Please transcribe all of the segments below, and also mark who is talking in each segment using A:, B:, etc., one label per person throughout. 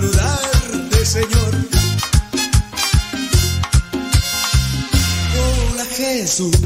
A: saludarte, Señor. Hola Jesús,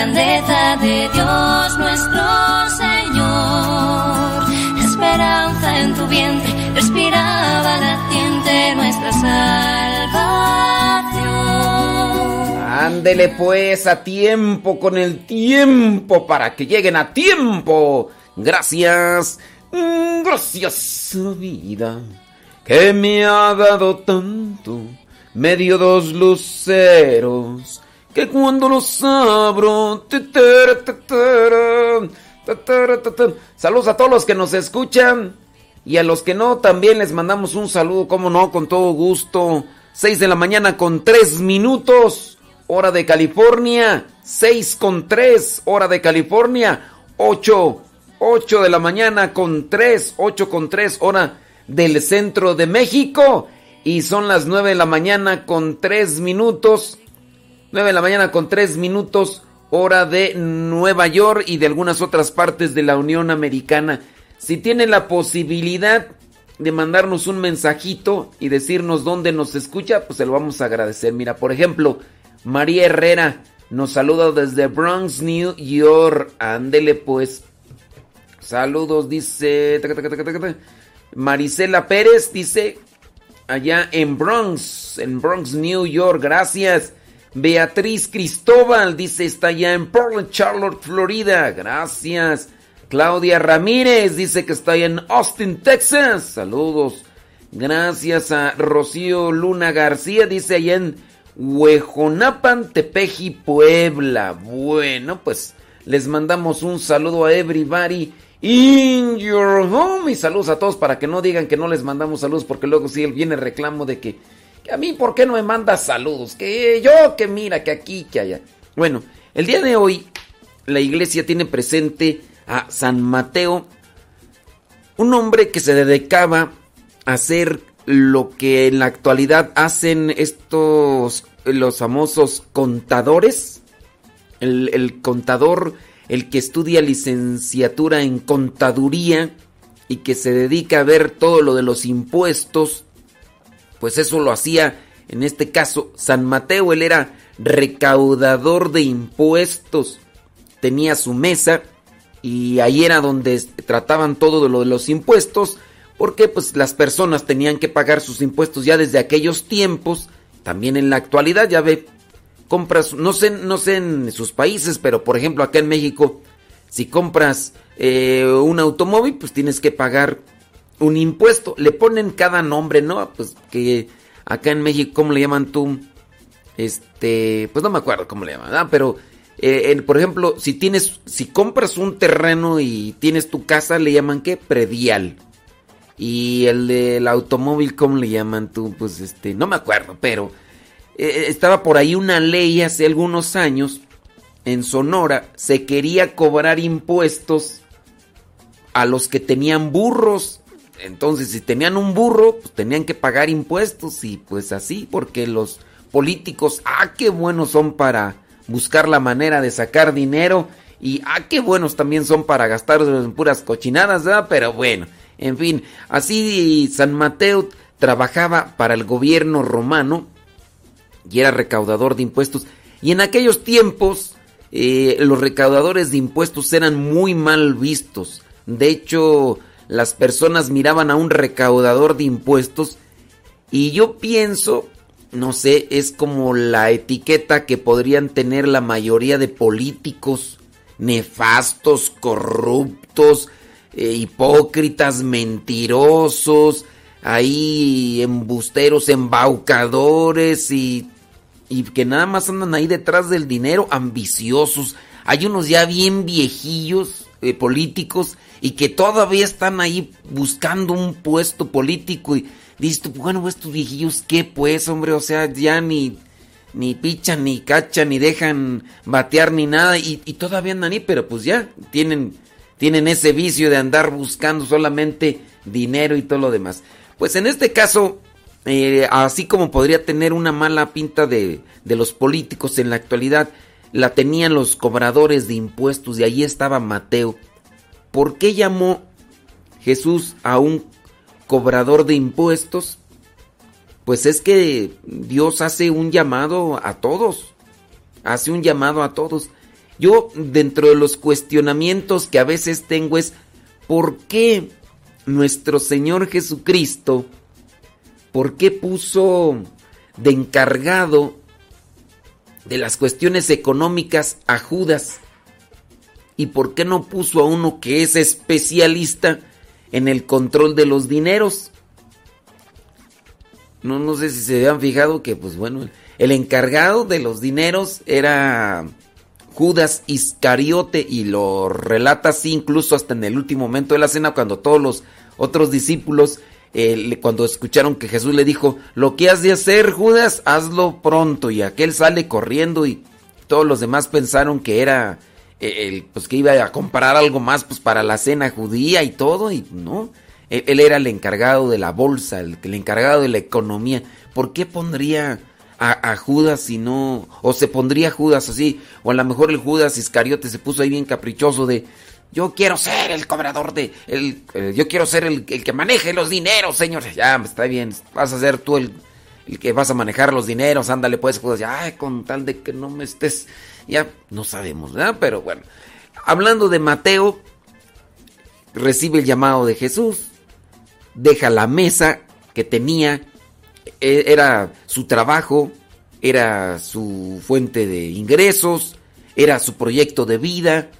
B: grandeza de Dios nuestro Señor. Esperanza en tu vientre respiraba latiente nuestra salvación.
C: Ándele pues a tiempo con el tiempo para que lleguen a tiempo. Gracias, mm, gracias vida que me ha dado tanto. Medio dos luceros que cuando los abro. Saludos a todos los que nos escuchan y a los que no también les mandamos un saludo, como no, con todo gusto. 6 de la mañana con 3 minutos, hora de California. 6 con 3, hora de California. 8, 8 de la mañana con 3, 8 con 3, hora del centro de México. Y son las 9 de la mañana con 3 minutos. 9 de la mañana con 3 minutos, hora de Nueva York y de algunas otras partes de la Unión Americana. Si tienen la posibilidad de mandarnos un mensajito y decirnos dónde nos escucha, pues se lo vamos a agradecer. Mira, por ejemplo, María Herrera nos saluda desde Bronx, New York. Ándele pues. Saludos, dice. Marisela Pérez dice allá en Bronx, en Bronx, New York. Gracias. Beatriz Cristóbal dice está allá en Portland, Charlotte, Florida. Gracias. Claudia Ramírez dice que está en Austin, Texas. Saludos. Gracias a Rocío Luna García, dice allá en Huejonapan, Tepeji, Puebla. Bueno, pues les mandamos un saludo a everybody in your home. Y saludos a todos para que no digan que no les mandamos saludos, porque luego sí viene el reclamo de que a mí, ¿por qué no me mandas saludos? Que yo, que mira, que aquí, que allá. Bueno, el día de hoy la iglesia tiene presente a San Mateo, un hombre que se dedicaba a hacer lo que en la actualidad hacen estos, los famosos contadores, el contador, el que estudia licenciatura en contaduría y que se dedica a ver todo lo de los impuestos, pues eso lo hacía en este caso San Mateo, él era recaudador de impuestos, tenía su mesa y ahí era donde trataban todo lo de los impuestos, porque pues las personas tenían que pagar sus impuestos ya desde aquellos tiempos, también en la actualidad ya ve, compras, no sé, no sé en sus países, pero por ejemplo acá en México, si compras eh, un automóvil, pues tienes que pagar un impuesto, le ponen cada nombre, ¿no? Pues que acá en México, ¿cómo le llaman tú? Este, pues no me acuerdo cómo le llaman, pero eh, por ejemplo, si tienes, si compras un terreno y tienes tu casa, le llaman qué? Predial. Y el del automóvil, ¿cómo le llaman tú? Pues este, no me acuerdo, pero eh, eh, estaba por ahí una ley hace algunos años en Sonora, se quería cobrar impuestos a los que tenían burros. Entonces, si tenían un burro, pues tenían que pagar impuestos y pues así, porque los políticos, ah, qué buenos son para buscar la manera de sacar dinero. Y ah, qué buenos también son para gastar en puras cochinadas. Pero bueno, en fin, así San Mateo trabajaba para el gobierno romano y era recaudador de impuestos. Y en aquellos tiempos eh, los recaudadores de impuestos eran muy mal vistos. De hecho, las personas miraban a un recaudador de impuestos y yo pienso no sé, es como la etiqueta que podrían tener la mayoría de políticos nefastos, corruptos, eh, hipócritas, mentirosos, ahí embusteros, embaucadores y, y que nada más andan ahí detrás del dinero, ambiciosos. Hay unos ya bien viejillos eh, políticos y que todavía están ahí buscando un puesto político y Dices tú, bueno, estos viejillos, ¿qué pues, hombre? O sea, ya ni, ni pichan, ni cachan, ni dejan batear, ni nada. Y, todavía andan ahí, pero pues ya tienen, tienen ese vicio de andar buscando solamente dinero y todo lo demás. Pues en este caso, eh, así como podría tener una mala pinta de, de los políticos en la actualidad, la tenían los cobradores de impuestos y ahí estaba Mateo. ¿Por qué llamó Jesús a un cobrador de impuestos, pues es que Dios hace un llamado a todos, hace un llamado a todos. Yo dentro de los cuestionamientos que a veces tengo es, ¿por qué nuestro Señor Jesucristo, por qué puso de encargado de las cuestiones económicas a Judas? ¿Y por qué no puso a uno que es especialista en el control de los dineros? No, no sé si se habían fijado que, pues bueno, el encargado de los dineros era Judas Iscariote y lo relata así incluso hasta en el último momento de la cena cuando todos los otros discípulos eh, cuando escucharon que Jesús le dijo, lo que has de hacer Judas, hazlo pronto y aquel sale corriendo y todos los demás pensaron que era el, pues que iba a comprar algo más pues para la cena judía y todo y no, él, era el encargado de la bolsa, el, el encargado de la economía, ¿por qué pondría a, Judas si no, o se pondría Judas así, o a lo mejor el Judas Iscariote se puso ahí bien caprichoso de, yo quiero ser el cobrador de, el, yo quiero ser el, que maneje los dineros, señor. Ya, está bien, vas a ser tú el, el que vas a manejar los dineros, ándale pues, Judas, ya, con tal de que no me estés, ya, no sabemos, ¿verdad? Pero bueno, hablando de Mateo, recibe el llamado de Jesús, deja la mesa que tenía e, era su trabajo, era su fuente de ingresos, era su proyecto de vida.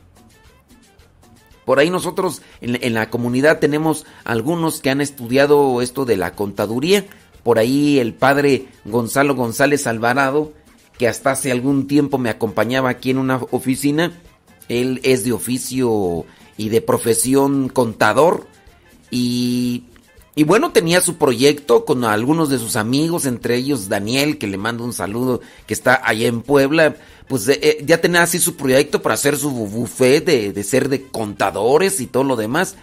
C: Por ahí nosotros en, la comunidad tenemos algunos que han estudiado esto de la contaduría. Por ahí el padre Gonzalo González Alvarado, que hasta hace algún tiempo me acompañaba aquí en una oficina, él es de oficio y de profesión contador y y bueno, tenía su proyecto con algunos de sus amigos, entre ellos Daniel, que le mando un saludo, que está allá en Puebla. Pues eh, eh, ya tenía así su proyecto para hacer su buffet de, ser de contadores y todo lo demás.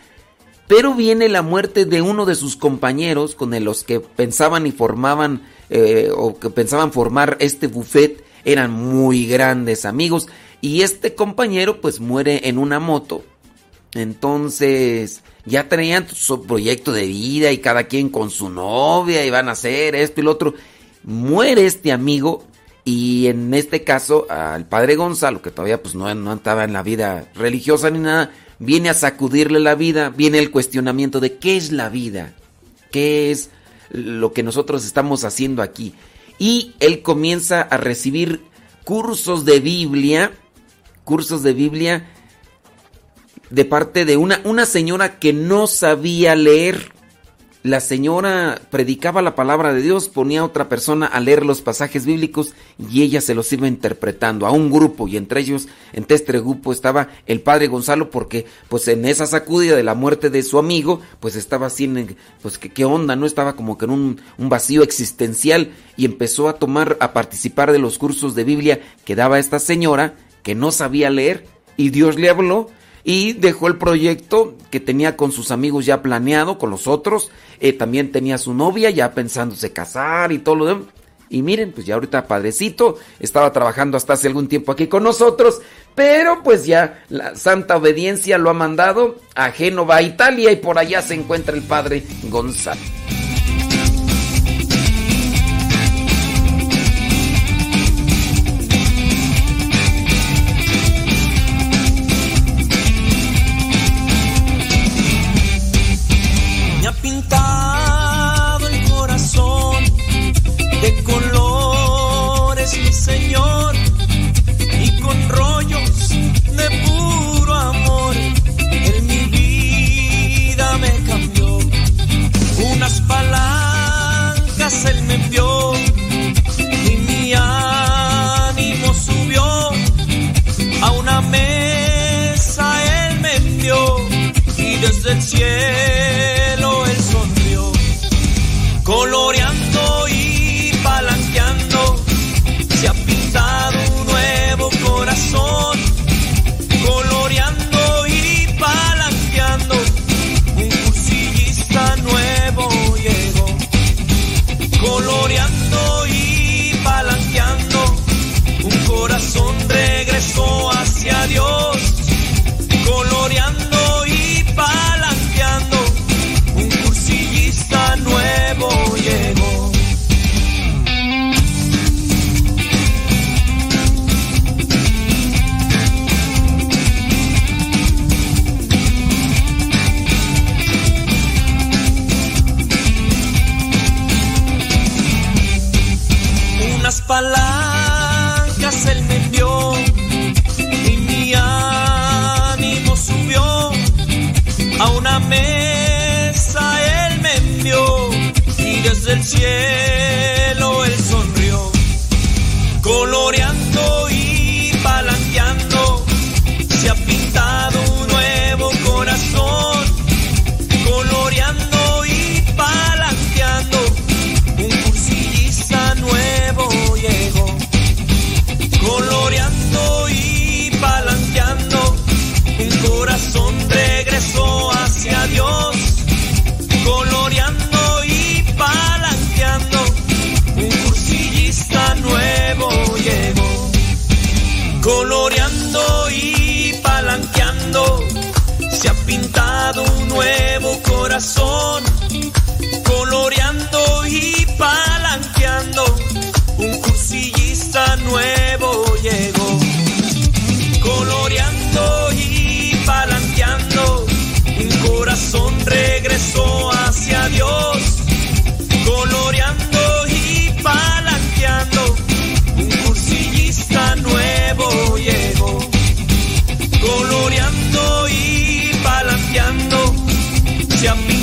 C: Pero viene la muerte de uno de sus compañeros con los que pensaban y formaban, eh, o que pensaban formar este buffet, eran muy grandes amigos. Y este compañero pues muere en una moto. Entonces ya tenían su proyecto de vida y cada quien con su novia y van a hacer esto y lo otro. Muere este amigo y en este caso al padre Gonzalo, que todavía pues no, no estaba en la vida religiosa ni nada, viene a sacudirle la vida, viene el cuestionamiento de qué es la vida, qué es lo que nosotros estamos haciendo aquí. Y él comienza a recibir cursos de Biblia, cursos de Biblia de parte de una, una señora que no sabía leer. La señora predicaba la palabra de Dios, ponía a otra persona a leer los pasajes bíblicos y ella se los iba interpretando a un grupo y entre ellos, entre este grupo estaba el padre Gonzalo porque pues en esa sacudida de la muerte de su amigo pues estaba así, pues ¿qué, onda, ¿no? Estaba como que en un, un vacío existencial y empezó a tomar, a participar de los cursos de Biblia que daba esta señora que no sabía leer y Dios le habló y dejó el proyecto que tenía con sus amigos ya planeado, con los otros. Eh, también tenía su novia ya pensándose casar y todo lo demás. Y miren, pues ya ahorita padrecito, estaba trabajando hasta hace algún tiempo aquí con nosotros, pero pues ya la santa obediencia lo ha mandado a Génova, Italia, y por allá se encuentra el padre Gonzalo.
D: Del cielo palancas él me envió y mi ánimo subió a una mesa él me envió y desde el cielo él sonrió coloreando y palanqueando. Se ha pintado un nuevo corazón coloreando y palanqueando. Un cursillista nuevo llegó coloreando y palanqueando. Un corazón regresó hacia Dios coloreando y palanqueando pintado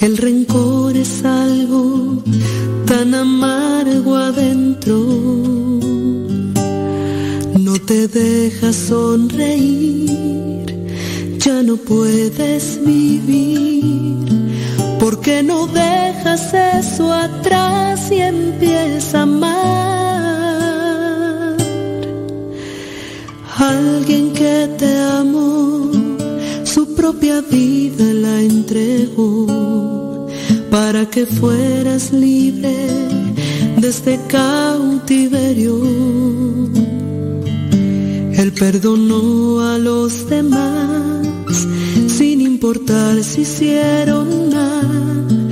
E: El rencor es algo tan amargo adentro. No te deja sonreír, ya no puedes vivir. Porque no dejas eso atrás y empiezas a amar? Alguien que te amó, propia vida la entregó para que fueras libre de este cautiverio. Él perdonó a los demás sin importar si hicieron mal,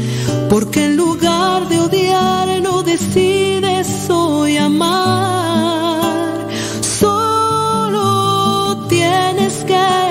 E: porque en lugar de odiar no decides hoy amar. Solo tienes que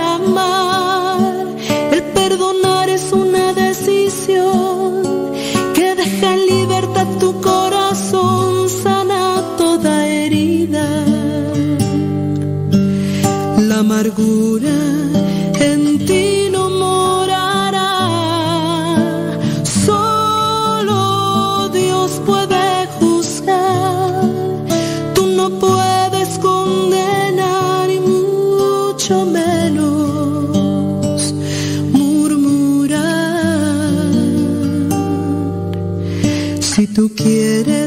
E: tú quieres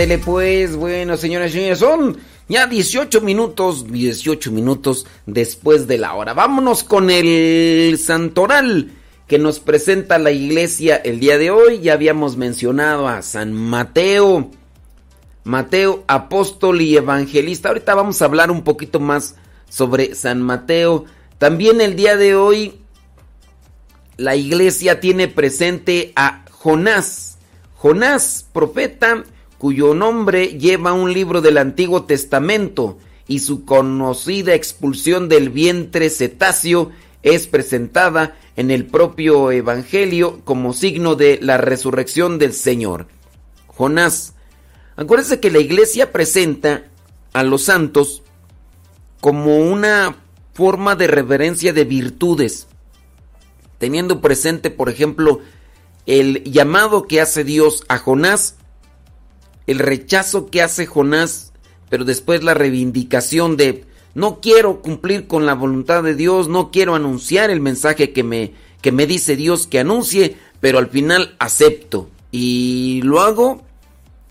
C: Ándele pues, bueno, señoras y señores, son ya 18 minutos, 18 minutos después de la hora. Vámonos con el santoral que nos presenta la iglesia el día de hoy. Ya habíamos mencionado a San Mateo, Mateo, apóstol y evangelista. Ahorita vamos a hablar un poquito más sobre San Mateo. También el día de hoy la iglesia tiene presente a Jonás. Jonás, profeta, cuyo nombre lleva un libro del Antiguo Testamento y su conocida expulsión del vientre cetáceo es presentada en el propio Evangelio como signo de la resurrección del Señor. Jonás. Acuérdense que la iglesia presenta a los santos como una forma de reverencia de virtudes, teniendo presente, por ejemplo, el llamado que hace Dios a Jonás, el rechazo que hace Jonás, pero después la reivindicación de no quiero cumplir con la voluntad de Dios, no quiero anunciar el mensaje que me, que me dice Dios que anuncie, pero al final acepto y lo hago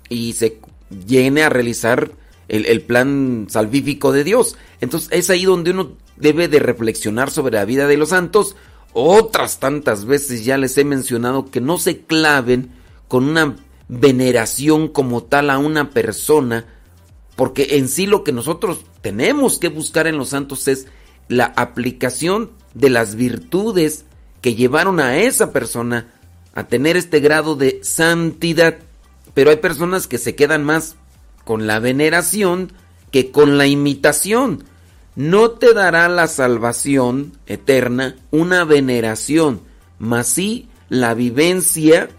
C: y se llene a realizar el, el, plan salvífico de Dios. Entonces es ahí donde uno debe de reflexionar sobre la vida de los santos. Otras tantas veces ya les he mencionado que no se claven con una veneración como tal a una persona, porque en sí lo que nosotros tenemos que buscar en los santos es la aplicación de las virtudes que llevaron a esa persona a tener este grado de santidad. Pero hay personas que se quedan más con la veneración que con la imitación. No te dará la salvación eterna una veneración, mas sí la vivencia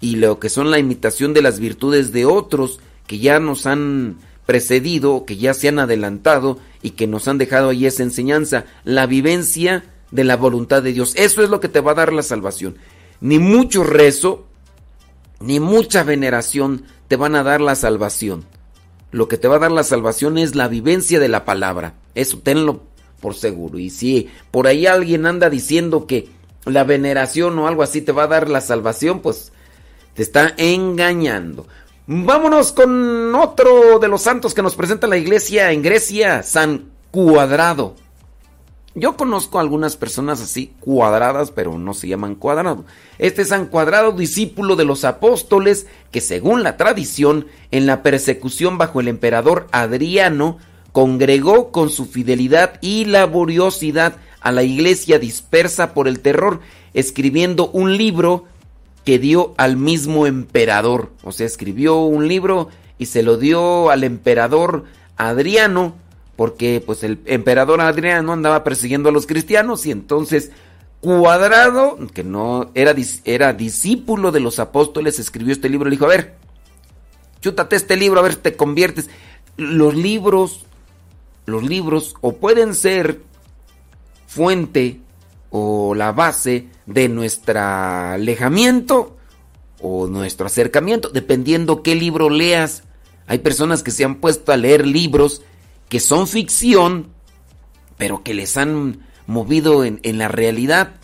C: y lo que son la imitación de las virtudes de otros que ya nos han precedido, que ya se han adelantado y que nos han dejado ahí esa enseñanza, la vivencia de la voluntad de Dios. Eso es lo que te va a dar la salvación. Ni mucho rezo, ni mucha veneración te van a dar la salvación. Lo que te va a dar la salvación es la vivencia de la palabra. Eso tenlo por seguro. Y si por ahí alguien anda diciendo que la veneración o algo así te va a dar la salvación, pues está engañando. Vámonos con otro de los santos que nos presenta la iglesia en Grecia, San Cuadrado. Yo conozco algunas personas así, cuadradas, pero no se llaman cuadrado. Este San Cuadrado, discípulo de los apóstoles, que según la tradición, en la persecución bajo el emperador Adriano, congregó con su fidelidad y laboriosidad a la iglesia dispersa por el terror, escribiendo un libro que dio al mismo emperador. O sea, escribió un libro y se lo dio al emperador Adriano, porque pues el emperador Adriano andaba persiguiendo a los cristianos y entonces Cuadrado, que no era, era discípulo de los apóstoles, escribió este libro, le dijo, a ver, chútate este libro, a ver, te conviertes. Los libros, los libros o pueden ser fuente o la base de nuestro alejamiento o nuestro acercamiento, dependiendo qué libro leas. Hay personas que se han puesto a leer libros que son ficción, pero que les han movido en, la realidad.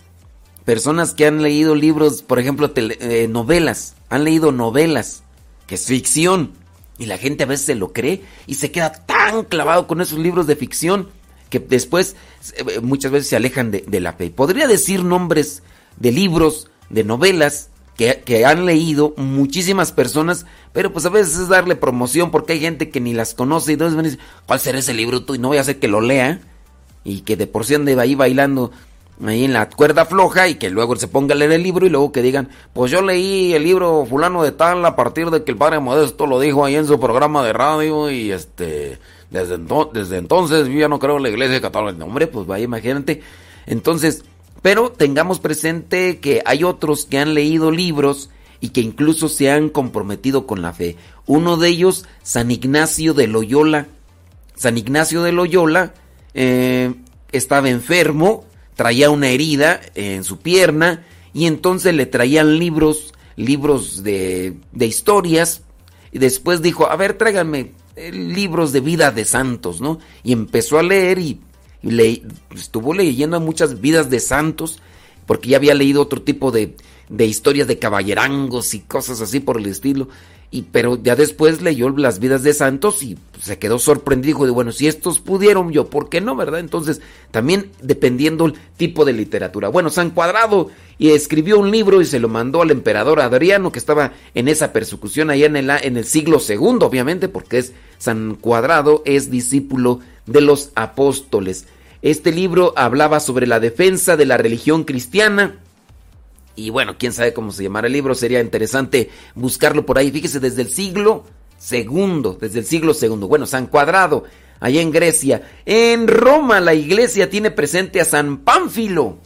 C: Personas que han leído libros, por ejemplo, eh, novelas, han leído novelas, que es ficción, y la gente a veces se lo cree y se queda tan clavado con esos libros de ficción que después eh, muchas veces se alejan de, la fe. Podría decir nombres de libros, de novelas, que, han leído muchísimas personas, pero pues a veces es darle promoción porque hay gente que ni las conoce y entonces van a ¿cuál será ese libro tú? Y no voy a hacer que lo lea y que de por sí ande ahí bailando ahí en la cuerda floja y que luego se ponga a leer el libro y luego que digan, pues yo leí el libro fulano de tal a partir de que el padre Modesto lo dijo ahí en su programa de radio y este, desde, entonces yo ya no creo en la iglesia católica. Hombre, pues vaya, imagínate. Entonces, pero tengamos presente que hay otros que han leído libros y que incluso se han comprometido con la fe. Uno de ellos, San Ignacio de Loyola. San Ignacio de Loyola eh, estaba enfermo, traía una herida en su pierna y entonces le traían libros, libros de, de historias. Y después dijo, a ver, tráiganme libros de vida de santos, ¿no? Y empezó a leer y estuvo leyendo muchas vidas de santos, porque ya había leído otro tipo de, de historias de caballerangos y cosas así por el estilo. Y, pero ya después leyó las vidas de santos y se quedó sorprendido. de bueno, si estos pudieron, yo, ¿por qué no, verdad? Entonces, también dependiendo el tipo de literatura. Bueno, San Cuadrado y escribió un libro y se lo mandó al emperador Adriano, que estaba en esa persecución allá en el, en el siglo segundo, obviamente, porque es San Cuadrado es discípulo de los apóstoles. Este libro hablaba sobre la defensa de la religión cristiana. Y bueno, quién sabe cómo se llamará el libro, sería interesante buscarlo por ahí. Fíjese, desde el siglo segundo, desde el siglo segundo. Bueno, San Cuadrado, allá en Grecia. En Roma la iglesia tiene presente a San Pánfilo.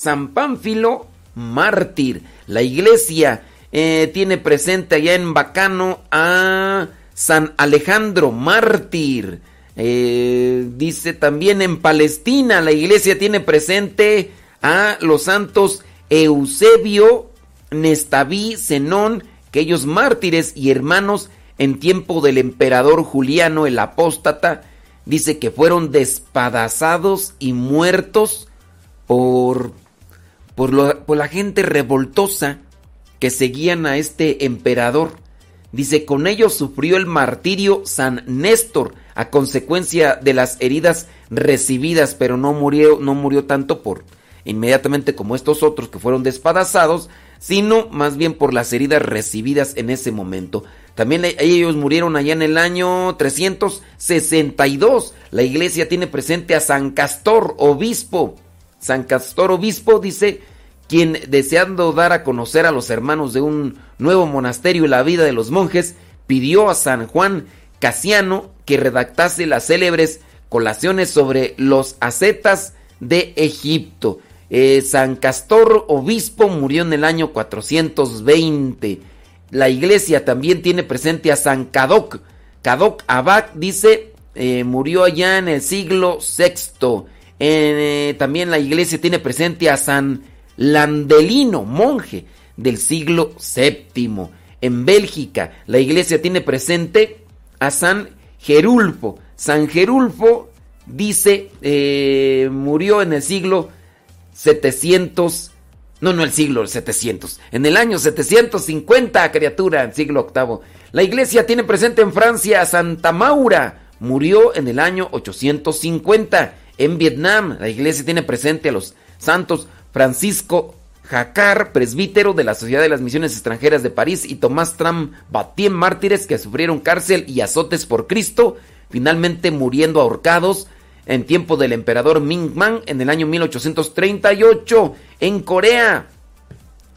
C: San Pánfilo, mártir. La iglesia eh, tiene presente allá en Bacano a San Alejandro, mártir. Eh, dice también en Palestina, la iglesia tiene presente a los santos Eusebio, Nestabí, Zenón, aquellos mártires y hermanos en tiempo del emperador Juliano el apóstata, dice que fueron despadazados y muertos por, por, la gente revoltosa que seguían a este emperador. Dice, con ellos sufrió el martirio San Néstor a consecuencia de las heridas recibidas, pero no murió, no murió tanto por inmediatamente como estos otros que fueron despadazados, sino más bien por las heridas recibidas en ese momento. También ellos murieron allá en el año 362. La iglesia tiene presente a San Castor, obispo. San Castor, obispo, dice, quien deseando dar a conocer a los hermanos de un nuevo monasterio la vida de los monjes, pidió a San Juan Casiano que redactase las célebres colaciones sobre los ascetas de Egipto. Eh, San Castor, obispo, murió en el año 420. La iglesia también tiene presente a San Cadoc. Cadoc Abad dice, eh, murió allá en el siglo VI. Eh, también la iglesia tiene presente a San Landelino, monje del siglo VII. En Bélgica, la iglesia tiene presente a San Gerulfo. San Gerulfo dice, eh, murió en el siglo 700, no, no el siglo 700, en el año 750, criatura, en siglo octavo. La iglesia tiene presente en Francia a Santa Maura, murió en el año 850. En Vietnam, la iglesia tiene presente a los santos Francisco Jacar, presbítero de la Sociedad de las Misiones Extranjeras de París, y Tomás Tram Batien, mártires que sufrieron cárcel y azotes por Cristo, finalmente muriendo ahorcados en tiempo del emperador Ming Man en el año 1838 en Corea.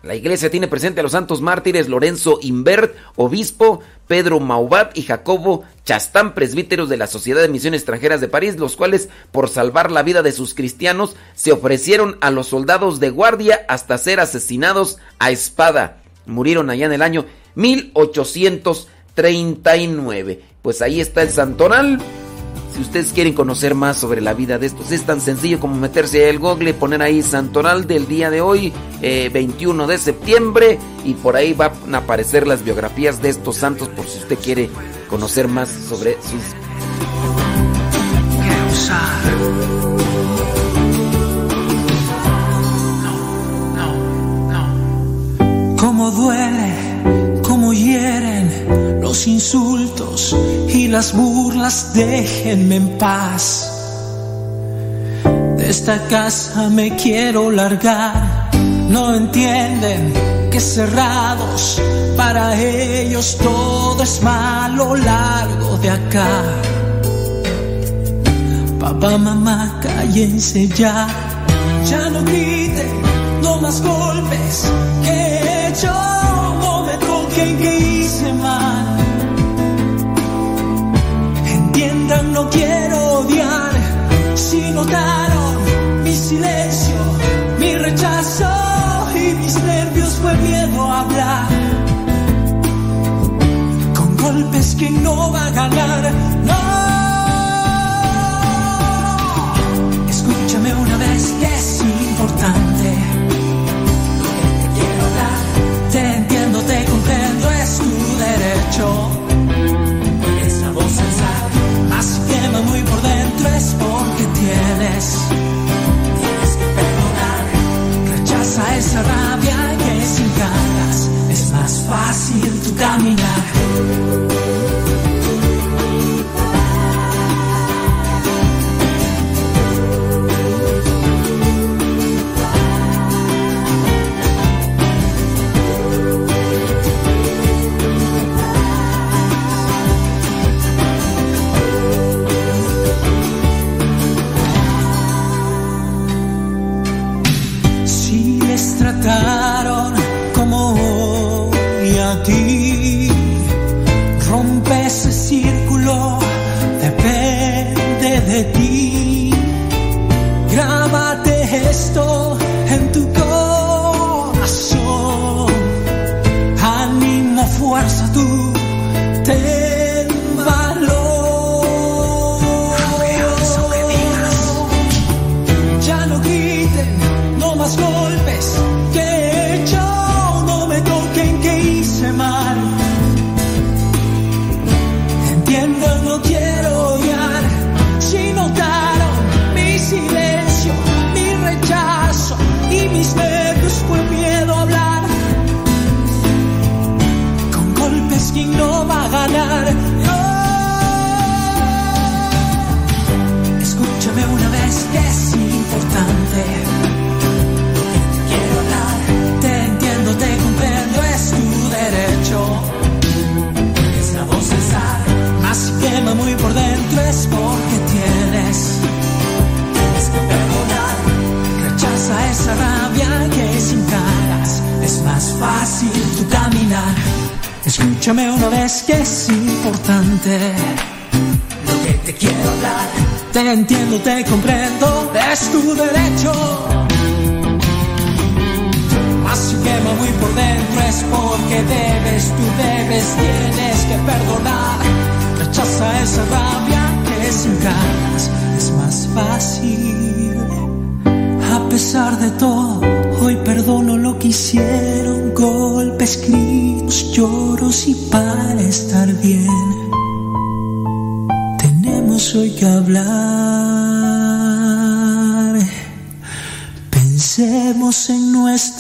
C: La iglesia tiene presente a los santos mártires Lorenzo Imbert, obispo, Pedro Maubat y Jacobo Chastán, presbíteros de la Sociedad de Misiones Extranjeras de París, los cuales, por salvar la vida de sus cristianos, se ofrecieron a los soldados de guardia hasta ser asesinados a espada. Murieron allá en el año 1839. Pues ahí está el santoral si ustedes quieren conocer más sobre la vida de estos, es tan sencillo como meterse el Google, poner ahí Santoral del día de hoy, 21 eh, de septiembre, y por ahí van a aparecer las biografías de estos santos por si usted quiere conocer más sobre sus...
F: los insultos y las burlas déjenme en paz. De esta casa me quiero largar, no entienden que cerrados para ellos todo es malo largo de acá. Papá, mamá, cállense ya, ya no griten, no más golpes que he hecho, no quiero odiar. Si notaron mi silencio, mi rechazo y mis nervios fue miedo a hablar. Con golpes que no va a ganar, es Escúchame una vez que es importante lo que te quiero hablar. Te entiendo, te comprendo, es tu derecho. Más si quema muy por dentro es porque debes, tú debes, tienes que perdonar. Rechaza esa rabia que sin ganas es más fácil. A pesar de todo, hoy perdono lo que hicieron, golpes, gritos, lloros y para estar bien. Tenemos hoy que hablar. Pensemos en nuestro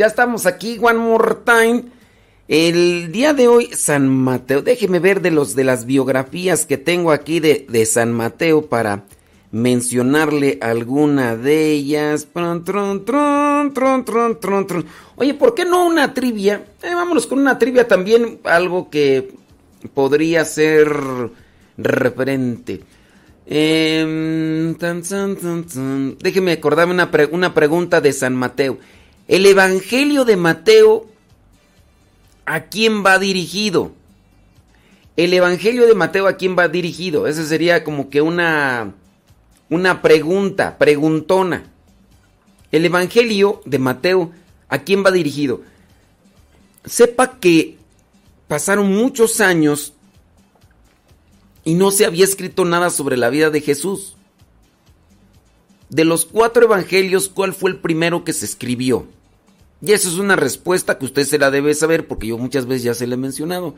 C: ya estamos aquí, one more time. El día de hoy, San Mateo. Déjeme ver de los de las biografías que tengo aquí de, de San Mateo para mencionarle alguna de ellas. Tron, tron, tron. Oye, ¿por qué no una trivia? Eh, vámonos con una trivia también, algo que podría ser referente. Em. Déjeme acordarme una, una pregunta de San Mateo. El Evangelio de Mateo, ¿a quién va dirigido? El Evangelio de Mateo, ¿a quién va dirigido? Esa sería como que una, una pregunta, preguntona. El Evangelio de Mateo, ¿a quién va dirigido? Sepa que pasaron muchos años y no se había escrito nada sobre la vida de Jesús. De los cuatro evangelios, ¿cuál fue el primero que se escribió? Y esa es una respuesta que usted se la debe saber porque yo muchas veces ya se la he mencionado.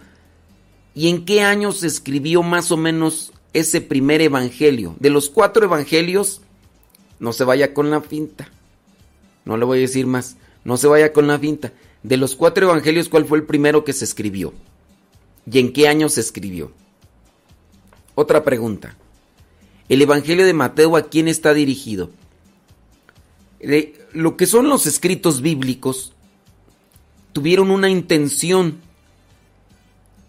C: ¿Y en qué año se escribió más o menos ese primer evangelio? De los cuatro evangelios, no se vaya con la finta. No le voy a decir más. No se vaya con la finta. De los cuatro evangelios, ¿cuál fue el primero que se escribió? ¿Y en qué año se escribió? Otra pregunta. ¿El Evangelio de Mateo a quién está dirigido? Lo que son los escritos bíblicos tuvieron una intención.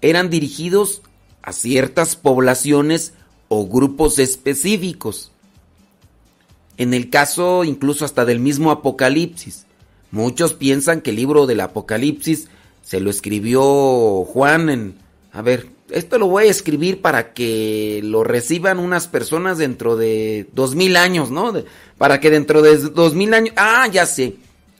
C: Eran dirigidos a ciertas poblaciones o grupos específicos. En el caso incluso hasta del mismo Apocalipsis. Muchos piensan que el libro del Apocalipsis se lo escribió Juan en... A ver, esto lo voy a escribir para que lo reciban unas personas dentro de dos mil años, ¿no? Para que dentro de dos mil años... Ah, ya sé.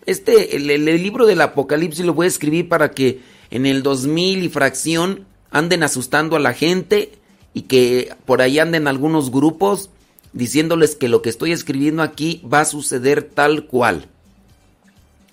C: Este, el, el- libro del Apocalipsis lo voy a escribir para que en el 2000 y fracción anden asustando a la gente y que por ahí anden algunos grupos diciéndoles que lo que estoy escribiendo aquí va a suceder tal cual.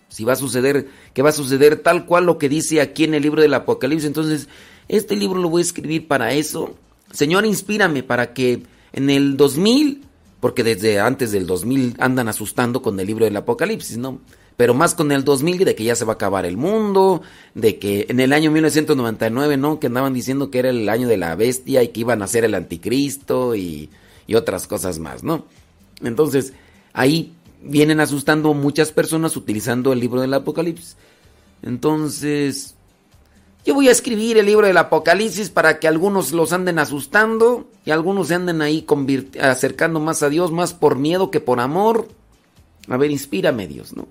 C: Si va a suceder, que va a suceder tal cual lo que dice aquí en el libro del Apocalipsis. Entonces, este libro lo voy a escribir para eso. Señor, inspírame para que en el 2000 porque desde antes del 2000 andan asustando con el libro del Apocalipsis, ¿no? Pero más con el 2000 de que ya se va a acabar el mundo, de que en el año 1999, ¿no? Que andaban diciendo que era el año de la bestia y que iban a ser el anticristo y, y otras cosas más, ¿no? Entonces, ahí vienen asustando muchas personas utilizando el libro del Apocalipsis. Entonces, yo voy a escribir el libro del Apocalipsis para que algunos los anden asustando y algunos se anden ahí acercando más a Dios, más por miedo que por amor. A ver, inspírame Dios, ¿no?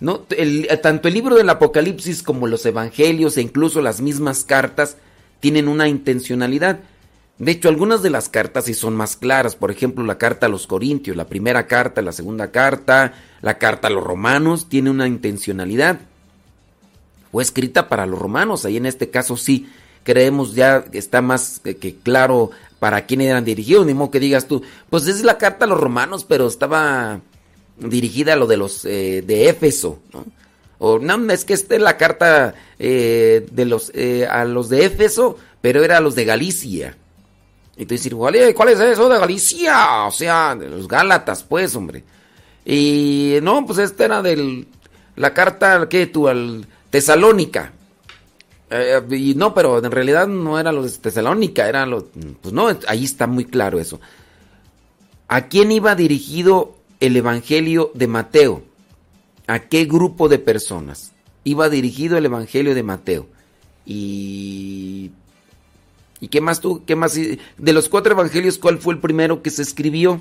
C: ¿No? tanto el libro del Apocalipsis como los evangelios e incluso las mismas cartas tienen una intencionalidad. De hecho, algunas de las cartas sí son más claras. Por ejemplo, la carta a los Corintios, la primera carta, la segunda carta, la carta a los Romanos, tiene una intencionalidad. Fue escrita para los romanos. Ahí en este caso sí creemos ya que está más que, claro para quién eran dirigidos. Ni modo que digas tú, pues es la carta a los romanos, pero estaba dirigida a lo de los eh, de Éfeso. ¿no? O no, es que esta es la carta eh, de los, eh, a los de Éfeso, pero era a los de Galicia. Y tú dices, ¿cuál es eso de Galicia? O sea, de los Gálatas, pues, hombre. Y no, pues esta era de la carta, ¿qué tú? Al Tesalónica. Eh, y no, pero en realidad no era los de Tesalónica, era los... Pues no, ahí está muy claro eso. ¿A quién iba dirigido el Evangelio de Mateo? ¿A qué grupo de personas? Iba dirigido el Evangelio de Mateo. Y ¿Y qué más tú? ¿Qué más? De los cuatro evangelios, ¿cuál fue el primero que se escribió?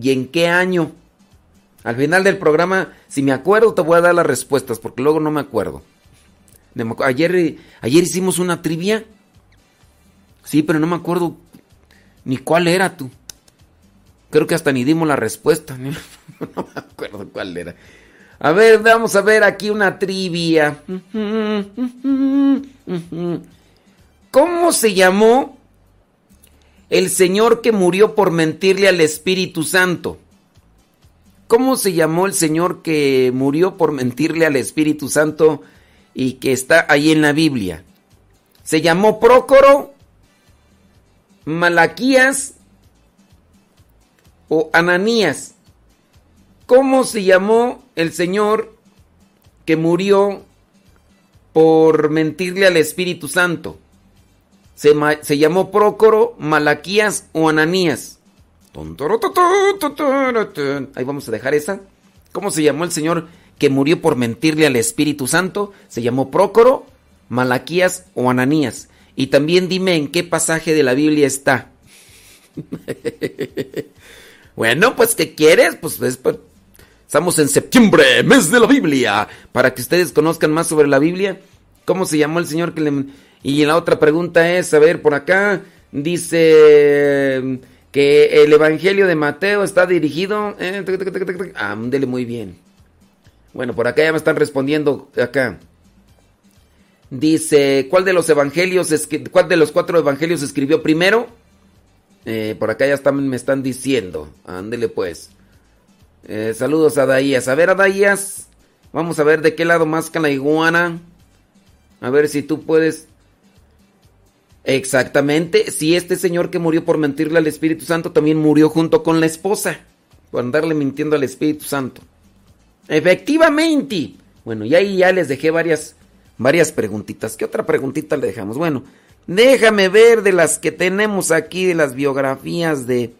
C: ¿Y en qué año? Al final del programa, si me acuerdo, te voy a dar las respuestas, porque luego no me acuerdo. Ayer, ayer hicimos una trivia. Sí, pero no me acuerdo ni cuál era tú. Creo que hasta ni dimos la respuesta. No me acuerdo cuál era. A ver, vamos a ver aquí una trivia. ¿Cómo se llamó el Señor que murió por mentirle al Espíritu Santo? ¿Cómo se llamó el Señor que murió por mentirle al Espíritu Santo y que está ahí en la Biblia? ¿Se llamó Prócoro, Malaquías o Ananías? ¿Cómo se llamó el Señor que murió por mentirle al Espíritu Santo? se, llamó Prócoro, Malaquías o Ananías. Ahí vamos a dejar esa. ¿Cómo se llamó el Señor que murió por mentirle al Espíritu Santo? Se llamó Prócoro, Malaquías o Ananías. Y también dime en qué pasaje de la Biblia está. bueno, pues ¿qué quieres? Pues, pues, estamos en septiembre, mes de la Biblia. Para que ustedes conozcan más sobre la Biblia. ¿Cómo se llamó el Señor que le y la otra pregunta es, a ver, por acá dice que el Evangelio de Mateo está dirigido... Eh, ándele muy bien. Bueno, por acá ya me están respondiendo acá. Dice, ¿cuál de los evangelios, cuál de los cuatro evangelios escribió primero? Eh, por acá ya me están diciendo. Ándele pues. Eh, saludos a Daías. A ver, a Daías. Vamos a ver de qué lado más la iguana. A ver si tú puedes Exactamente, si este señor que murió por mentirle al Espíritu Santo también murió junto con la esposa, por andarle mintiendo al Espíritu Santo. Efectivamente. Bueno, y ahí ya les dejé varias, varias preguntitas. ¿Qué otra preguntita le dejamos? Bueno, déjame ver de las que tenemos aquí, de las biografías de,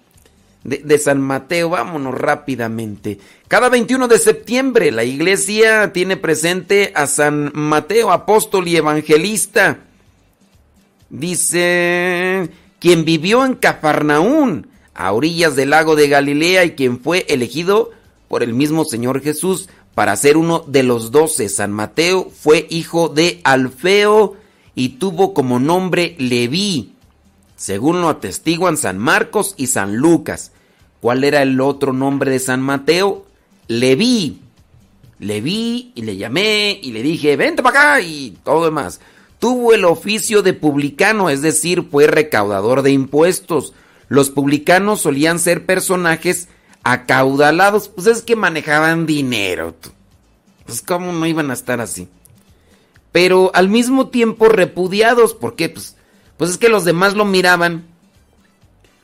C: de, de San Mateo. Vámonos rápidamente. Cada 21 de septiembre la iglesia tiene presente a San Mateo, apóstol y evangelista Dice, quien vivió en Cafarnaún, a orillas del lago de Galilea, y quien fue elegido por el mismo Señor Jesús para ser uno de los doce. San Mateo fue hijo de Alfeo y tuvo como nombre Leví, según lo atestiguan San Marcos y San Lucas. ¿Cuál era el otro nombre de San Mateo? Leví. Le vi y le llamé y le dije, vente para acá y todo demás tuvo el oficio de publicano, es decir, fue recaudador de impuestos. Los publicanos solían ser personajes acaudalados, pues es que manejaban dinero. Pues cómo no iban a estar así. Pero al mismo tiempo repudiados, ¿por qué? Pues, pues es que los demás lo miraban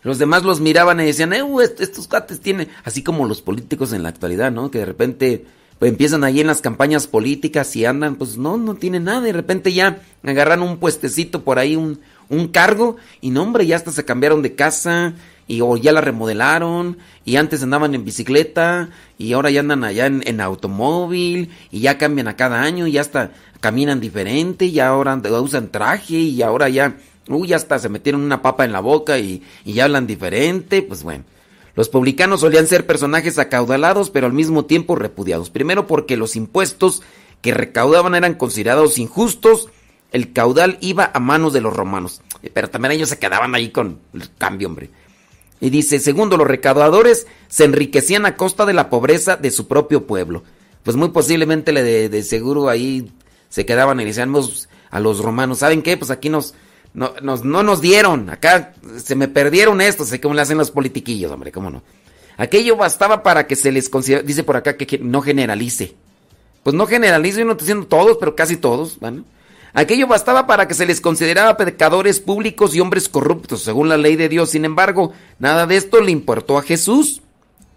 C: Los demás los miraban y decían, eh, estos cuates tienen, así como los políticos en la actualidad, ¿no? Que de repente pues empiezan ahí en las campañas políticas y andan, pues no, no tienen nada, de repente ya agarran un puestecito por ahí, un, un cargo, y no, hombre, ya hasta se cambiaron de casa, y o ya la remodelaron, y antes andaban en bicicleta, y ahora ya andan allá en, automóvil, y ya cambian a cada año, y hasta caminan diferente, y ahora usan traje, y ahora ya, uy, hasta se metieron una papa en la boca y, y ya hablan diferente, pues bueno. Los publicanos solían ser personajes acaudalados, pero al mismo tiempo repudiados. Primero porque los impuestos que recaudaban eran considerados injustos, el caudal iba a manos de los romanos. Pero también ellos se quedaban ahí con el cambio, hombre. Y dice, segundo, los recaudadores se enriquecían a costa de la pobreza de su propio pueblo. Pues muy posiblemente le de, seguro ahí se quedaban y decían a los romanos, ¿saben qué? Pues aquí nos, no nos, no nos dieron, acá se me perdieron estos, sé cómo le hacen los politiquillos, hombre, cómo no. Aquello bastaba para que se les considere, dice por acá que no generalice. Pues no generalice, no estoy diciendo todos, pero casi todos, ¿vale? Aquello bastaba para que se les considerara pecadores públicos y hombres corruptos, según la ley de Dios. Sin embargo, nada de esto le importó a Jesús,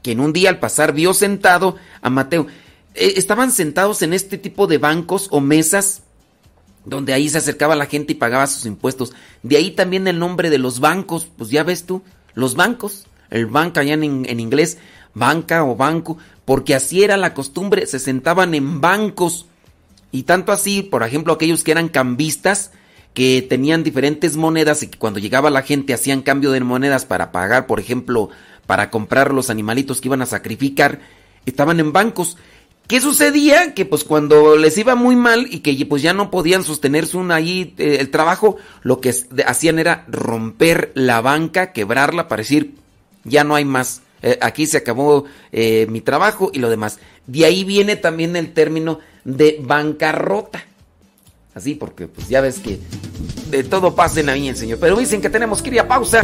C: que en un día al pasar vio sentado a Mateo. Eh, estaban sentados en este tipo de bancos o mesas donde ahí se acercaba la gente y pagaba sus impuestos. De ahí también el nombre de los bancos, pues ya ves tú, los bancos, el banca allá en, en, inglés, banca o banco, porque así era la costumbre, se sentaban en bancos. Y tanto así, por ejemplo, aquellos que eran cambistas, que tenían diferentes monedas y que cuando llegaba la gente hacían cambio de monedas para pagar, por ejemplo, para comprar los animalitos que iban a sacrificar, estaban en bancos. ¿Qué sucedía? Que pues cuando les iba muy mal y que pues ya no podían sostenerse un ahí eh, el trabajo, lo que hacían era romper la banca, quebrarla para decir, ya no hay más, eh, aquí se acabó eh, mi trabajo y lo demás. De ahí viene también el término de bancarrota. Así porque pues ya ves que de todo pasa en la Señor. Pero dicen que tenemos que ir a pausa.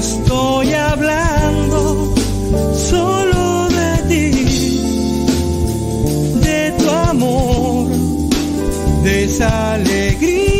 G: Estoy hablando solo de ti, de tu amor, de esa alegría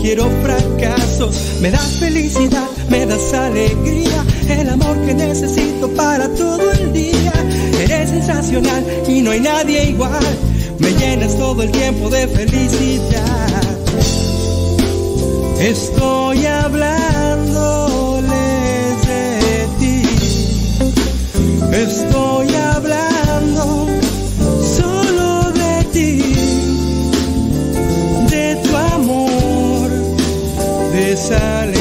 G: quiero fracasos. Me das felicidad, me das alegría, el amor que necesito para todo el día. Eres sensacional y no hay nadie igual. Me llenas todo el tiempo de felicidad. Estoy hablándoles de ti. Estoy hablando de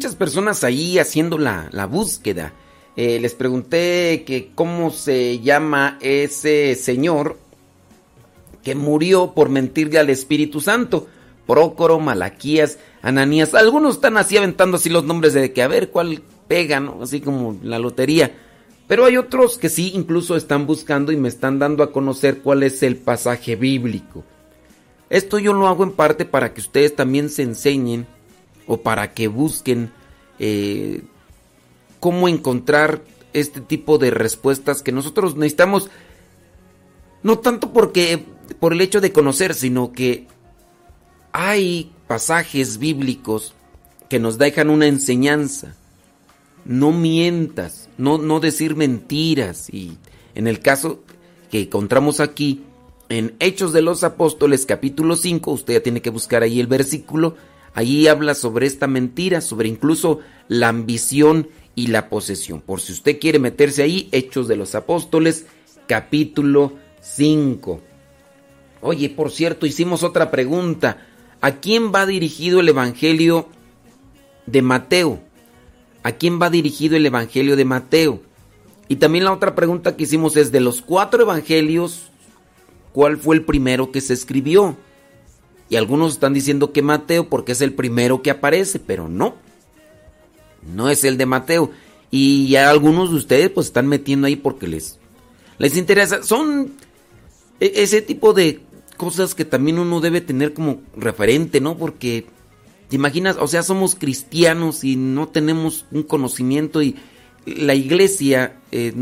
C: muchas personas ahí haciendo la, la búsqueda. Eh, les pregunté que cómo se llama ese señor que murió por mentirle al Espíritu Santo. Prócoro, Malaquías, Ananías. Algunos están así aventando así los nombres de que a ver cuál pega. Así como la lotería. Pero hay otros que sí, incluso están buscando y me están dando a conocer cuál es el pasaje bíblico. Esto yo lo hago en parte para que ustedes también se enseñen o para que busquen eh, cómo encontrar este tipo de respuestas que nosotros necesitamos. No tanto porque por el hecho de conocer, sino que hay pasajes bíblicos que nos dejan una enseñanza. No mientas, no, no decir mentiras. Y en el caso que encontramos aquí, en Hechos de los Apóstoles capítulo 5, usted ya tiene que buscar ahí el versículo, allí habla sobre esta mentira, sobre incluso la ambición y la posesión. Por si usted quiere meterse ahí, Hechos de los Apóstoles capítulo 5. Oye, por cierto, hicimos otra pregunta. ¿A quién va dirigido el Evangelio de Mateo? ¿A quién va dirigido el Evangelio de Mateo? Y también la otra pregunta que hicimos es, de los cuatro Evangelios, ¿cuál fue el primero que se escribió? Y algunos están diciendo que Mateo porque es el primero que aparece, pero no. No es el de Mateo. Y algunos de ustedes pues están metiendo ahí porque les, les interesa. Son e- ese tipo de cosas que también uno debe tener como referente, ¿no? Porque, ¿te imaginas? O sea, somos cristianos y no tenemos un conocimiento y la iglesia eh,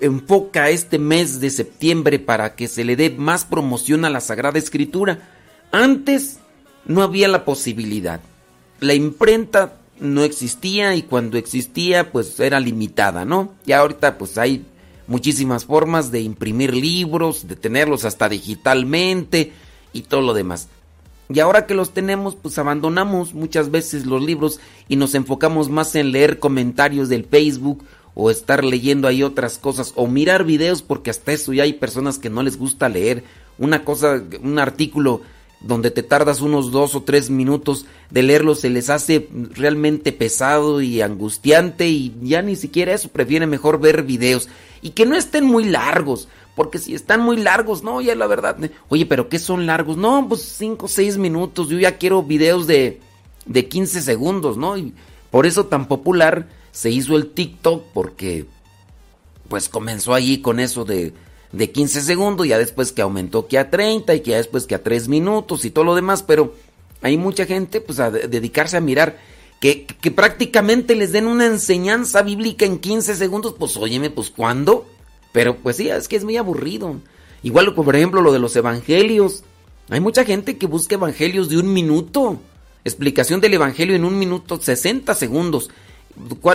C: enfoca este mes de septiembre para que se le dé más promoción a la Sagrada Escritura. Antes no había la posibilidad. La imprenta no existía y cuando existía pues era limitada, ¿no? Y ahorita pues hay muchísimas formas de imprimir libros, de tenerlos hasta digitalmente y todo lo demás. Y ahora que los tenemos, pues abandonamos muchas veces los libros y nos enfocamos más en leer comentarios del Facebook o estar leyendo ahí otras cosas o mirar videos porque hasta eso ya hay personas que no les gusta leer una cosa, un artículo donde te tardas unos dos o tres minutos de leerlo se les hace realmente pesado y angustiante y ya ni siquiera eso, prefieren mejor ver videos y que no estén muy largos, porque si están muy largos, no, ya la verdad, oye, pero ¿qué son largos? No, pues cinco o seis minutos, yo ya quiero videos de, de 15 segundos, ¿no? Y por eso tan popular se hizo el TikTok, porque pues comenzó allí con eso de de 15 segundos, ya después que aumentó que a 30 y que ya después que a 3 minutos y todo lo demás, pero hay mucha gente pues a dedicarse a mirar que, que, prácticamente les den una enseñanza bíblica en 15 segundos, pues óyeme, pues ¿cuándo? Pero pues sí, es que es muy aburrido. Igual por ejemplo lo de los evangelios. Hay mucha gente que busca evangelios de un minuto. Explicación del evangelio en un minuto, 60 segundos.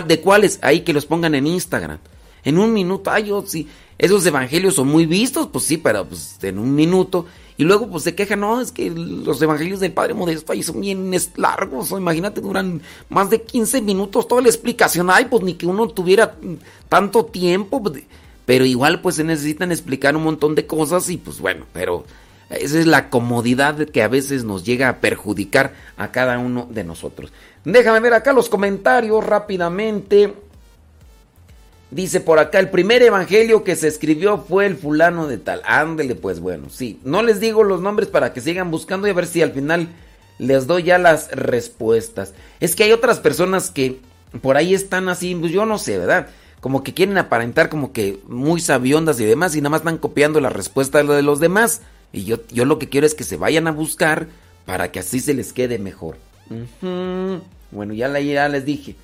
C: ¿De cuáles? Ahí que los pongan en Instagram. En un minuto, ay, yo sí. Esos evangelios son muy vistos, pues sí, pero pues en un minuto. Y luego pues se quejan, no, es que los evangelios del Padre Modesto ahí son bien largos, imagínate, duran más de 15 minutos toda la explicación. Ay, pues ni que uno tuviera tanto tiempo, pues, pero igual pues se necesitan explicar un montón de cosas y pues bueno, pero esa es la comodidad que a veces nos llega a perjudicar a cada uno de nosotros. Déjame ver acá los comentarios rápidamente. Dice por acá, el primer evangelio que se escribió fue el fulano de tal. Ándele, pues bueno, sí. No les digo los nombres para que sigan buscando y a ver si al final les doy ya las respuestas. Es que hay otras personas que por ahí están así, pues yo no sé, ¿verdad? Como que quieren aparentar como que muy sabiondas y demás y nada más están copiando la respuesta de los demás. Y yo, yo lo que quiero es que se vayan a buscar para que así se les quede mejor. Bueno, ya, ya les dije.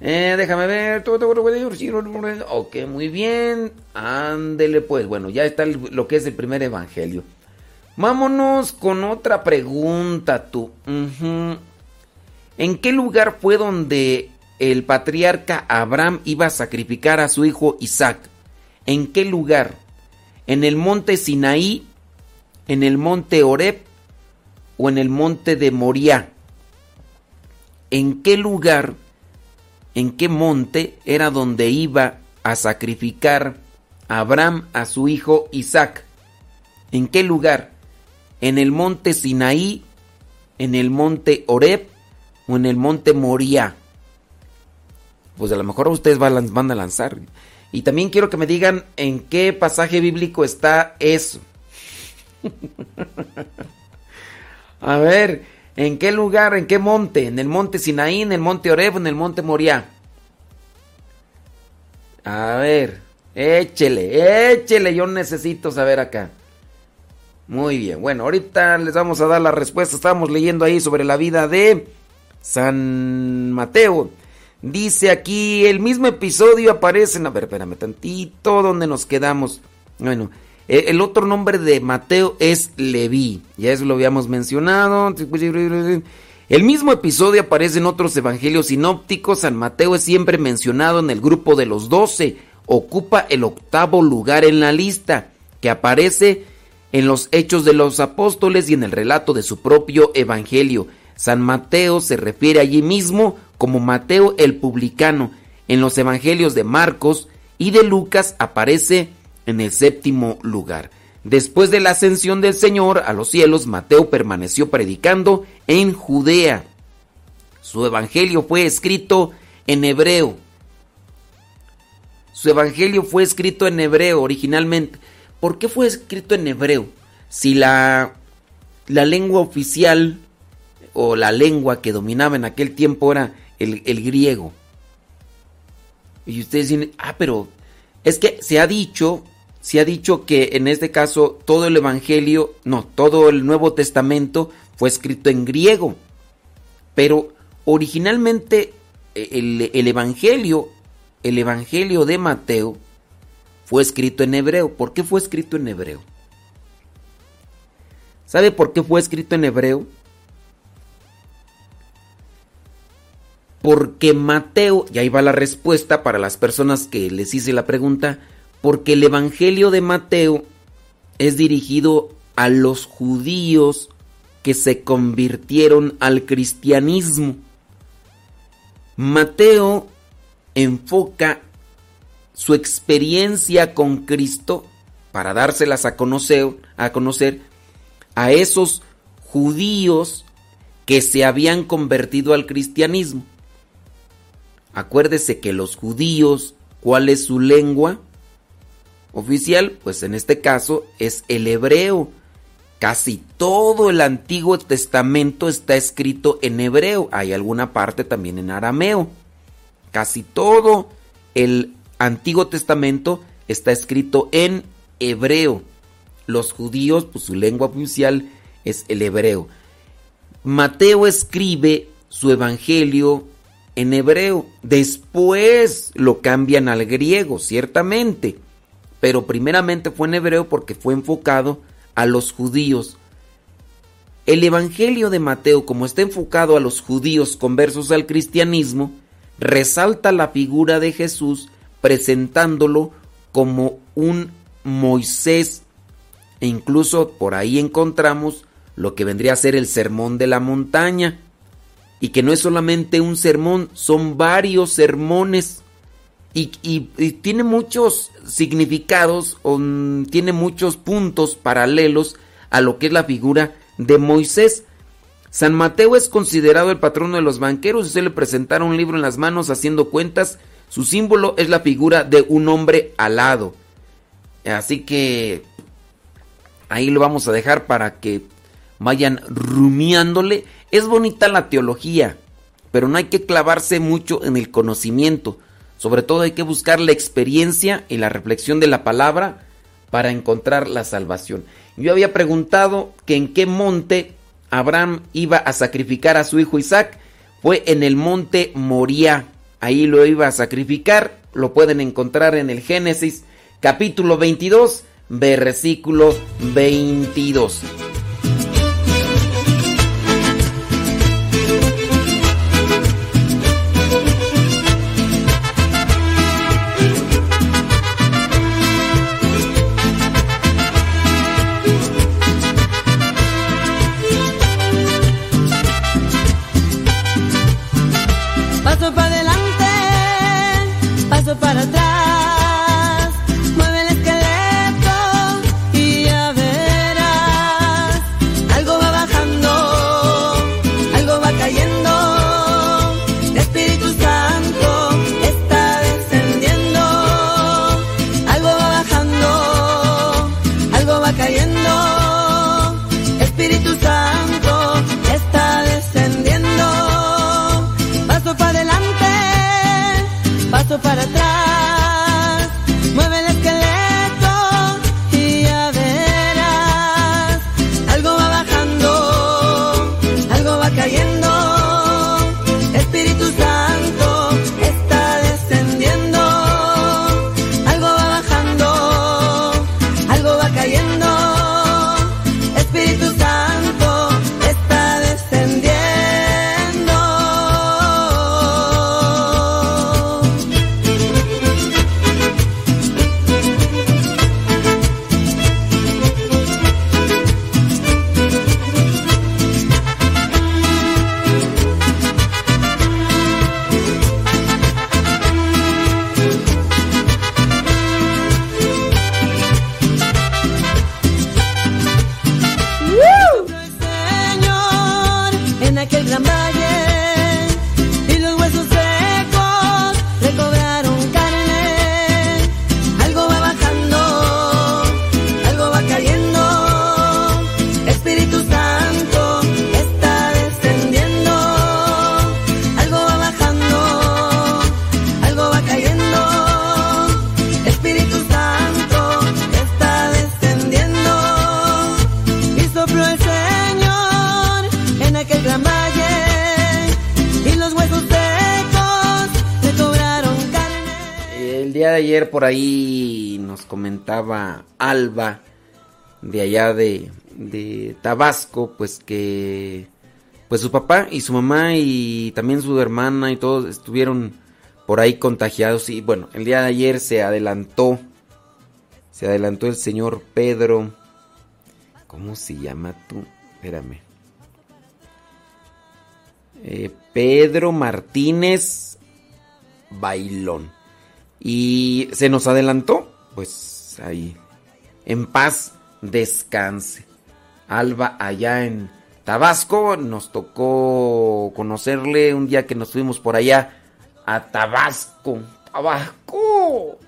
C: Eh, déjame ver. Ok, muy bien. Ándele pues. Bueno, ya está lo que es el primer evangelio. Vámonos con otra pregunta tú. ¿En qué lugar fue donde el patriarca Abraham iba a sacrificar a su hijo Isaac? ¿En qué lugar? ¿En el monte Sinaí? ¿En el monte Oreb? ¿O en el monte de Moriah? ¿En qué lugar? En qué monte era donde iba a sacrificar Abraham a su hijo Isaac. ¿En qué lugar? ¿En el monte Sinaí? ¿En el monte Oreb? ¿O en el monte Moria? Pues a lo mejor ustedes van a lanzar. Y también quiero que me digan en qué pasaje bíblico está eso. a ver, ¿En qué lugar? ¿En qué monte? ¿En el monte Sinaí? ¿En el monte Oreb? ¿En el monte Moriah? A ver, échele, échele, yo necesito saber acá. Muy bien, bueno, ahorita les vamos a dar la respuesta. Estábamos leyendo ahí sobre la vida de San Mateo. Dice aquí, el mismo episodio aparece en... A ver, espérame tantito, ¿dónde nos quedamos? Bueno, el otro nombre de Mateo es Leví. Ya eso lo habíamos mencionado. El mismo episodio aparece en otros evangelios sinópticos. San Mateo es siempre mencionado en el grupo de los doce. Ocupa el octavo lugar en la lista, que aparece en los hechos de los apóstoles y en el relato de su propio evangelio. San Mateo se refiere allí mismo como Mateo el publicano. En los evangelios de Marcos y de Lucas aparece en el séptimo lugar. Después de la ascensión del Señor a los cielos, Mateo permaneció predicando en Judea. Su evangelio fue escrito en hebreo. Su evangelio fue escrito en hebreo originalmente. ¿Por qué fue escrito en hebreo? Si la, la lengua oficial o la lengua que dominaba en aquel tiempo era el, el griego. Y ustedes dicen, ah, pero es que se ha dicho se ha dicho que en este caso todo el Evangelio, no, todo el Nuevo Testamento fue escrito en griego. Pero originalmente e, el, Evangelio, el Evangelio de Mateo, fue escrito en hebreo. ¿Por qué fue escrito en hebreo? ¿Sabe por qué fue escrito en hebreo? Porque Mateo, y ahí va la respuesta para las personas que les hice la pregunta, porque el Evangelio de Mateo es dirigido a los judíos que se convirtieron al cristianismo. Mateo enfoca su experiencia con Cristo para dárselas a conocer, a conocer a esos judíos que se habían convertido al cristianismo. Acuérdese que los judíos, ¿cuál es su lengua oficial? Pues en este caso es el hebreo. Casi todo el Antiguo Testamento está escrito en hebreo. Hay alguna parte también en arameo. Casi todo el Antiguo Testamento está escrito en hebreo. Los judíos, pues su lengua oficial es el hebreo. Mateo escribe su evangelio en hebreo. Después lo cambian al griego, ciertamente. Pero primeramente fue en hebreo porque fue enfocado a los judíos. El Evangelio de Mateo, como está enfocado a los judíos conversos al cristianismo, resalta la figura de Jesús presentándolo como un Moisés. E incluso por ahí encontramos lo que vendría a ser el sermón de la montaña y que no es solamente un sermón, son varios sermones y, tiene muchos significados, o, mm, tiene muchos puntos paralelos a lo que es la figura de Moisés. San Mateo es considerado el patrono de los banqueros y se le presentaron un libro en las manos haciendo cuentas. Su símbolo es la figura de un hombre alado. Así que ahí lo vamos a dejar para que vayan rumiándole es bonita la teología, pero no hay que clavarse mucho en el conocimiento. Sobre todo hay que buscar la experiencia y la reflexión de la palabra para encontrar la salvación. Yo había preguntado que en qué monte Abraham iba a sacrificar a su hijo Isaac. Fue en el monte Moría. Ahí lo iba a sacrificar. Lo pueden encontrar en el Génesis capítulo 22, versículo 22. Ahí nos comentaba Alba de allá de, de Tabasco, pues que pues su papá y su mamá y también su hermana y todos estuvieron por ahí contagiados. Y bueno, el día de ayer se adelantó, se adelantó el señor Pedro. ¿Cómo se llama tú? Espérame. Eh, Pedro Martínez Bailón. Y se nos adelantó, pues ahí. En paz, descanse. Alba allá en Tabasco, nos tocó conocerle un día que nos fuimos por allá a Tabasco. Tabasco.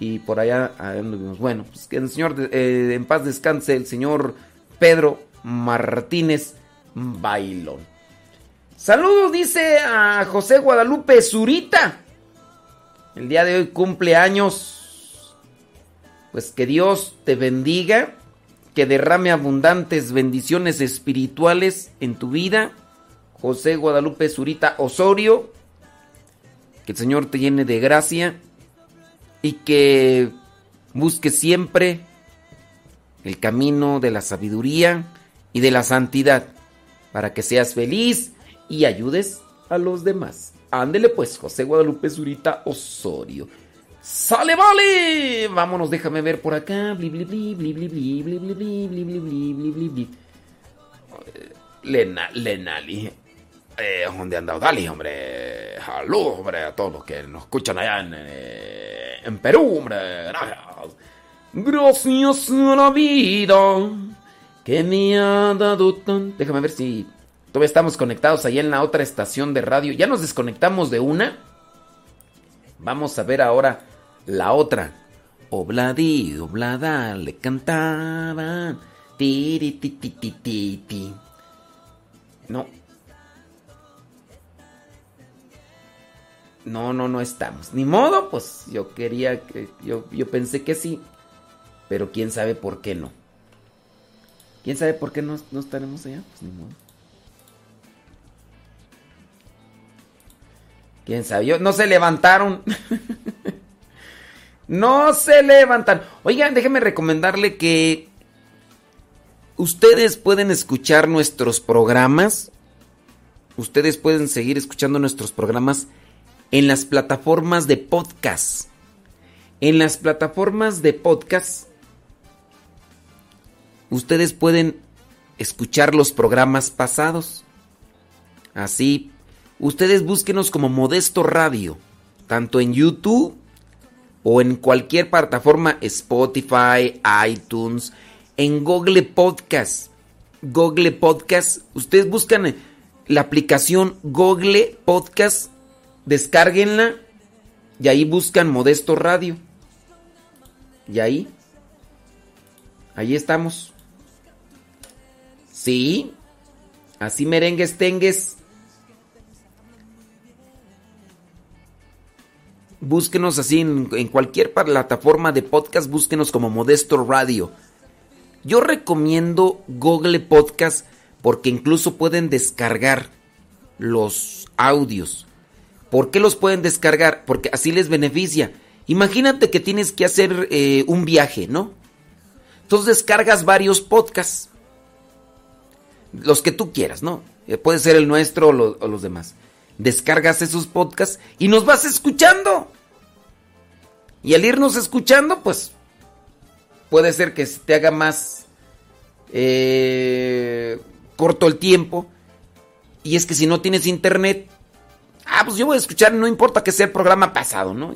C: Y por allá. Bueno, pues que el señor eh, en paz descanse, el señor Pedro Martínez Bailón. Saludos, dice a José Guadalupe Zurita. El día de hoy cumple años. Pues que Dios te bendiga, que derrame abundantes bendiciones espirituales en tu vida. José Guadalupe Zurita Osorio. Que el Señor te llene de gracia y que busque siempre el camino de la sabiduría y de la santidad para que seas feliz y ayudes a los demás. Ándele pues, José Guadalupe Zurita Osorio. ¡Sale, vale! Vámonos, déjame ver por acá. Bli, bli, bli, bli, bli, bli, bli, bli, bli, bli, bli, bli, bli, bli. Lena, Lenali. Eh, ¿Dónde han dado? Dale, hombre. Salud, hombre, a todos los que nos escuchan allá en, eh, en Perú, hombre. Gracias. Gracias a la vida que me ha dado tan... Déjame ver si todavía estamos conectados ahí en la otra estación de radio. Ya nos desconectamos de una. Vamos a ver ahora la otra. Obladi, oblada, le cantaban. Ti, ti, ti, ti. No. No, no, no estamos. Ni modo, pues yo quería que. Yo, yo pensé que sí. Pero quién sabe por qué no. ¿Quién sabe por qué no, no estaremos allá? Pues ni modo. ¿Quién sabe? No se levantaron. no se levantaron. Oigan, déjenme recomendarle que ustedes pueden escuchar nuestros programas. Ustedes pueden seguir escuchando nuestros programas en las plataformas de podcast. En las plataformas de podcast, ustedes pueden escuchar los programas pasados. Así, ustedes búsquenos como Modesto Radio, tanto en YouTube o en cualquier plataforma Spotify, iTunes, en Google Podcast. Google Podcast, ustedes buscan la aplicación Google Podcast, descárguenla y ahí buscan Modesto Radio. Y ahí, ahí estamos. Sí, así merengues tengues. Búsquenos así en, cualquier plataforma de podcast, búsquenos como Modesto Radio. Yo recomiendo Google Podcast porque incluso pueden descargar los audios. ¿Por qué los pueden descargar? Porque así les beneficia. Imagínate que tienes que hacer eh, un viaje, ¿no? Entonces descargas varios podcasts. Los que tú quieras, ¿no? Eh, puede ser el nuestro o los demás. Descargas esos podcasts y nos vas escuchando. Y al irnos escuchando, pues puede ser que te haga más eh, corto el tiempo. Y es que si no tienes internet, ah, pues yo voy a escuchar, no importa que sea el programa pasado, ¿no?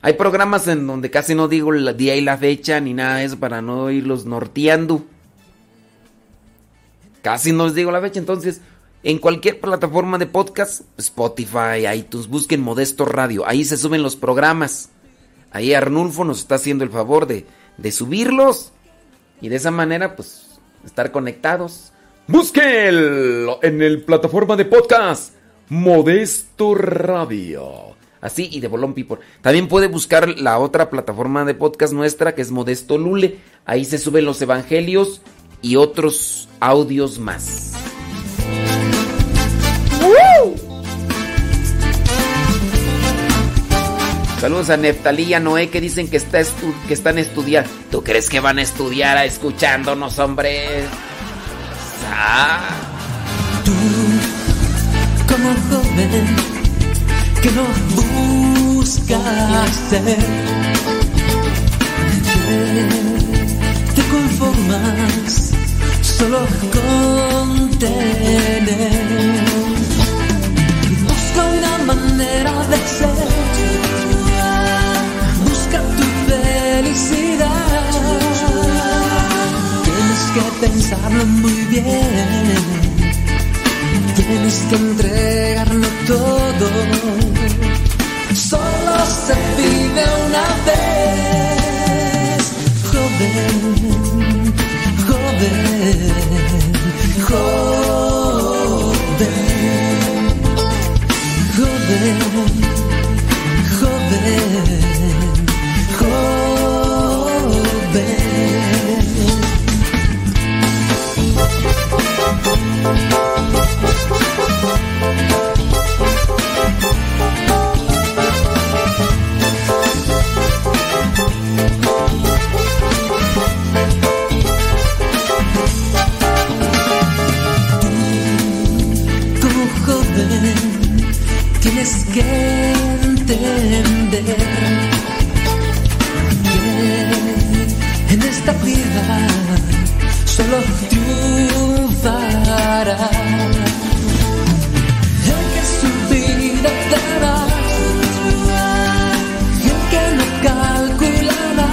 C: Hay programas en donde casi no digo el día y la fecha ni nada de eso para no irlos norteando. Casi no les digo la fecha, entonces en cualquier plataforma de podcast, Spotify, iTunes, busquen Modesto Radio, ahí se suben los programas. Ahí Arnulfo nos está haciendo el favor de, de subirlos y de esa manera pues estar conectados. Búsquenlo en el plataforma de podcast Modesto Radio. Así y de Bolón People. También puede buscar la otra plataforma de podcast nuestra que es Modesto Lule. Ahí se suben los evangelios y otros audios más. Saludos a Neftalí y a Noé que dicen que, está estu que están estudiando. ¿Tú crees que van a estudiar a escuchándonos, hombre? Ah.
F: como joven que no buscaste. Te conformas solo con tener. Busca una manera de ser. Tienes que pensarlo muy bien. Tienes que entregarlo todo. Solo se vive una vez. Joven, joven, joven, joven, tienes que entender que en esta vida solo triunfará el que su vida dará y el que no calculará.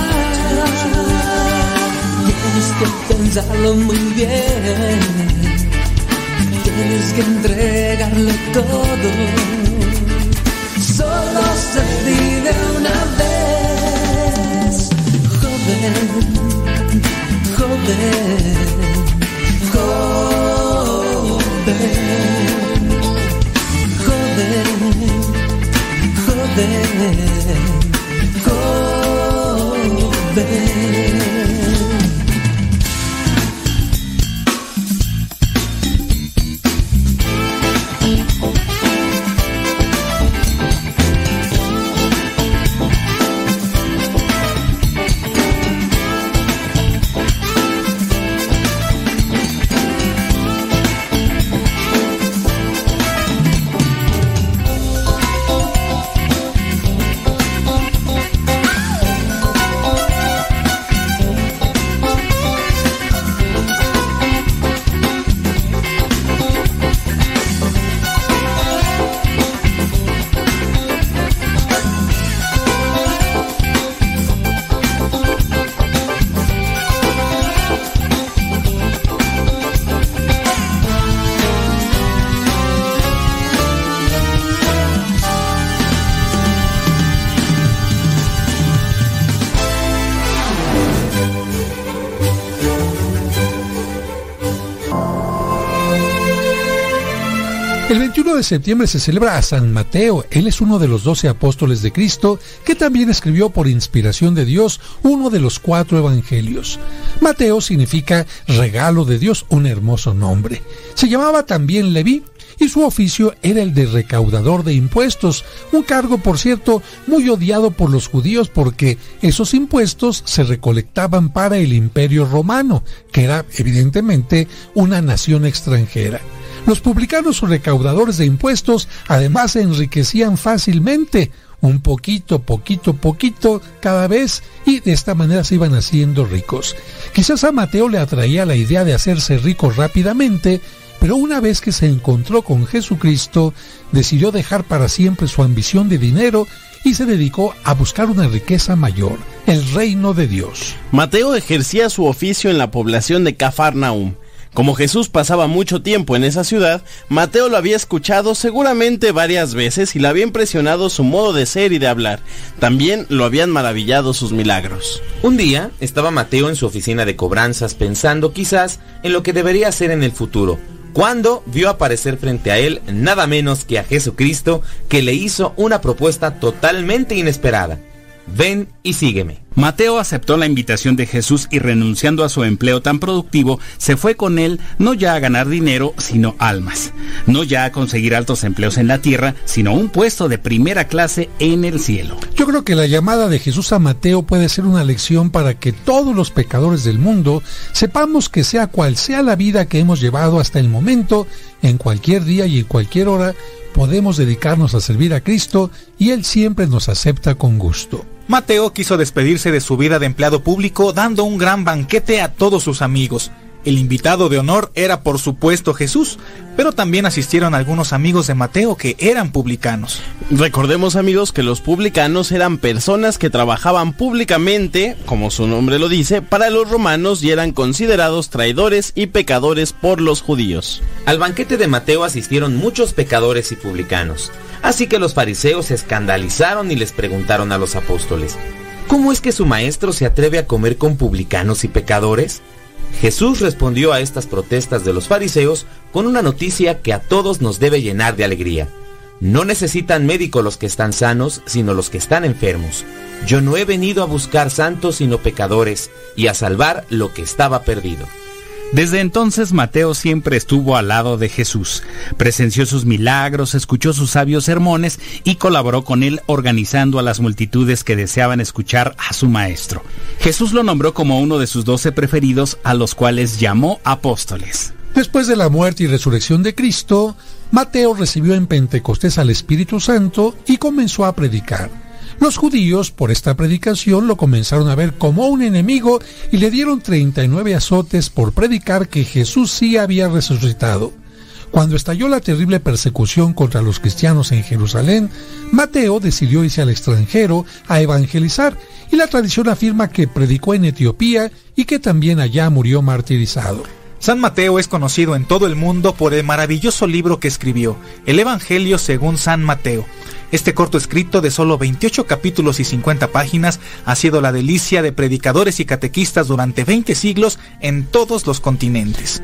F: Tienes que pensarlo muy bien tienes que entregarlo todo. Solo se vive una vez, joven, joven, joven, joven, joven,
H: de septiembre se celebra a San Mateo. Él es uno de los doce apóstoles de Cristo que también escribió por inspiración de Dios uno de los cuatro evangelios. Mateo significa regalo de Dios, un hermoso nombre. Se llamaba también Leví y su oficio era el de recaudador de impuestos, un cargo, por cierto, muy odiado por los judíos porque esos impuestos se recolectaban para el imperio romano, que era evidentemente una nación extranjera. Los publicanos o recaudadores de impuestos además se enriquecían fácilmente, un poquito, poquito, poquito cada vez y de esta manera se iban haciendo ricos. Quizás a Mateo le atraía la idea de hacerse rico rápidamente, pero una vez que se encontró con Jesucristo, decidió dejar para siempre su ambición de dinero y se dedicó a buscar una riqueza mayor, el reino de Dios.
I: Mateo ejercía su oficio en la población de Cafarnaum. Como Jesús pasaba mucho tiempo en esa ciudad, Mateo lo había escuchado seguramente varias veces y le había impresionado su modo de ser y de hablar. También lo habían maravillado sus milagros.
J: Un día estaba Mateo en su oficina de cobranzas pensando quizás en lo que debería hacer en el futuro, cuando vio aparecer frente a él nada menos que a Jesucristo que le hizo una propuesta totalmente inesperada. Ven y sígueme.
K: Mateo aceptó la invitación de Jesús y renunciando a su empleo tan productivo, se fue con él no ya a ganar dinero, sino almas. No ya a conseguir altos empleos en la tierra, sino un puesto de primera clase en el cielo.
H: Yo creo que la llamada de Jesús a Mateo puede ser una lección para que todos los pecadores del mundo sepamos que sea cual sea la vida que hemos llevado hasta el momento, en cualquier día y en cualquier hora, podemos dedicarnos a servir a Cristo y Él siempre nos acepta con gusto.
L: Mateo quiso despedirse de su vida de empleado público dando un gran banquete a todos sus amigos. El invitado de honor era por supuesto Jesús, pero también asistieron algunos amigos de Mateo que eran publicanos.
I: Recordemos amigos que los publicanos eran personas que trabajaban públicamente, como su nombre lo dice, para los romanos y eran considerados traidores y pecadores por los judíos.
J: Al banquete de Mateo asistieron muchos pecadores y publicanos, así que los fariseos se escandalizaron y les preguntaron a los apóstoles, ¿cómo es que su maestro se atreve a comer con publicanos y pecadores? Jesús respondió a estas protestas de los fariseos con una noticia que a todos nos debe llenar de alegría. No necesitan médico los que están sanos, sino los que están enfermos. Yo no he venido a buscar santos, sino pecadores, y a salvar lo que estaba perdido.
K: Desde entonces Mateo siempre estuvo al lado de Jesús, presenció sus milagros, escuchó sus sabios sermones y colaboró con él organizando a las multitudes que deseaban escuchar a su maestro. Jesús lo nombró como uno de sus doce preferidos a los cuales llamó apóstoles.
H: Después de la muerte y resurrección de Cristo, Mateo recibió en Pentecostés al Espíritu Santo y comenzó a predicar. Los judíos, por esta predicación, lo comenzaron a ver como un enemigo y le dieron 39 azotes por predicar que Jesús sí había resucitado. Cuando estalló la terrible persecución contra los cristianos en Jerusalén, Mateo decidió irse al extranjero a evangelizar y la tradición afirma que predicó en Etiopía y que también allá murió martirizado.
L: San Mateo es conocido en todo el mundo por el maravilloso libro que escribió, el Evangelio según San Mateo. Este corto escrito de solo 28 capítulos y 50 páginas ha sido la delicia de predicadores y catequistas durante 20 siglos en todos los continentes.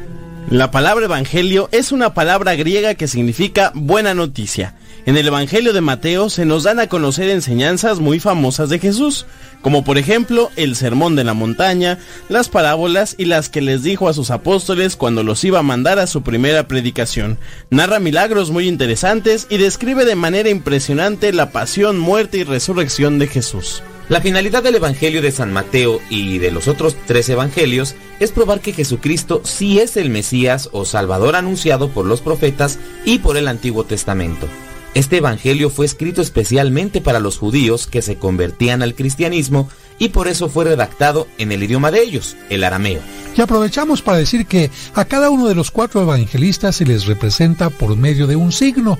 I: La palabra evangelio es una palabra griega que significa buena noticia. En el Evangelio de Mateo se nos dan a conocer enseñanzas muy famosas de Jesús, como por ejemplo el Sermón de la Montaña, las parábolas y las que les dijo a sus apóstoles cuando los iba a mandar a su primera predicación. Narra milagros muy interesantes y describe de manera impresionante la pasión, muerte y resurrección de Jesús.
J: La finalidad del Evangelio de San Mateo y de los otros tres Evangelios es probar que Jesucristo sí es el Mesías o Salvador anunciado por los profetas y por el Antiguo Testamento. Este Evangelio fue escrito especialmente para los judíos que se convertían al cristianismo y por eso fue redactado en el idioma de ellos, el arameo.
H: Y aprovechamos para decir que a cada uno de los cuatro evangelistas se les representa por medio de un signo,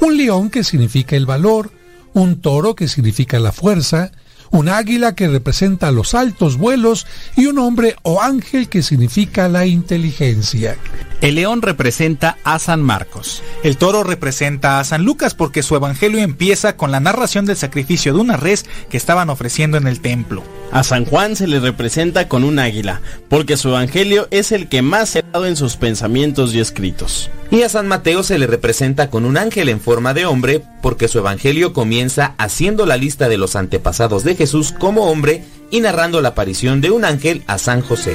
H: un león que significa el valor, un toro que significa la fuerza, un águila que representa los altos vuelos y un hombre o ángel que significa la inteligencia.
K: El león representa a San Marcos.
L: El toro representa a San Lucas porque su evangelio empieza con la narración del sacrificio de una res que estaban ofreciendo en el templo.
I: A San Juan se le representa con un águila, porque su evangelio es el que más se ha dado en sus pensamientos y escritos.
J: Y a San Mateo se le representa con un ángel en forma de hombre, porque su evangelio comienza haciendo la lista de los antepasados de Jesús como hombre y narrando la aparición de un ángel a San José.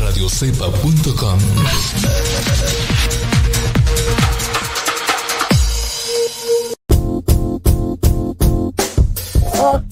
M: radiocepa.com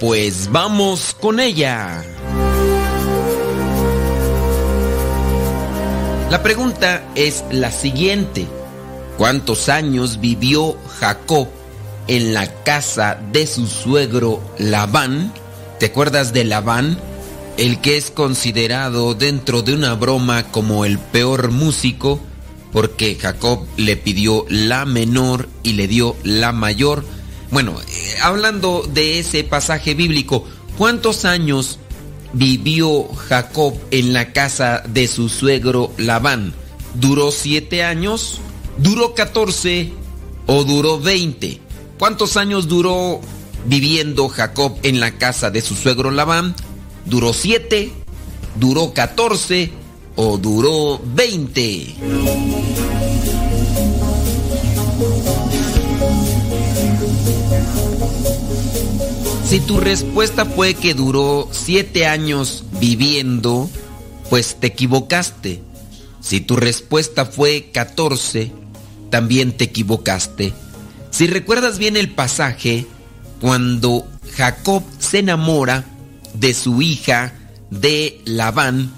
C: Pues vamos con ella. La pregunta es la siguiente. ¿Cuántos años vivió Jacob en la casa de su suegro Labán? ¿Te acuerdas de Labán? El que es considerado dentro de una broma como el peor músico porque Jacob le pidió la menor y le dio la mayor. Bueno, eh, hablando de ese pasaje bíblico, ¿cuántos años vivió Jacob en la casa de su suegro Labán? ¿Duró siete años? ¿Duró catorce? ¿O duró veinte? ¿Cuántos años duró viviendo Jacob en la casa de su suegro Labán? ¿Duró siete? ¿Duró catorce? ¿O duró veinte? Si tu respuesta fue que duró siete años viviendo, pues te equivocaste. Si tu respuesta fue 14, también te equivocaste. Si recuerdas bien el pasaje, cuando Jacob se enamora de su hija de Labán,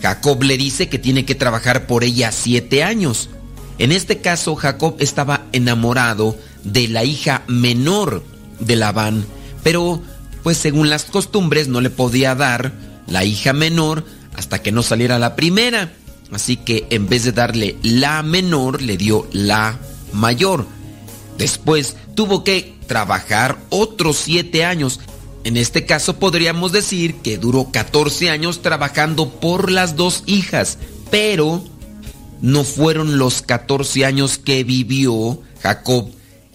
C: Jacob le dice que tiene que trabajar por ella siete años. En este caso, Jacob estaba enamorado de la hija menor de Labán, pero pues según las costumbres no le podía dar la hija menor hasta que no saliera la primera. Así que en vez de darle la menor, le dio la mayor. Después tuvo que trabajar otros siete años. En este caso podríamos decir que duró 14 años trabajando por las dos hijas, pero no fueron los 14 años que vivió Jacob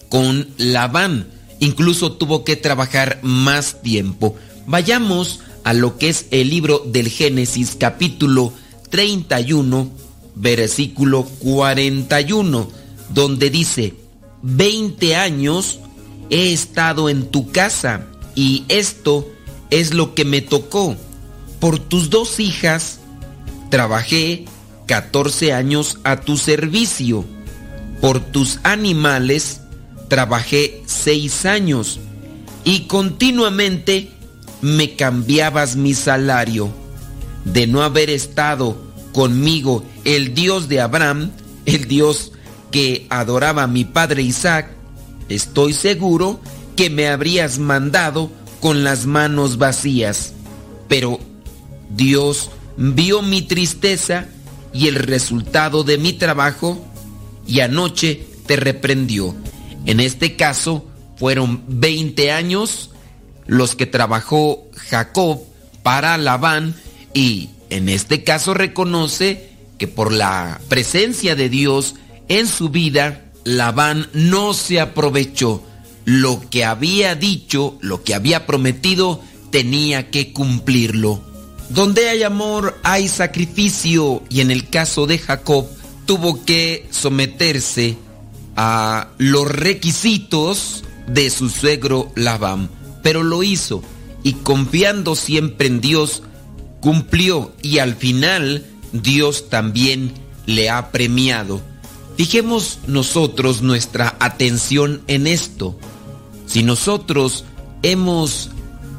C: con Labán. Incluso tuvo que trabajar más tiempo. Vayamos a lo que es el libro del Génesis capítulo 31, versículo 41, donde dice, 20 años he estado en tu casa y esto es lo que me tocó. Por tus dos hijas trabajé 14 años a tu servicio. Por tus animales trabajé 6 años y continuamente me cambiabas mi salario. De no haber estado conmigo el Dios de Abraham, el Dios que adoraba a mi padre Isaac, estoy seguro que me habrías mandado con las manos vacías. Pero Dios vio mi tristeza y el resultado de mi trabajo y anoche te reprendió. En este caso fueron 20 años los que trabajó Jacob para Labán y en este caso reconoce que por la presencia de Dios en su vida, Labán no se aprovechó. Lo que había dicho, lo que había prometido, tenía que cumplirlo. Donde hay amor hay sacrificio y en el caso de Jacob tuvo que someterse a los requisitos de su suegro Labán, pero lo hizo y confiando siempre en Dios, cumplió y al final Dios también le ha premiado. Fijemos nosotros nuestra atención en esto. Si nosotros hemos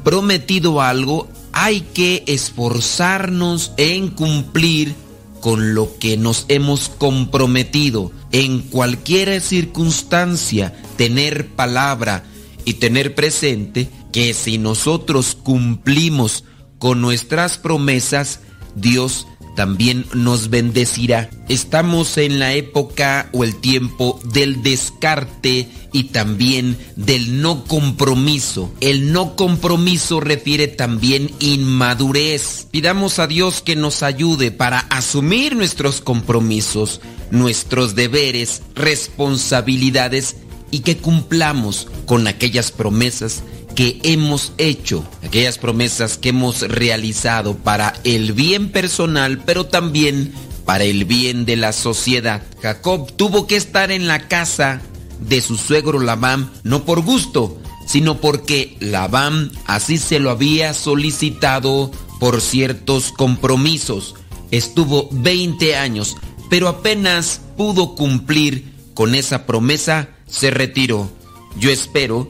C: prometido algo, hay que esforzarnos en cumplir con lo que nos hemos comprometido. En cualquier circunstancia, tener palabra y tener presente que si nosotros cumplimos con nuestras promesas, Dios también nos bendecirá. Estamos en la época o el tiempo del descarte y también del no compromiso. El no compromiso refiere también inmadurez. Pidamos a Dios que nos ayude para asumir nuestros compromisos, nuestros deberes, responsabilidades y que cumplamos con aquellas promesas que hemos hecho, aquellas promesas que hemos realizado para el bien personal, pero también para el bien de la sociedad. Jacob tuvo que estar en la casa de su suegro Labán, no por gusto, sino porque Labán así se lo había solicitado por ciertos compromisos. Estuvo 20 años, pero apenas pudo cumplir con esa promesa, se retiró. Yo espero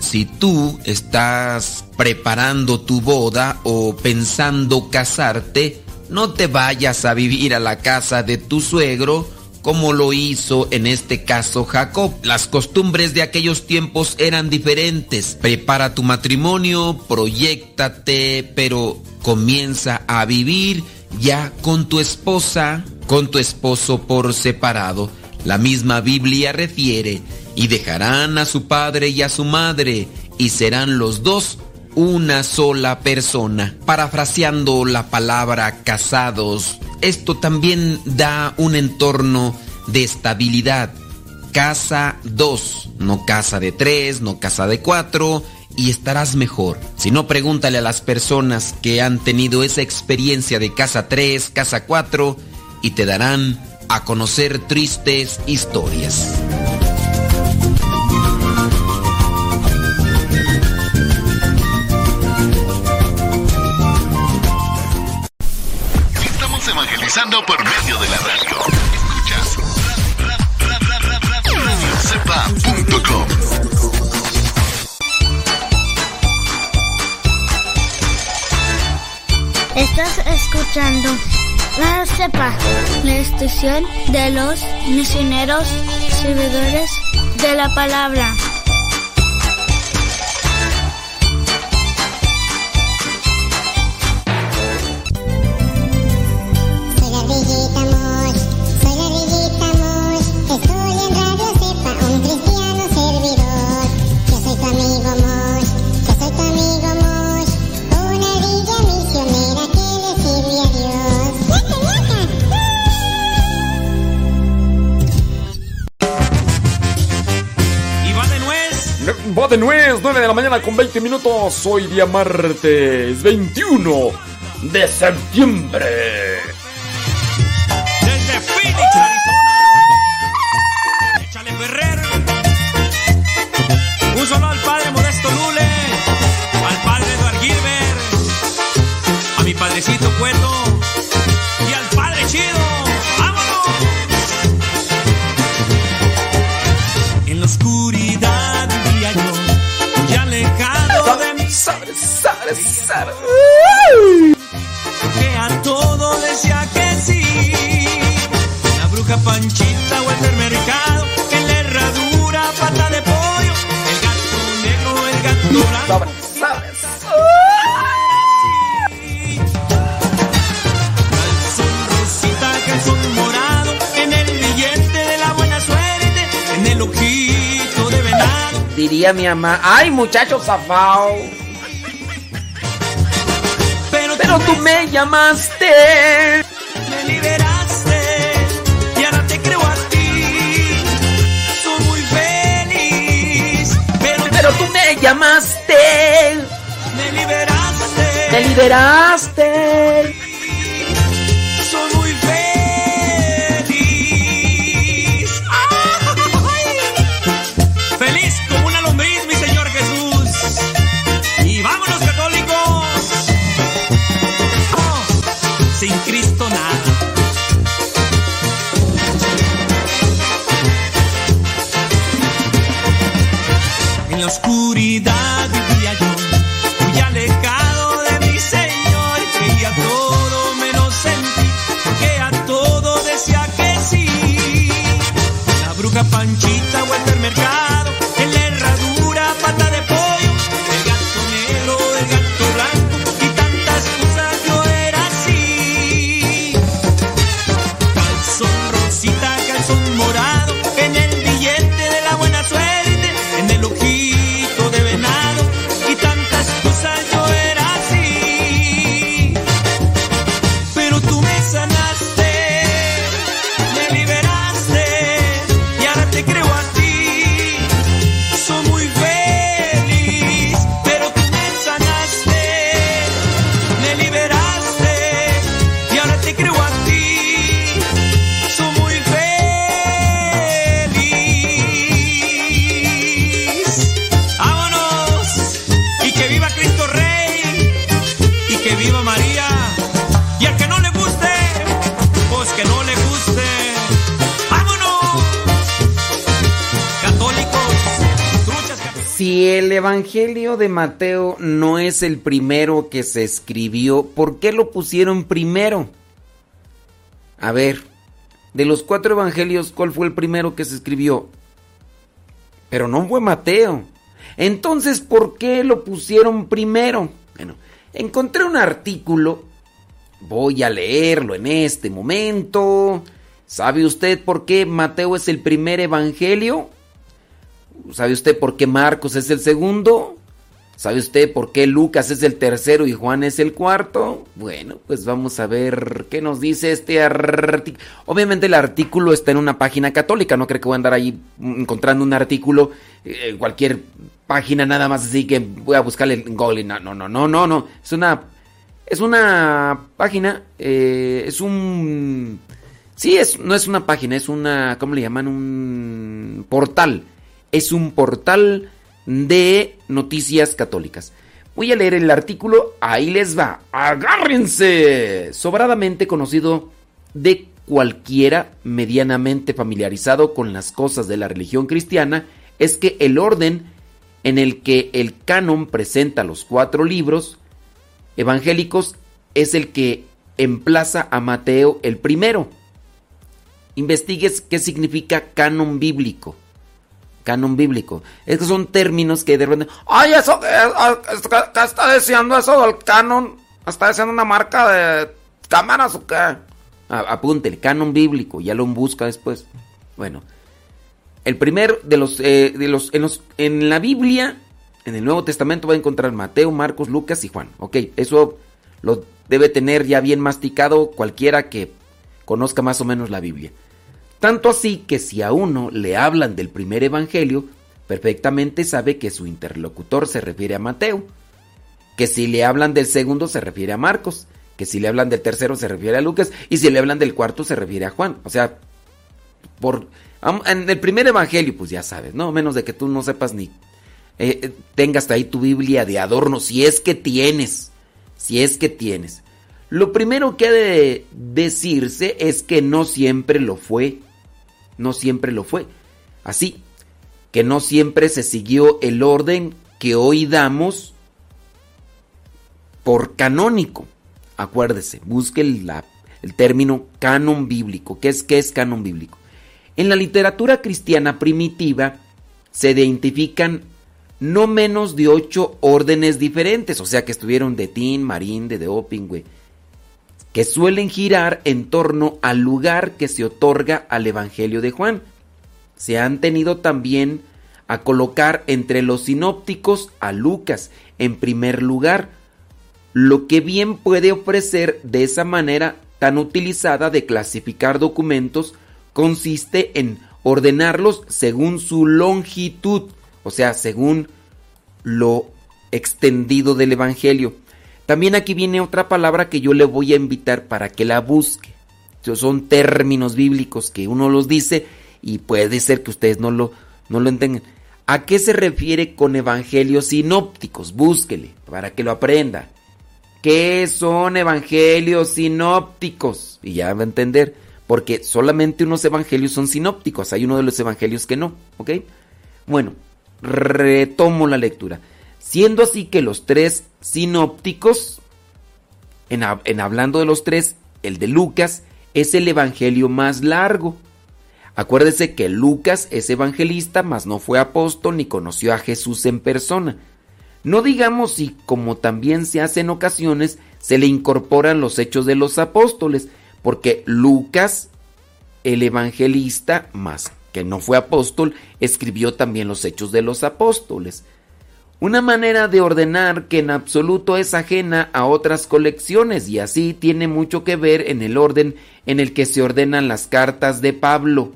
C: si tú estás preparando tu boda o pensando casarte, no te vayas a vivir a la casa de tu suegro como lo hizo en este caso Jacob. Las costumbres de aquellos tiempos eran diferentes. Prepara tu matrimonio, proyectate, pero comienza a vivir ya con tu esposa, con tu esposo por separado. La misma Biblia refiere, y dejarán a su padre y a su madre, y serán los dos una sola persona. Parafraseando la palabra casados, esto también da un entorno de estabilidad. Casa 2, no casa de 3, no casa de 4, y estarás mejor. Si no, pregúntale a las personas que han tenido esa experiencia de casa 3, casa 4, y te darán a conocer tristes historias.
M: Evangelizando por medio de la radio. Escuchas radiocepa.com.
N: Estás escuchando la CEPA, la estación de los misioneros servidores de la palabra.
D: De nuez,
C: 9 de la mañana con 20 minutos. Hoy día martes 21 de septiembre.
D: Desde Phoenix, Arizona. Échale Ferrer. Un solo al padre Modesto Lule. Al padre Eduard Gilbert. A mi padrecito Cueto. Que a todo decía que sí. La bruja Panchita o el del mercado, en la herradura, pata de pollo, el gato negro, el gato blanco. Calzón rosita, calzón morado, en el billete de la buena suerte, en el ojito de venado.
C: Diría mi mamá, ay muchacho zafao.
D: Pero,
C: tú me llamaste.
D: me liberaste y ahora te creo a ti. Soy muy feliz, pero,
C: Pero tú me llamaste.
D: me liberaste.
C: Me liberaste.
D: En
C: Evangelio de Mateo no es el primero que se escribió, ¿por qué lo pusieron primero? A ver, de los cuatro evangelios, ¿cuál fue el primero que se escribió? Pero no fue Mateo. Entonces, ¿por qué lo pusieron primero? Bueno, encontré un artículo, voy a leerlo en este momento. ¿Sabe usted por qué Mateo es el primer evangelio? ¿Sabe usted por qué Marcos es el segundo? ¿Sabe usted por qué Lucas es el tercero y Juan es el cuarto? Bueno, pues vamos a ver qué nos dice este artículo. Obviamente el artículo está en una página católica, no creo que voy a andar ahí encontrando un artículo en cualquier página nada más así que voy a buscarle en Google. No, no, no, no, no, no. Es una, es una página, eh, es un... Sí, es, no es una página, es una, ¿cómo le llaman? Un portal. Es un portal de noticias católicas. Voy a leer el artículo, ahí les va. Agárrense. Sobradamente conocido de cualquiera medianamente familiarizado con las cosas de la religión cristiana es que el orden en el que el canon presenta los cuatro libros evangélicos es el que emplaza a Mateo el primero. Investigues qué significa canon bíblico canon bíblico. Es que son términos que de repente, ay, eso, ¿qué está diciendo eso del canon? ¿Está diciendo una marca de cámaras o qué? apunte, el canon bíblico, ya lo busca después. Bueno, el primer de los, eh, de los, en los, en la Biblia, en el Nuevo Testamento va a encontrar Mateo, Marcos, Lucas y Juan. Ok, eso lo debe tener ya bien masticado cualquiera que conozca más o menos la Biblia. Tanto así que si a uno le hablan del primer evangelio, perfectamente sabe que su interlocutor se refiere a Mateo, que si le hablan del segundo se refiere a Marcos, que si le hablan del tercero se refiere a Lucas. Y si le hablan del cuarto se refiere a Juan. O sea, por en el primer evangelio, pues ya sabes, no menos de que tú no sepas ni eh, eh, tengas ahí tu Biblia de adorno, si es que tienes, si es que tienes. Lo primero que ha de decirse es que no siempre lo fue no siempre lo fue. Así que no siempre se siguió el orden que hoy damos por canónico. Acuérdese, busque el, término canon bíblico. ¿Qué es, ¿Qué es canon bíblico? En la literatura cristiana primitiva se identifican no menos de ocho órdenes diferentes, o sea que estuvieron de Tin, Marín, de Deoping, güey que suelen girar en torno al lugar que se otorga al Evangelio de Juan. Se han tenido también a colocar entre los sinópticos a Lucas en primer lugar, lo que bien puede ofrecer de esa manera tan utilizada de clasificar documentos consiste en ordenarlos según su longitud, o sea, según lo extendido del Evangelio. También aquí viene otra palabra que yo le voy a invitar para que la busque. Son términos bíblicos que uno los dice y puede ser que ustedes no lo, no lo entiendan. ¿A qué se refiere con evangelios sinópticos? Búsquele para que lo aprenda. ¿Qué son evangelios sinópticos? Y ya va a entender. Porque solamente unos evangelios son sinópticos. Hay uno de los evangelios que no. ¿Ok? Bueno, retomo la lectura. Siendo así que los tres sinópticos, en, hablando de los tres, el de Lucas es el evangelio más largo. Acuérdese que Lucas es evangelista, mas no fue apóstol ni conoció a Jesús en persona. No digamos si, como también se hace en ocasiones, se le incorporan los hechos de los apóstoles, porque Lucas, el evangelista, más que no fue apóstol, escribió también los hechos de los apóstoles. Una manera de ordenar que en absoluto es ajena a otras colecciones y así tiene mucho que ver en el orden en el que se ordenan las cartas de Pablo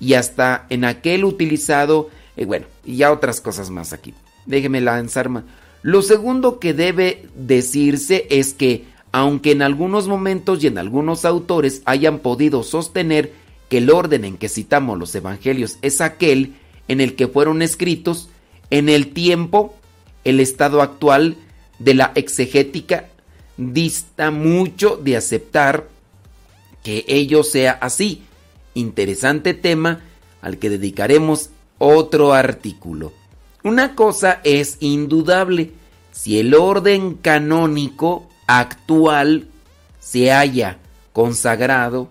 C: y hasta en aquel utilizado, eh, bueno, y ya otras cosas más aquí. Déjeme lanzar más. Lo segundo que debe decirse es que, aunque en algunos momentos y en algunos autores hayan podido sostener que el orden en que citamos los evangelios es aquel en el que fueron escritos, en el tiempo, el estado actual de la exegética dista mucho de aceptar que ello sea así. Interesante tema al que dedicaremos otro artículo. Una cosa es indudable, si el orden canónico actual se haya consagrado,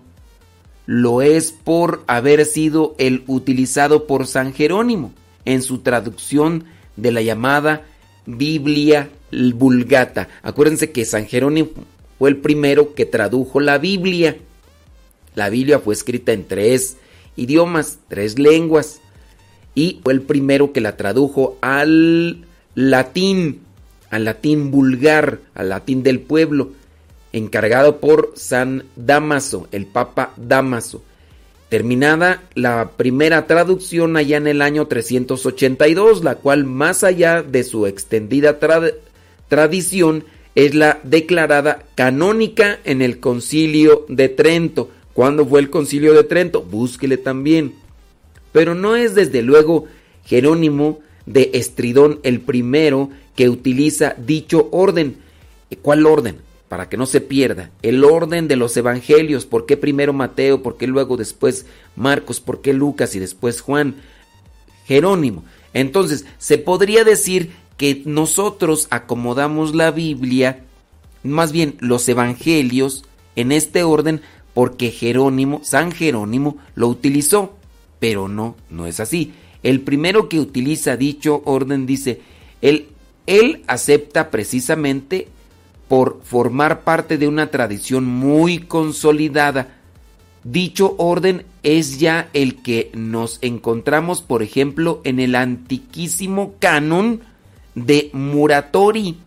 C: lo es por haber sido el utilizado por San Jerónimo en su traducción de la llamada Biblia Vulgata. Acuérdense que San Jerónimo fue el primero que tradujo la Biblia. La Biblia fue escrita en tres idiomas, tres lenguas, y fue el primero que la tradujo al latín, al latín vulgar, al latín del pueblo, encargado por San Damaso, el Papa Damaso. Terminada la primera traducción allá en el año 382, la cual más allá de su extendida tradición es la declarada canónica en el concilio de Trento. ¿Cuándo fue el concilio de Trento? Búsquele también. Pero no es desde luego Jerónimo de Estridón el primero que utiliza dicho orden. ¿Cuál orden? Para que no se pierda. El orden de los evangelios. ¿Por qué primero Mateo? ¿Por qué luego después Marcos? ¿Por qué Lucas y después Juan? Jerónimo. Entonces, se podría decir que nosotros acomodamos la Biblia, más bien los evangelios, en este orden porque Jerónimo, San Jerónimo, lo utilizó. Pero no, no es así. El primero que utiliza dicho orden dice, él, él acepta precisamente por formar parte de una tradición muy consolidada. Dicho orden es ya el que nos encontramos, por ejemplo, en el antiquísimo canon de Muratori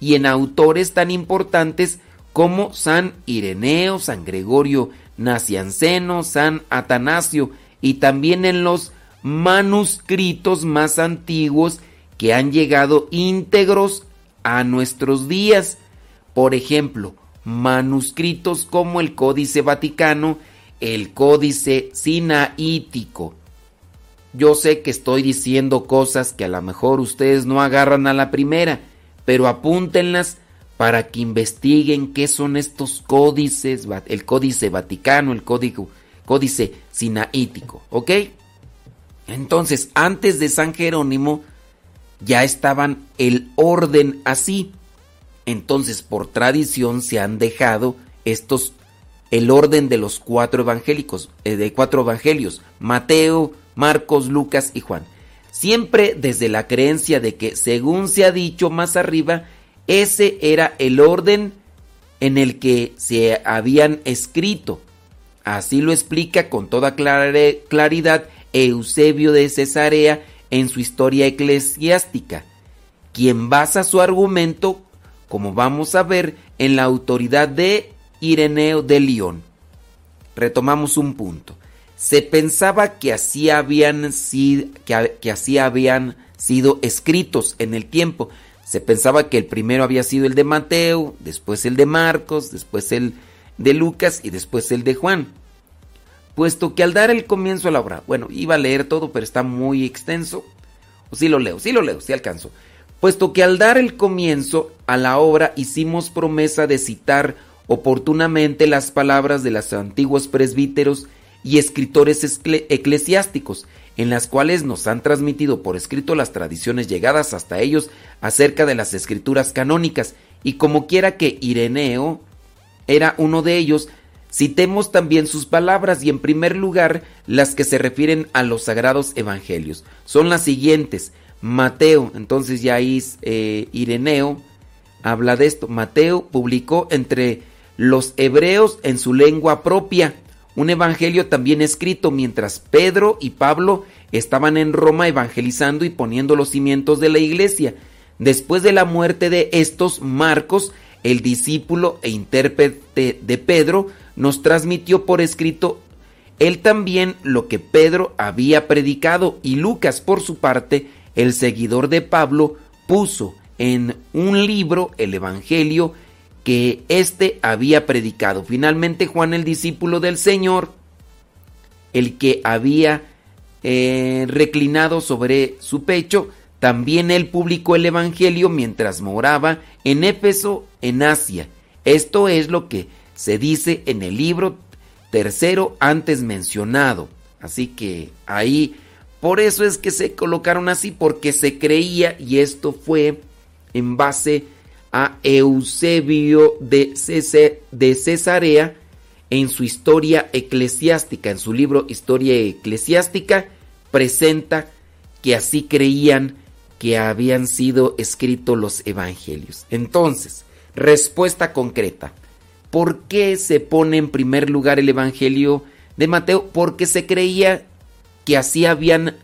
C: y en autores tan importantes como San Ireneo, San Gregorio Nacianceno, San Atanasio y también en los manuscritos más antiguos que han llegado íntegros a nuestros días. Por ejemplo, manuscritos como el Códice Vaticano, el Códice Sinaítico, yo sé que estoy diciendo cosas que a lo mejor ustedes no agarran a la primera, pero apúntenlas para que investiguen qué son estos códices, el códice vaticano, el códice sinaítico, ¿ok? Entonces, antes de San Jerónimo ya estaban el orden así. Entonces, por tradición se han dejado estos el orden de los cuatro evangélicos, eh, de cuatro evangelios, Mateo, Marcos, Lucas y Juan. Siempre desde la creencia de que, según se ha dicho más arriba, ese era el orden en el que se habían escrito. Así lo explica con toda claridad Eusebio de Cesarea en su historia eclesiástica, quien basa su argumento, como vamos a ver, en la autoridad de Ireneo de León. Retomamos un punto se pensaba que así habían sido, que, así habían sido escritos en el tiempo. Se pensaba que el primero había sido el de Mateo, después el de Marcos, después el de Lucas y después el de Juan. Puesto que al dar el comienzo a la obra, bueno, iba a leer todo, pero está muy extenso. O sí lo leo, sí lo leo, sí alcanzo. Puesto que al dar el comienzo a la obra hicimos promesa de citar oportunamente las palabras de los antiguos presbíteros y escritores eclesiásticos, en las cuales nos han transmitido por escrito las tradiciones llegadas hasta ellos acerca de las escrituras canónicas, y como quiera que Ireneo era uno de ellos, citemos también sus palabras y en primer lugar las que se refieren a los sagrados evangelios. Son las siguientes. Mateo, entonces ya ahí eh, Ireneo habla de esto. Mateo publicó entre los hebreos en su lengua propia un evangelio también escrito mientras Pedro y Pablo estaban en Roma evangelizando y poniendo los cimientos de la iglesia. Después de la muerte de estos, Marcos, el discípulo e intérprete de Pedro, nos transmitió por escrito él también lo que Pedro había predicado y Lucas, por su parte, el seguidor de Pablo, puso en un libro el Evangelio que éste había predicado. Finalmente Juan el discípulo del Señor, el que había eh, reclinado sobre su pecho, también él publicó el Evangelio mientras moraba en Éfeso, en Asia. Esto es lo que se dice en el libro tercero antes mencionado. Así que ahí Por eso es que se colocaron así, porque se creía, y esto fue en base a Eusebio de, de Cesarea en su historia eclesiástica, en su libro Historia Eclesiástica, presenta que así creían que habían sido escritos los evangelios. Entonces, respuesta concreta. ¿Por qué se pone en primer lugar el evangelio de Mateo? Porque se creía que así habían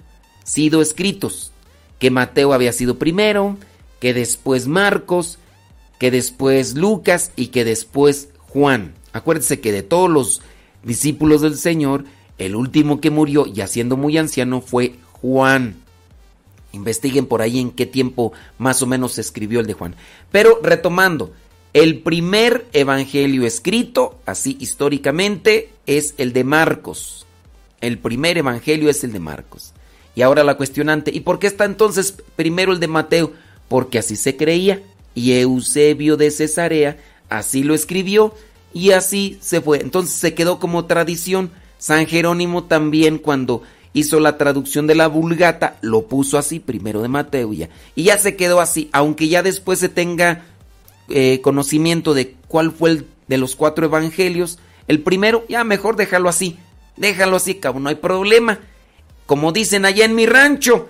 C: sido escritos, que Mateo había sido primero, que después Marcos, que después Lucas y que después Juan. Acuérdense que de todos los discípulos del Señor, el último que murió, ya siendo muy anciano, fue Juan. Investiguen por ahí en qué tiempo más o menos se escribió el de Juan. Pero retomando, el primer evangelio escrito, así históricamente, es el de Marcos. El primer evangelio es el de Marcos. Y ahora la cuestionante, ¿y por qué está entonces primero el de Mateo? Porque así se creía. Y Eusebio de Cesarea así lo escribió y así se fue. Entonces se quedó como tradición. San Jerónimo también cuando hizo la traducción de la Vulgata lo puso así, primero de Mateo ya. Y ya se quedó así, aunque ya después se tenga eh, conocimiento de cuál fue el de los cuatro evangelios. El primero, ya mejor déjalo así. Déjalo así, cabrón, no hay problema. Como dicen allá en mi rancho,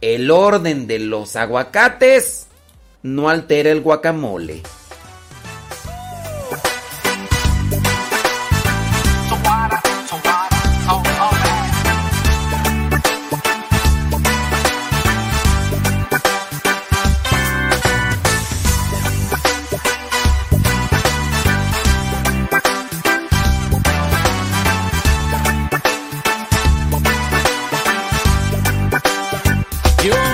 C: el orden de los aguacates no altera el guacamole.
O: you.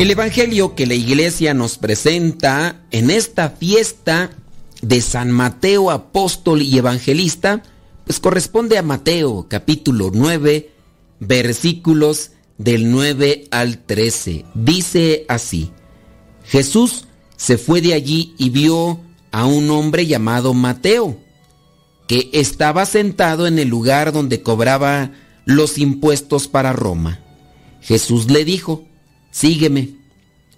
C: El Evangelio que la iglesia nos presenta en esta fiesta de San Mateo apóstol y evangelista, pues corresponde a Mateo capítulo 9, versículos del 9 al 13. Dice así, Jesús se fue de allí y vio a un hombre llamado Mateo, que estaba sentado en el lugar donde cobraba los impuestos para Roma. Jesús le dijo, sígueme.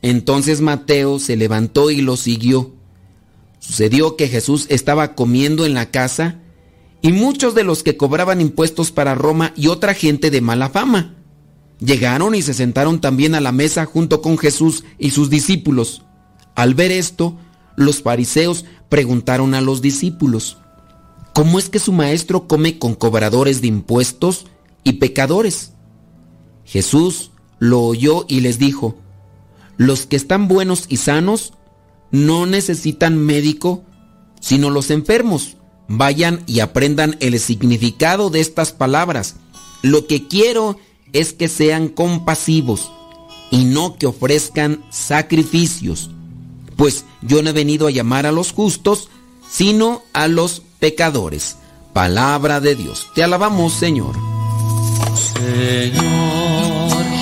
C: Entonces Mateo se levantó y lo siguió. Sucedió que Jesús estaba comiendo en la casa y muchos de los que cobraban impuestos para Roma y otra gente de mala fama llegaron y se sentaron también a la mesa junto con Jesús y sus discípulos. Al ver esto, los fariseos preguntaron a los discípulos, ¿cómo es que su maestro come con cobradores de impuestos y pecadores? Jesús lo oyó y les dijo, los que están buenos y sanos no necesitan médico, sino los enfermos. Vayan y aprendan el significado de estas palabras. Lo que quiero es que sean compasivos y no que ofrezcan sacrificios, pues yo no he venido a llamar a los justos, sino a los pecadores. Palabra de Dios. Te alabamos, Señor.
F: Señor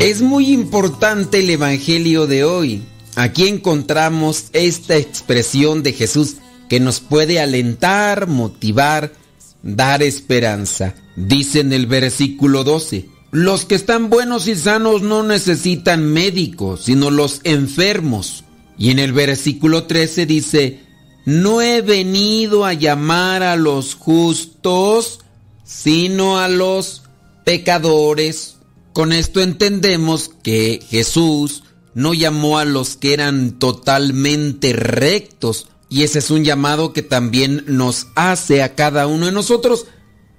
C: Es muy importante el Evangelio de hoy. Aquí encontramos esta expresión de Jesús que nos puede alentar, motivar, dar esperanza. Dice en el versículo 12, los que están buenos y sanos no necesitan médicos, sino los enfermos. Y en el versículo 13 dice, no he venido a llamar a los justos, sino a los pecadores. Con esto entendemos que Jesús no llamó a los que eran totalmente rectos, y ese es un llamado que también nos hace a cada uno de nosotros,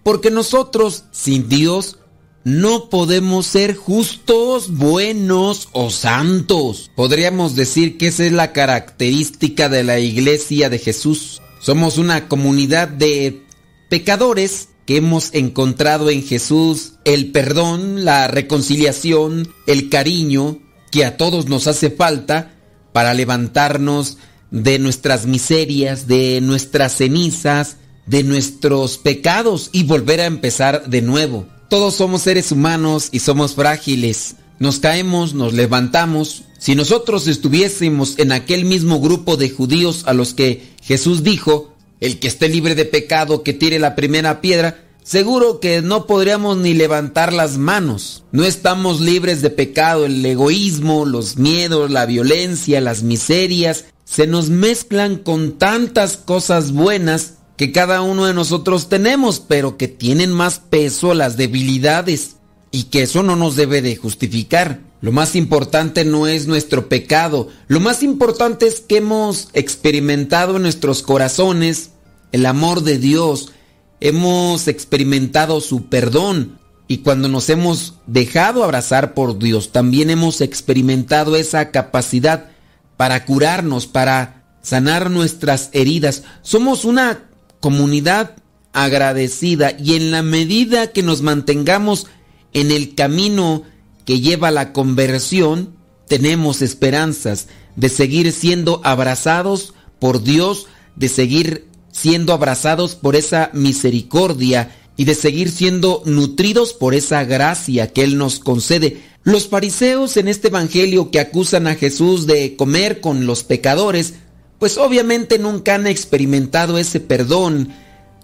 C: porque nosotros sin Dios no podemos ser justos, buenos o santos. Podríamos decir que esa es la característica de la iglesia de Jesús. Somos una comunidad de pecadores que hemos encontrado en Jesús el perdón, la reconciliación, el cariño que a todos nos hace falta para levantarnos de nuestras miserias, de nuestras cenizas, de nuestros pecados y volver a empezar de nuevo. Todos somos seres humanos y somos frágiles. Nos caemos, nos levantamos. Si nosotros estuviésemos en aquel mismo grupo de judíos a los que Jesús dijo, el que esté libre de pecado que tire la primera piedra, seguro que no podríamos ni levantar las manos. No estamos libres de pecado, el egoísmo, los miedos, la violencia, las miserias, se nos mezclan con tantas cosas buenas que cada uno de nosotros tenemos, pero que tienen más peso las debilidades y que eso no nos debe de justificar. Lo más importante no es nuestro pecado, lo más importante es que hemos experimentado en nuestros corazones el amor de Dios, hemos experimentado su perdón y cuando nos hemos dejado abrazar por Dios, también hemos experimentado esa capacidad para curarnos, para sanar nuestras heridas. Somos una comunidad agradecida y en la medida que nos mantengamos en el camino que lleva a la conversión, tenemos esperanzas de seguir siendo abrazados por Dios, de seguir siendo abrazados por esa misericordia y de seguir siendo nutridos por esa gracia que Él nos concede. Los fariseos en este Evangelio que acusan a Jesús de comer con los pecadores, pues obviamente nunca han experimentado ese perdón,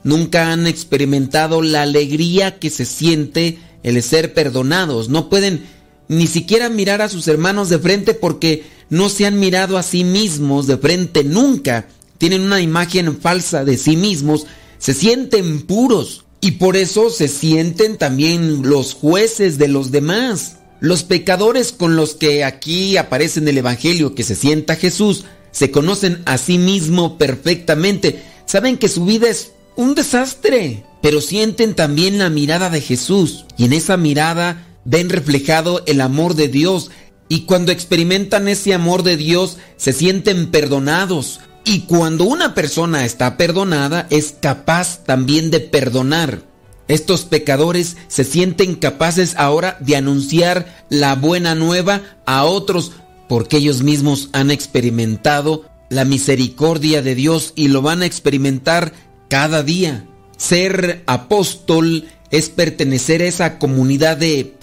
C: nunca han experimentado la alegría que se siente el ser perdonados, no pueden ni siquiera mirar a sus hermanos de frente porque no se han mirado a sí mismos de frente nunca, tienen una imagen falsa de sí mismos, se sienten puros y por eso se sienten también los jueces de los demás. Los pecadores con los que aquí aparece en el Evangelio que se sienta Jesús se conocen a sí mismo perfectamente, saben que su vida es un desastre, pero sienten también la mirada de Jesús y en esa mirada ven reflejado el amor de Dios y cuando experimentan ese amor de Dios se sienten perdonados y cuando una persona está perdonada es capaz también de perdonar. Estos pecadores se sienten capaces ahora de anunciar la buena nueva a otros porque ellos mismos han experimentado la misericordia de Dios y lo van a experimentar cada día. Ser apóstol es pertenecer a esa comunidad de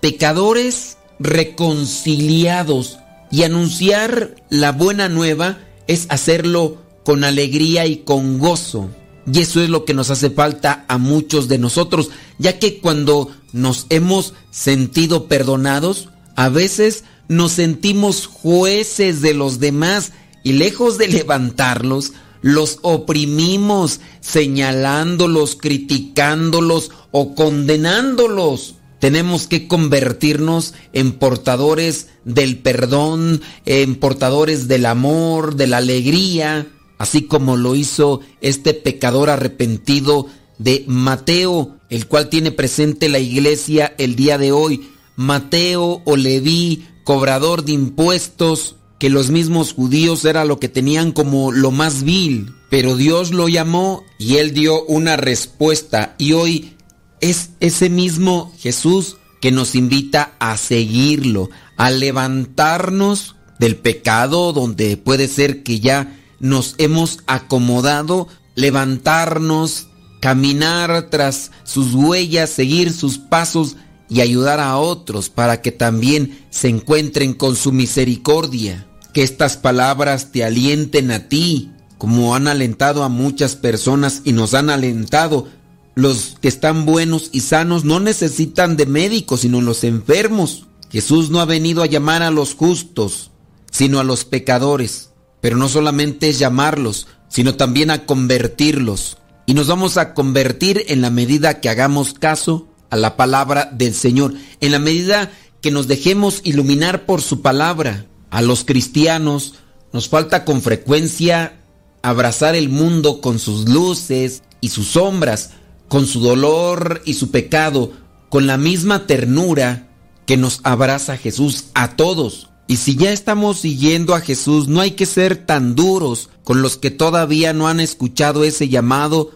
C: pecadores reconciliados y anunciar la buena nueva es hacerlo con alegría y con gozo. Y eso es lo que nos hace falta a muchos de nosotros, ya que cuando nos hemos sentido perdonados, a veces nos sentimos jueces de los demás y lejos de levantarlos, los oprimimos, señalándolos, criticándolos o condenándolos. Tenemos que convertirnos en portadores del perdón, en portadores del amor, de la alegría, así como lo hizo este pecador arrepentido de Mateo, el cual tiene presente la iglesia el día de hoy. Mateo o Leví, cobrador de impuestos, que los mismos judíos era lo que tenían como lo más vil, pero Dios lo llamó y él dio una respuesta y hoy es ese mismo Jesús que nos invita a seguirlo, a levantarnos del pecado donde puede ser que ya nos hemos acomodado, levantarnos, caminar tras sus huellas, seguir sus pasos y ayudar a otros para que también se encuentren con su misericordia. Que estas palabras te alienten a ti, como han alentado a muchas personas y nos han alentado. Los que están buenos y sanos no necesitan de médicos, sino los enfermos. Jesús no ha venido a llamar a los justos, sino a los pecadores. Pero no solamente es llamarlos, sino también a convertirlos. Y nos vamos a convertir en la medida que hagamos caso a la palabra del Señor, en la medida que nos dejemos iluminar por su palabra. A los cristianos nos falta con frecuencia abrazar el mundo con sus luces y sus sombras, con su dolor y su pecado, con la misma ternura que nos abraza Jesús a todos. Y si ya estamos siguiendo a Jesús, no hay que ser tan duros con los que todavía no han escuchado ese llamado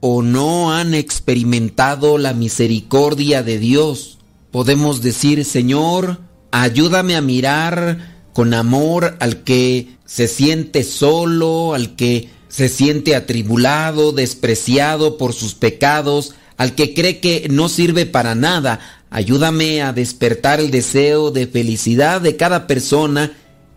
C: o no han experimentado la misericordia de Dios. Podemos decir, Señor, ayúdame a mirar con amor al que se siente solo, al que se siente atribulado, despreciado por sus pecados, al que cree que no sirve para nada. Ayúdame a despertar el deseo de felicidad de cada persona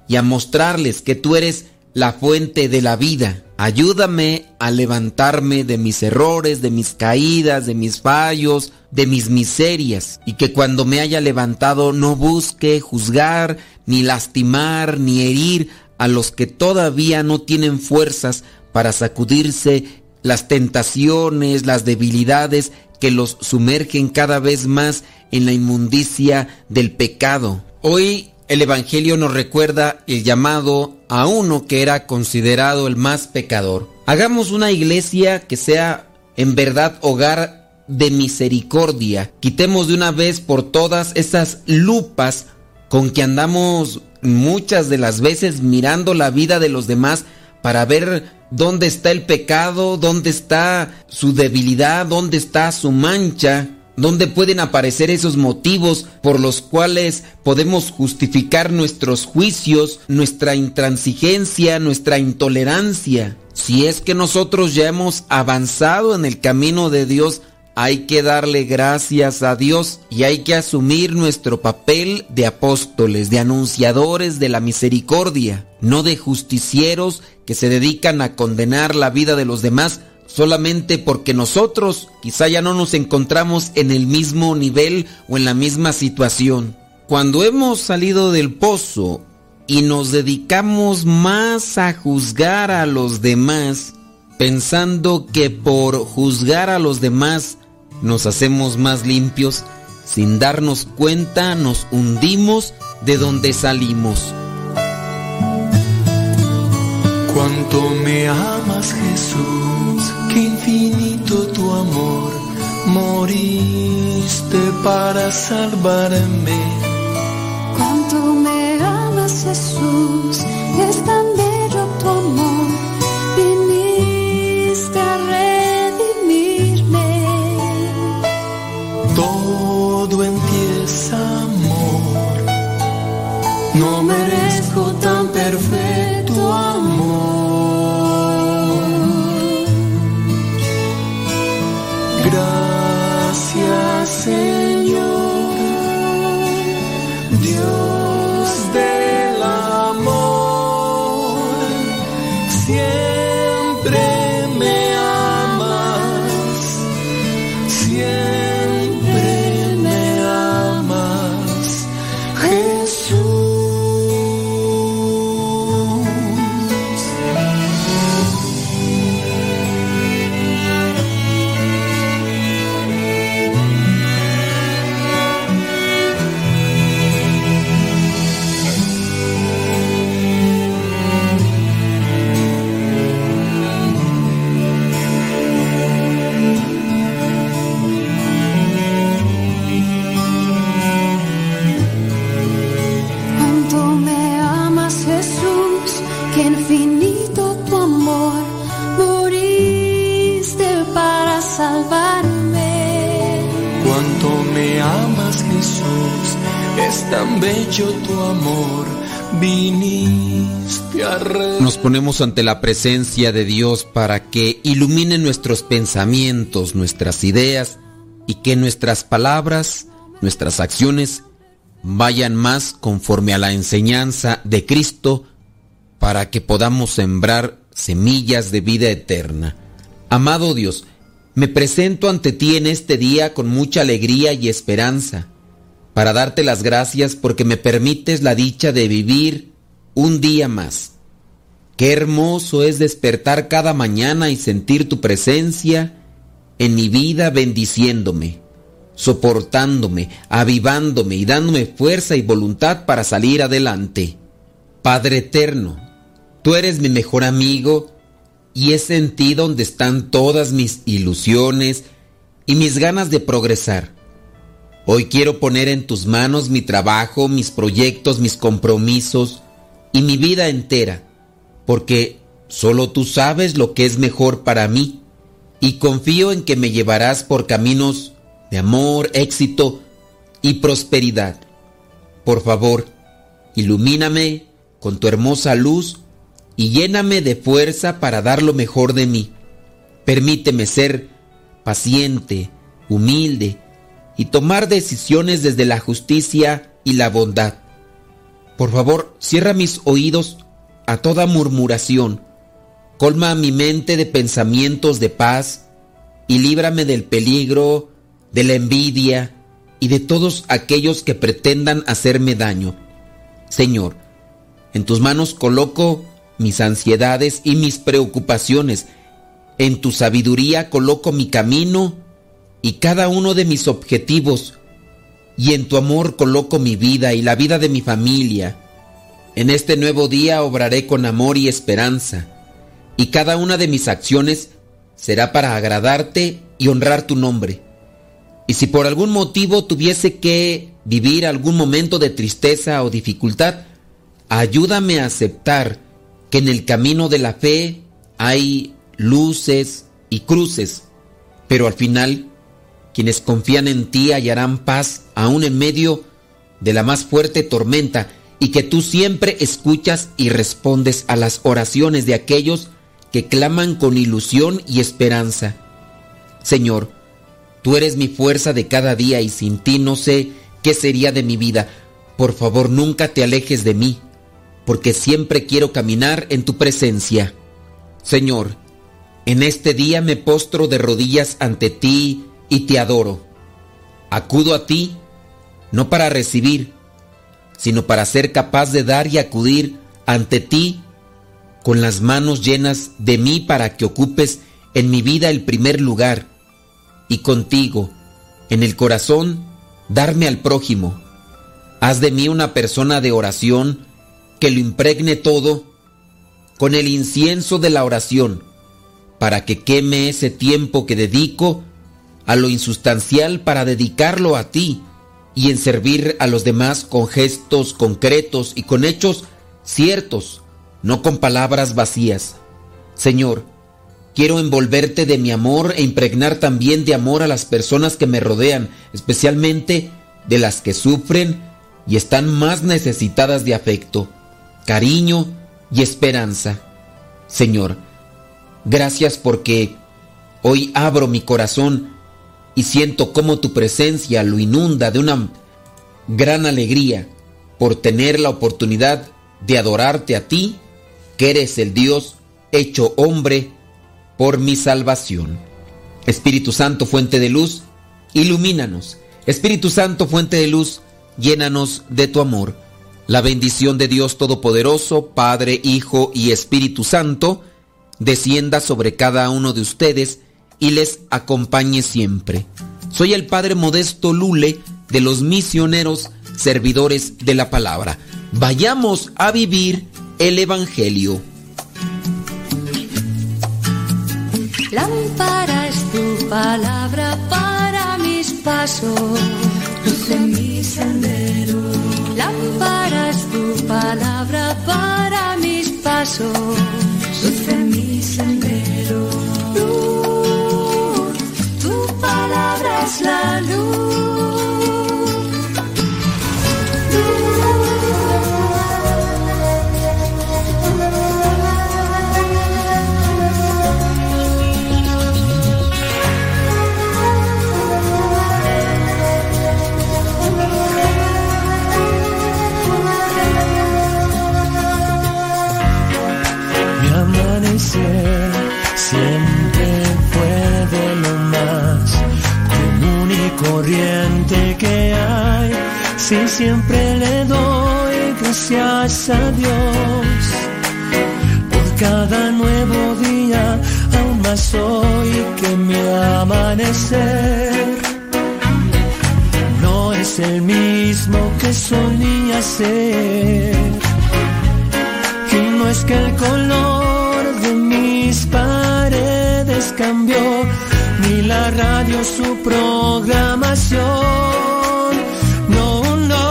C: y a mostrarles que tú eres la fuente de la vida. Ayúdame a levantarme de mis errores, de mis caídas, de mis fallos, de mis miserias, y que cuando me haya levantado no busque juzgar, ni lastimar, ni herir a los que todavía no tienen fuerzas para sacudirse las tentaciones, las debilidades que los sumergen cada vez más en la inmundicia del pecado. Hoy el Evangelio nos recuerda el llamado a uno que era considerado el más pecador. Hagamos una iglesia que sea en verdad hogar de misericordia. Quitemos de una vez por todas esas lupas con que andamos muchas de las veces mirando la vida de los demás para ver dónde está el pecado, dónde está su debilidad, dónde está su mancha, dónde pueden aparecer esos motivos por los cuales podemos justificar nuestros juicios, nuestra intransigencia, nuestra intolerancia. Si es que nosotros ya hemos avanzado en el camino de Dios, hay que darle gracias a Dios y hay que asumir nuestro papel de apóstoles, de anunciadores de la misericordia, no de justicieros que se dedican a condenar la vida de los demás solamente porque nosotros quizá ya no nos encontramos en el mismo nivel o en la misma situación. Cuando hemos salido del pozo y nos dedicamos más a juzgar a los demás, pensando que por juzgar a los demás nos hacemos más limpios, sin darnos cuenta nos hundimos de donde salimos.
P: Cuánto me amas Jesús, qué infinito tu amor, moriste para salvarme.
Q: Cuánto me amas Jesús,
P: no merezco tan perfecto amor. Gracias tan bello tu amor, viniste a
C: Nos ponemos ante la presencia de Dios para que ilumine nuestros pensamientos, nuestras ideas y que nuestras palabras, nuestras acciones vayan más conforme a la enseñanza de Cristo para que podamos sembrar semillas de vida eterna. Amado Dios, me presento ante ti en este día con mucha alegría y esperanza para darte las gracias porque me permites la dicha de vivir un día más. Qué hermoso es despertar cada mañana y sentir tu presencia en mi vida bendiciéndome, soportándome, avivándome y dándome fuerza y voluntad para salir adelante. Padre eterno, tú eres mi mejor amigo y es en ti donde están todas mis ilusiones y mis ganas de progresar. Hoy quiero poner en tus manos mi trabajo, mis proyectos, mis compromisos y mi vida entera, porque solo tú sabes lo que es mejor para mí y confío en que me llevarás por caminos de amor, éxito y prosperidad. Por favor, ilumíname con tu hermosa luz y lléname de fuerza para dar lo mejor de mí. Permíteme ser paciente, humilde y tomar decisiones desde la justicia y la bondad. Por favor, cierra mis oídos a toda murmuración Colma mi mente de pensamientos de paz y líbrame del peligro, de la envidia y de todos aquellos que pretendan hacerme daño. Señor, en tus manos coloco mis ansiedades y mis preocupaciones. En tu sabiduría coloco mi camino y cada uno de mis objetivos. Y en tu amor coloco mi vida y la vida de mi familia. En este nuevo día obraré con amor y esperanza. Y cada una de mis acciones será para agradarte y honrar tu nombre. Y si por algún motivo tuviese que vivir algún momento de tristeza o dificultad, ayúdame a aceptar que en el camino de la fe hay luces y cruces, pero al final quienes confían en ti hallarán paz aún en medio de la más fuerte tormenta y que tú siempre escuchas y respondes a las oraciones de aquellos que claman con ilusión y esperanza. Señor, tú eres mi fuerza de cada día y sin ti no sé qué sería de mi vida. Por favor, nunca te alejes de mí, porque siempre quiero caminar en tu presencia. Señor, en este día me postro de rodillas ante ti y te adoro. Acudo a ti no para recibir, sino para ser capaz de dar y acudir ante ti con las manos llenas de mí para que ocupes en mi vida el primer lugar y contigo, en el corazón, darme al prójimo. Haz de mí una persona de oración que lo impregne todo con el incienso de la oración, para que queme ese tiempo que dedico a lo insustancial para dedicarlo a ti y en servir a los demás con gestos concretos y con hechos ciertos, no con palabras vacías. Señor, quiero envolverte de mi amor e impregnar también de amor a las personas que me rodean, especialmente de las que sufren y están más necesitadas de afecto, cariño y esperanza. Señor, gracias porque hoy abro mi corazón y siento cómo tu presencia lo inunda de una gran alegría por tener la oportunidad de adorarte a ti, que eres el Dios hecho hombre por mi salvación. Espíritu Santo, fuente de luz, ilumínanos. Espíritu Santo, fuente de luz, llénanos de tu amor. La bendición de Dios Todopoderoso, Padre, Hijo y Espíritu Santo, descienda sobre cada uno de ustedes y les acompañe siempre. Soy el Padre Modesto Lule de los misioneros servidores de la palabra. Vayamos a vivir el Evangelio.
A: Lámpara tu palabra para mis pasos, luz en mi sendero. Lámpara tu palabra para mis pasos, la luz.
F: Que hay. Si siempre le doy gracias a Dios por cada nuevo día, aún más hoy que mi amanecer no es el mismo que solía ser. Y no es que el color de mis paredes cambió, ni la radio su programación. No, no.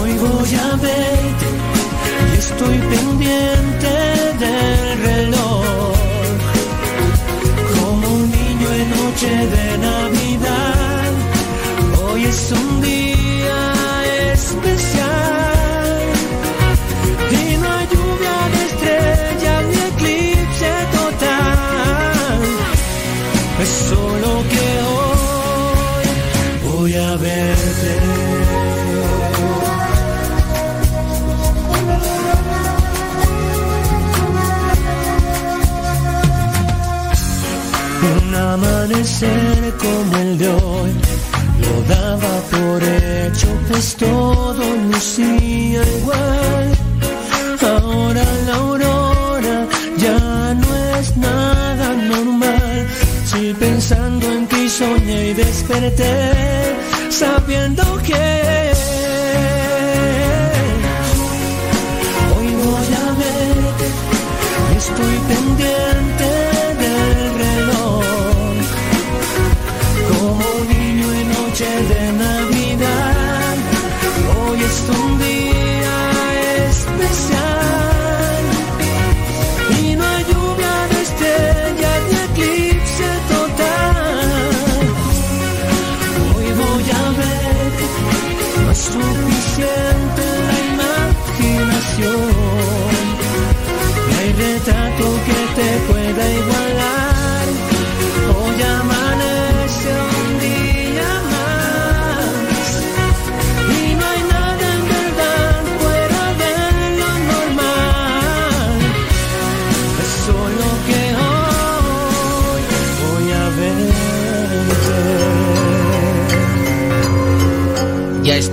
F: Hoy voy a verte y estoy pendiente del reloj. Como un niño en noche de Navidad, hoy es un día ser como el de hoy. Lo daba por hecho, pues todo lucía igual. Ahora la aurora ya no es nada normal. Si pensando en ti soñé y desperté, sabiendo que hoy voy a ver, estoy pendiente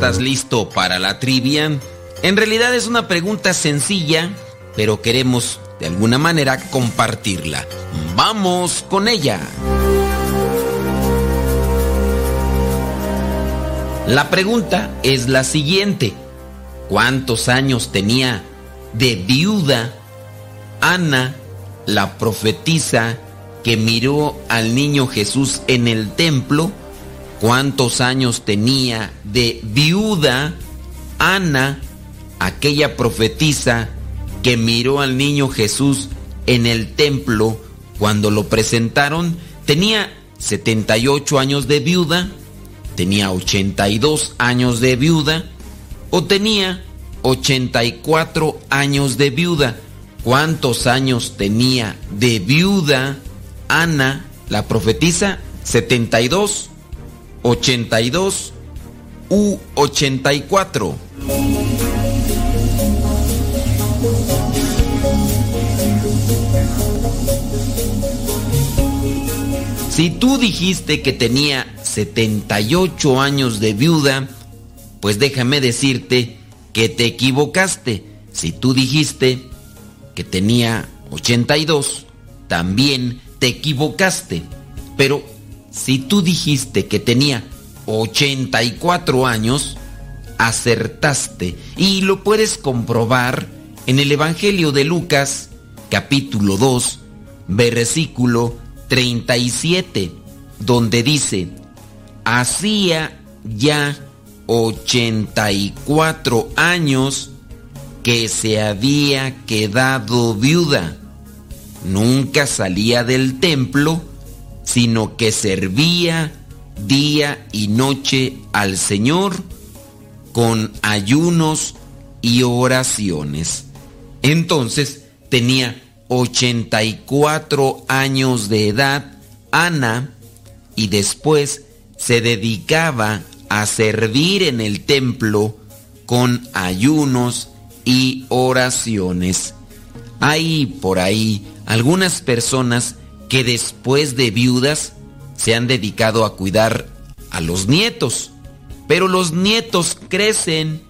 C: estás listo para la trivia? En realidad es una pregunta sencilla, pero queremos de alguna manera compartirla. Vamos con ella. La pregunta es la siguiente. ¿Cuántos años tenía de viuda Ana, la profetisa que miró al niño Jesús en el templo? ¿Cuántos años tenía de viuda Ana, aquella profetisa que miró al niño Jesús en el templo cuando lo presentaron? Tenía 78 años de viuda, tenía 82 años de viuda o tenía 84 años de viuda. ¿Cuántos años tenía de viuda Ana, la profetisa? 72, 82 u 84. Si tú dijiste que tenía 78 años de viuda, pues déjame decirte que te equivocaste. Si tú dijiste que tenía 82, también te equivocaste. Pero si tú dijiste que tenía 84 años, acertaste. Y lo puedes comprobar en el Evangelio de Lucas, capítulo 2, versículo 37, donde dice, hacía ya 84 años que se había quedado viuda. Nunca salía del templo, sino que servía día y noche al Señor con ayunos y oraciones. Entonces tenía 84 años de edad Ana y después se dedicaba a servir en el templo con ayunos y oraciones. Hay por ahí algunas personas que después de viudas se han dedicado a cuidar a los nietos, pero los nietos crecen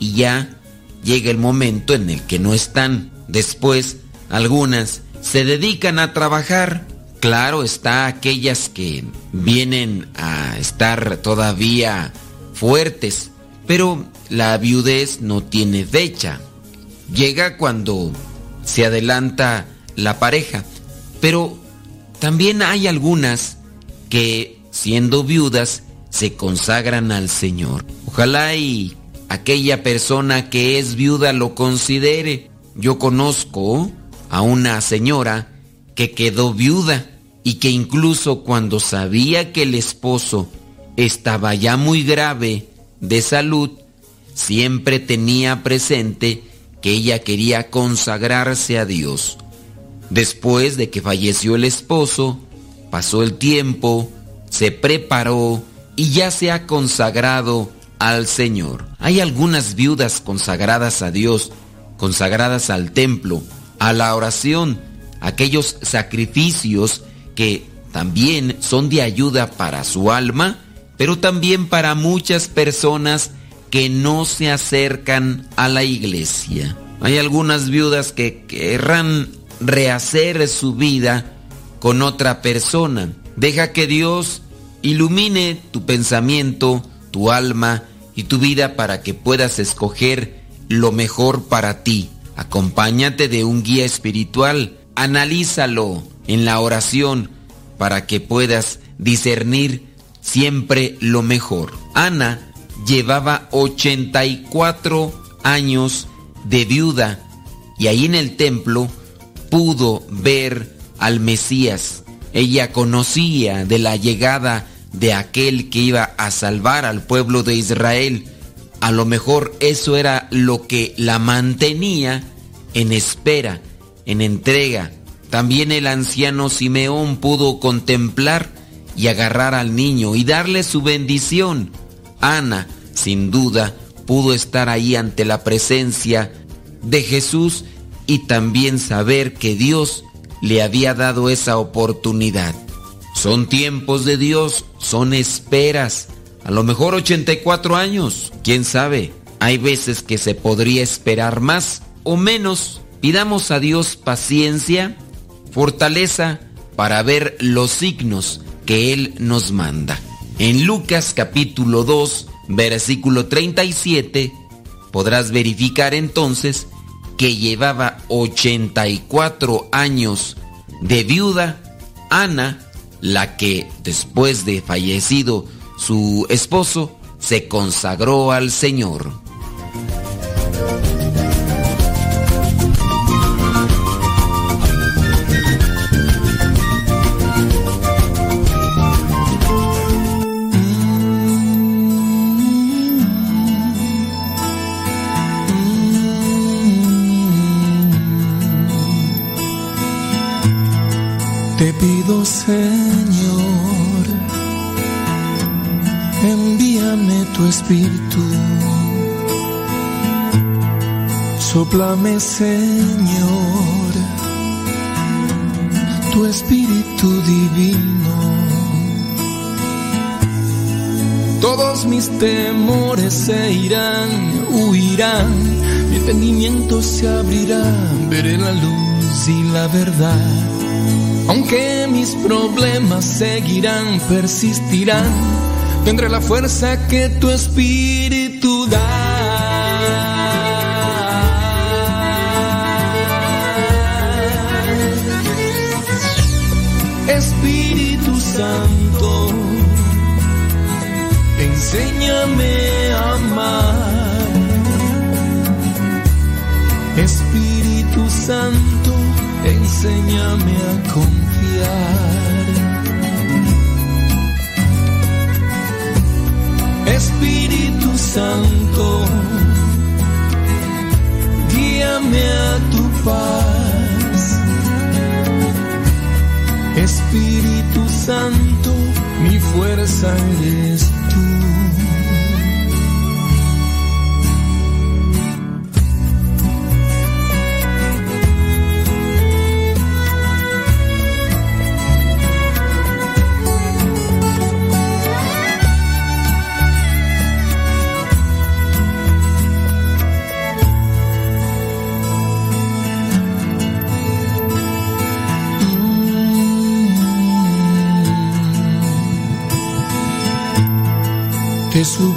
C: y ya llega el momento en el que no están. Después, algunas se dedican a trabajar. Claro está aquellas que vienen a estar todavía fuertes, pero la viudez no tiene fecha. Llega cuando se adelanta la pareja, pero también hay algunas que siendo viudas se consagran al Señor. Ojalá y aquella persona que es viuda lo considere. Yo conozco a una señora que quedó viuda y que incluso cuando sabía que el esposo estaba ya muy grave de salud, siempre tenía presente que ella quería consagrarse a Dios. Después de que falleció el esposo, pasó el tiempo, se preparó y ya se ha consagrado al Señor. Hay algunas viudas consagradas a Dios, consagradas al templo, a la oración, aquellos sacrificios que también son de ayuda para su alma, pero también para muchas personas que no se acercan a la iglesia. Hay algunas viudas que querrán rehacer su vida con otra persona. Deja que Dios ilumine tu pensamiento, tu alma y tu vida para que puedas escoger lo mejor para ti. Acompáñate de un guía espiritual, analízalo en la oración para que puedas discernir siempre lo mejor. Ana llevaba 84 años de viuda y ahí en el templo pudo ver al Mesías. Ella conocía de la llegada de aquel que iba a salvar al pueblo de Israel. A lo mejor eso era lo que la mantenía en espera, en entrega. También el anciano Simeón pudo contemplar y agarrar al niño y darle su bendición. Ana, sin duda, pudo estar ahí ante la presencia de Jesús y también saber que Dios le había dado esa oportunidad. Son tiempos de Dios, son esperas. A lo mejor 84 años, quién sabe. Hay veces que se podría esperar más o menos. Pidamos a Dios paciencia, fortaleza para ver los signos que Él nos manda. En Lucas capítulo 2, versículo 37, podrás verificar entonces que llevaba 84 años de viuda, Ana, la que después de fallecido su esposo, se consagró al Señor.
P: Te pido, Señor, envíame tu espíritu. Soplame, Señor, tu espíritu divino. Todos mis temores se irán, huirán, mi entendimiento se abrirá, veré la luz y la verdad. Aunque mis problemas seguirán, persistirán, tendré la fuerza que tu espíritu da. Espíritu Santo, enséñame a amar. Espíritu Santo, enséñame a confiar. Espíritu Santo, guíame a tu paz. Espíritu Santo, mi fuerza eres tú.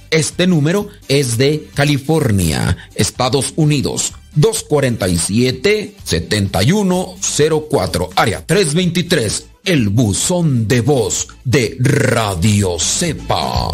C: este número es de California, Estados Unidos. 247-7104, área 323, el buzón de voz de Radio Cepa.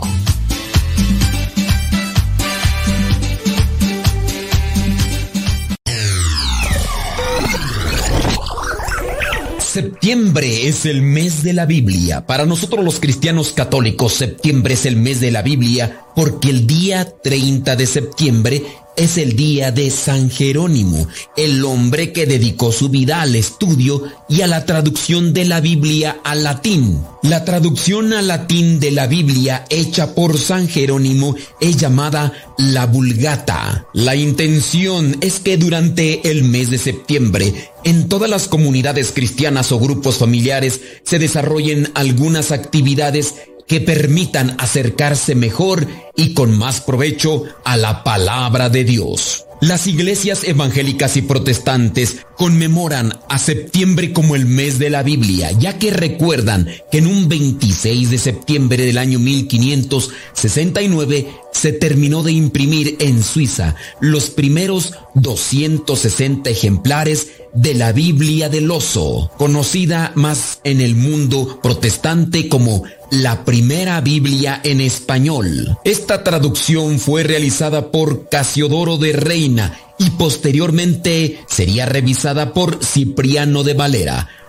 C: Septiembre es el mes de la Biblia. Para nosotros los cristianos católicos, septiembre es el mes de la Biblia porque el día 30 de septiembre es el día de San Jerónimo, el hombre que dedicó su vida al estudio y a la traducción de la Biblia al latín. La traducción al latín de la Biblia hecha por San Jerónimo es llamada la Vulgata. La intención es que durante el mes de septiembre, en todas las comunidades cristianas o grupos familiares se desarrollen algunas actividades que permitan acercarse mejor y con más provecho a la palabra de Dios. Las iglesias evangélicas y protestantes conmemoran a septiembre como el mes de la Biblia, ya que recuerdan que en un 26 de septiembre del año 1569 se terminó de imprimir en Suiza los primeros 260 ejemplares de la Biblia del Oso, conocida más en el mundo protestante como la primera Biblia en español. Esta traducción fue realizada por Casiodoro de Reina y posteriormente sería revisada por Cipriano de Valera.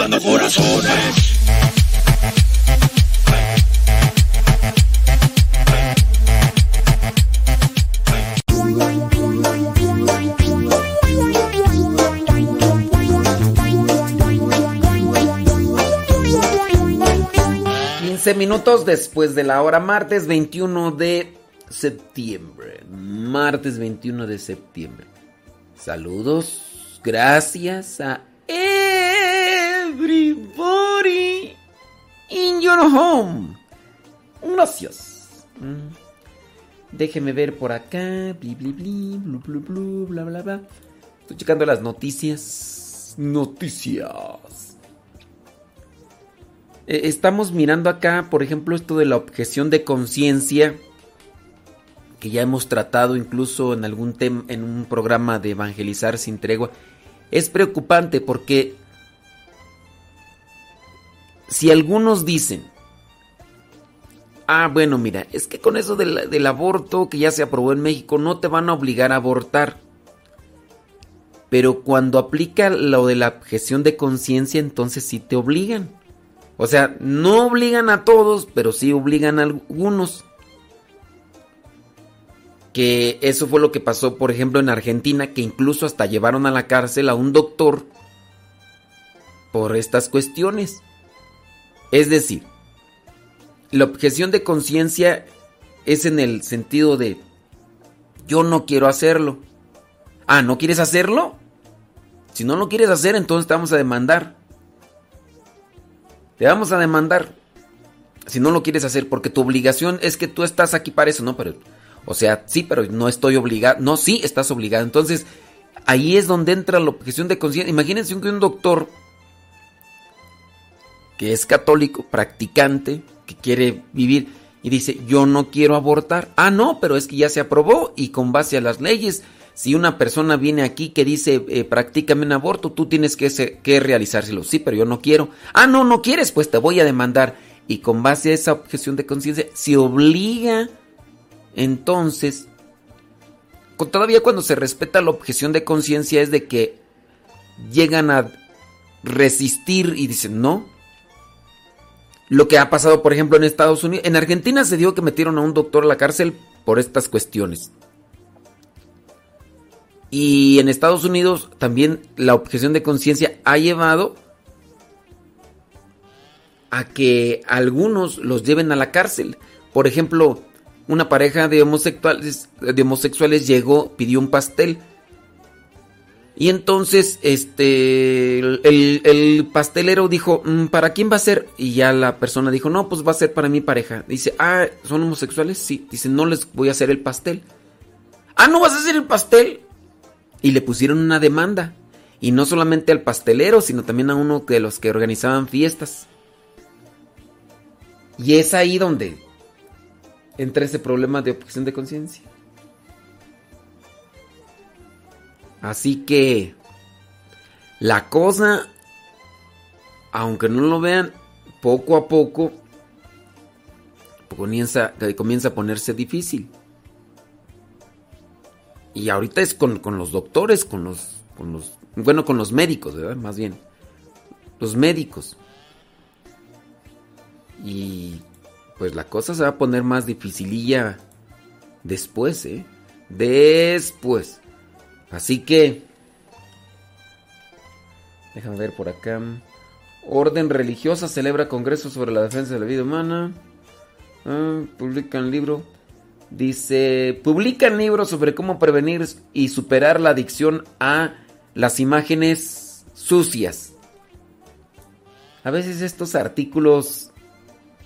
R: robando corazones.
C: minutos después de la hora, martes 21 de septiembre. Martes 21 de septiembre. Saludos, gracias a él everybody in your home. Gracias. Mm. Déjeme ver por acá. Bli, bli, bli, blu, blu, blu, bla, bla, bla. Estoy checando las noticias. Noticias. Eh, estamos mirando acá, por ejemplo, esto de la objeción de conciencia, que ya hemos tratado incluso en algún tema, en un programa de evangelizar sin tregua. Es preocupante porque si algunos dicen, ah, bueno, mira, es que con eso del, aborto que ya se aprobó en México, no te van a obligar a abortar. Pero cuando aplica lo de la objeción de conciencia, entonces sí te obligan. O sea, no obligan a todos, pero sí obligan a algunos. Que eso fue lo que pasó, por ejemplo, en Argentina, que incluso hasta llevaron a la cárcel a un doctor por estas cuestiones. Es decir, la objeción de conciencia es en el sentido de yo no quiero hacerlo. Ah, ¿no quieres hacerlo? Si no lo quieres hacer, entonces te vamos a demandar. Te vamos a demandar si no lo quieres hacer, porque tu obligación es que tú estás aquí para eso, ¿no? Pero, o sea, sí, pero no estoy obligado. No, sí, estás obligado. Entonces, ahí es donde entra la objeción de conciencia. Imagínense que un doctor que es católico, practicante, que quiere vivir y dice, yo no quiero abortar. Ah, no, pero es que ya se aprobó y con base a las leyes si una persona viene aquí que dice, eh, practícame un aborto, tú tienes que, que realizárselo. Sí, pero yo no quiero. Ah, no, no quieres, pues te voy a demandar. Y con base a esa objeción de conciencia, se obliga entonces, todavía cuando se respeta la objeción de conciencia es de que llegan a resistir y dicen, no. Lo que ha pasado, por ejemplo, en Estados Unidos, en Argentina se dio que metieron a un doctor a la cárcel por estas cuestiones. Y en Estados Unidos también la objeción de conciencia ha llevado a que algunos los lleven a la cárcel. Por ejemplo, una pareja de homosexuales, de homosexuales llegó, pidió un pastel. Y entonces, este, el, el pastelero dijo, "Mm, ¿para quién va a ser? Y ya la persona dijo, no, pues va a ser para mi pareja. Dice, ah, ¿son homosexuales? Sí. Dice, no les voy a hacer el pastel. Ah, ¿no vas a hacer el pastel? Y le pusieron una demanda. Y no solamente al pastelero, sino también a uno de los que organizaban fiestas. Y es ahí donde entra ese problema de objeción de conciencia. Así que la cosa, aunque no lo vean, poco a poco comienza, comienza a ponerse difícil. Y ahorita es con, con los doctores, con los, con los, bueno, con los médicos, ¿verdad? Más bien. Los médicos. Y pues la cosa se va a poner más dificililla después, ¿eh? Después. Así que... Déjame ver por acá. Orden religiosa celebra congreso sobre la defensa de la vida humana. Ah, publican libro. Dice, publican libros sobre cómo prevenir y superar la adicción a las imágenes sucias. A veces estos artículos,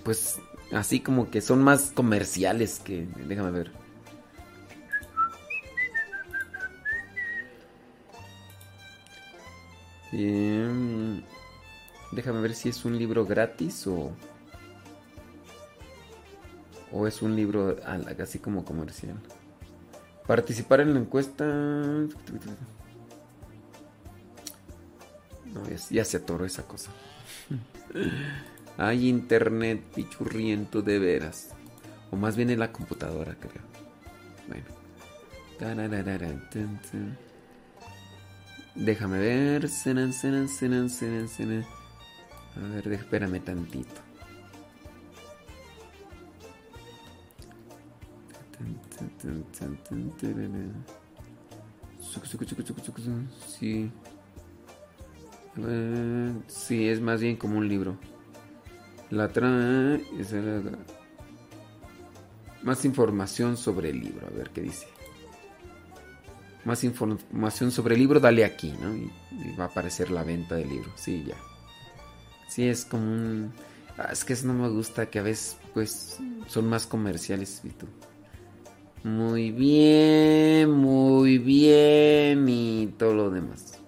C: pues así como que son más comerciales que... Déjame ver. Bien. Déjame ver si es un libro gratis o... ¿O es un libro así como comercial? Participar en la encuesta... No, ya, ya se atoró esa cosa. Hay internet pichurriento de veras. O más bien en la computadora, creo. Bueno. Déjame ver. A ver, espérame tantito. Sí. sí, es más bien como un libro. La tra... esa era la- Más información sobre el libro, a ver qué dice. Más información sobre el libro, dale aquí, ¿no? Y, va a aparecer la venta del libro. Sí, ya. Sí, es como un... ah, es que eso no me gusta, que a veces, pues, son más comerciales, y tú. Muy bien, muy bien y todo lo demás.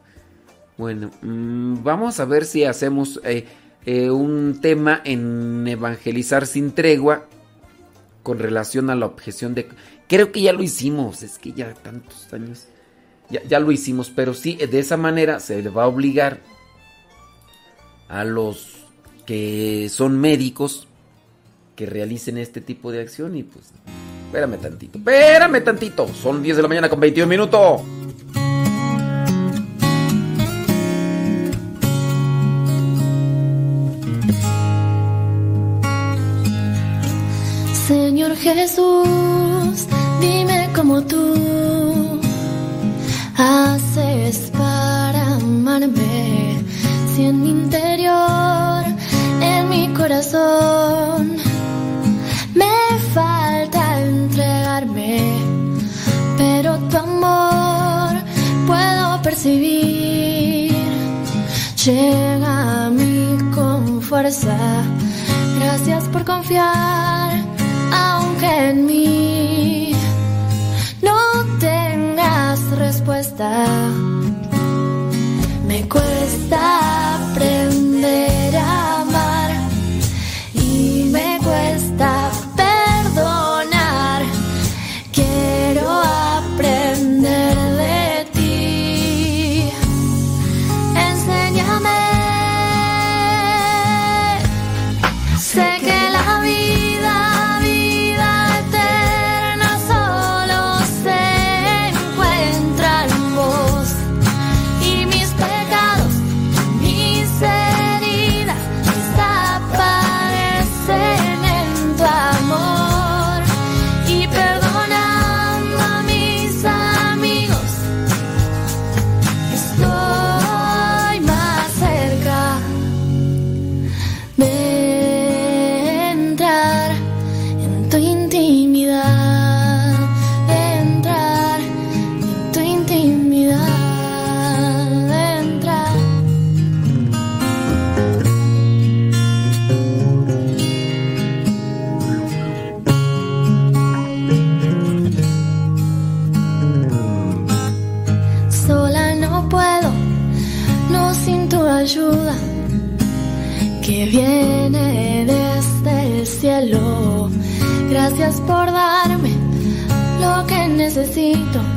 C: Bueno, mm, vamos a ver si hacemos eh, eh, un tema en evangelizar sin tregua con relación a la objeción de... Creo que ya lo hicimos, es que ya tantos años... Ya, lo hicimos, pero sí, de esa manera se le va a obligar a los que son médicos que realicen este tipo de acción y pues... Espérame tantito, espérame tantito. Son 10 de la mañana con 21 minutos.
Q: Señor Jesús, cómo tú haces para amarme. Si en mi interior, en mi corazón, me falta entregarme, pero tu amor puedo percibir. Llega a mí con fuerza. Gracias por confiar, aunque en mí Me cuesta aprender Gracias por darme lo que necesito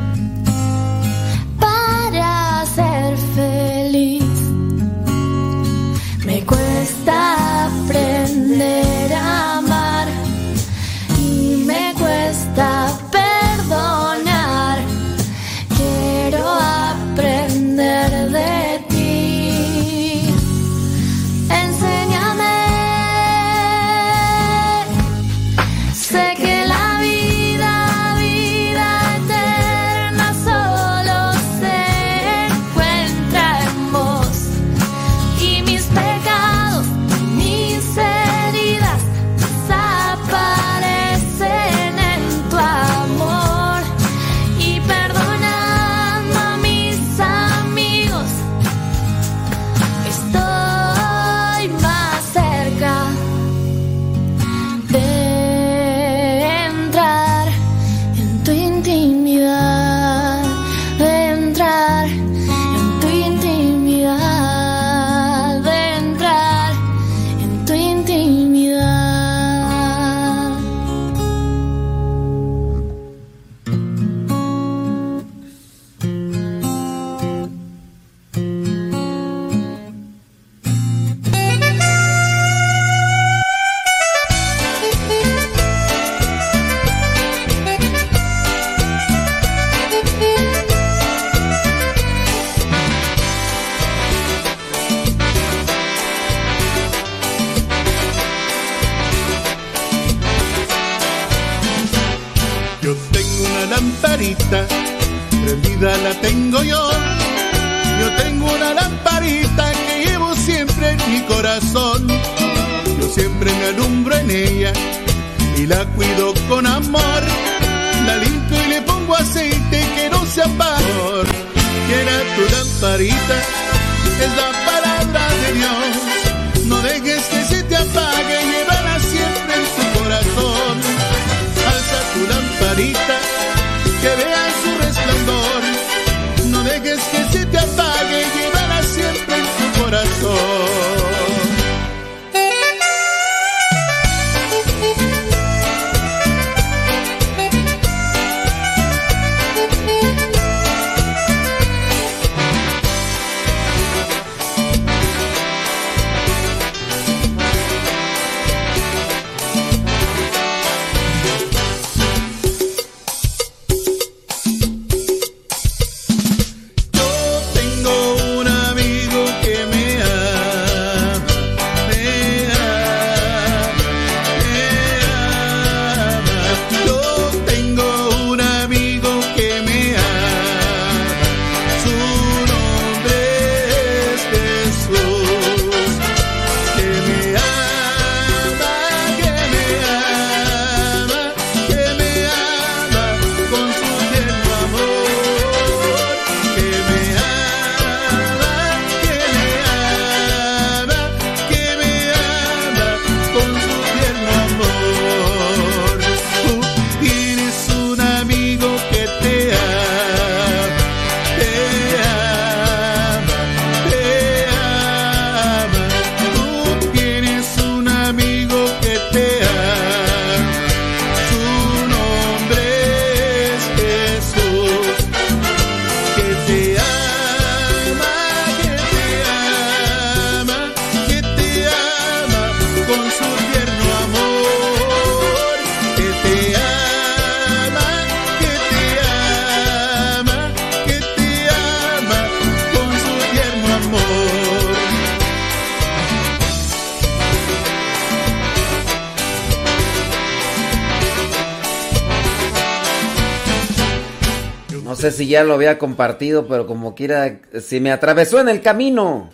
C: si ya lo había compartido, pero como quiera, se me atravesó en el camino.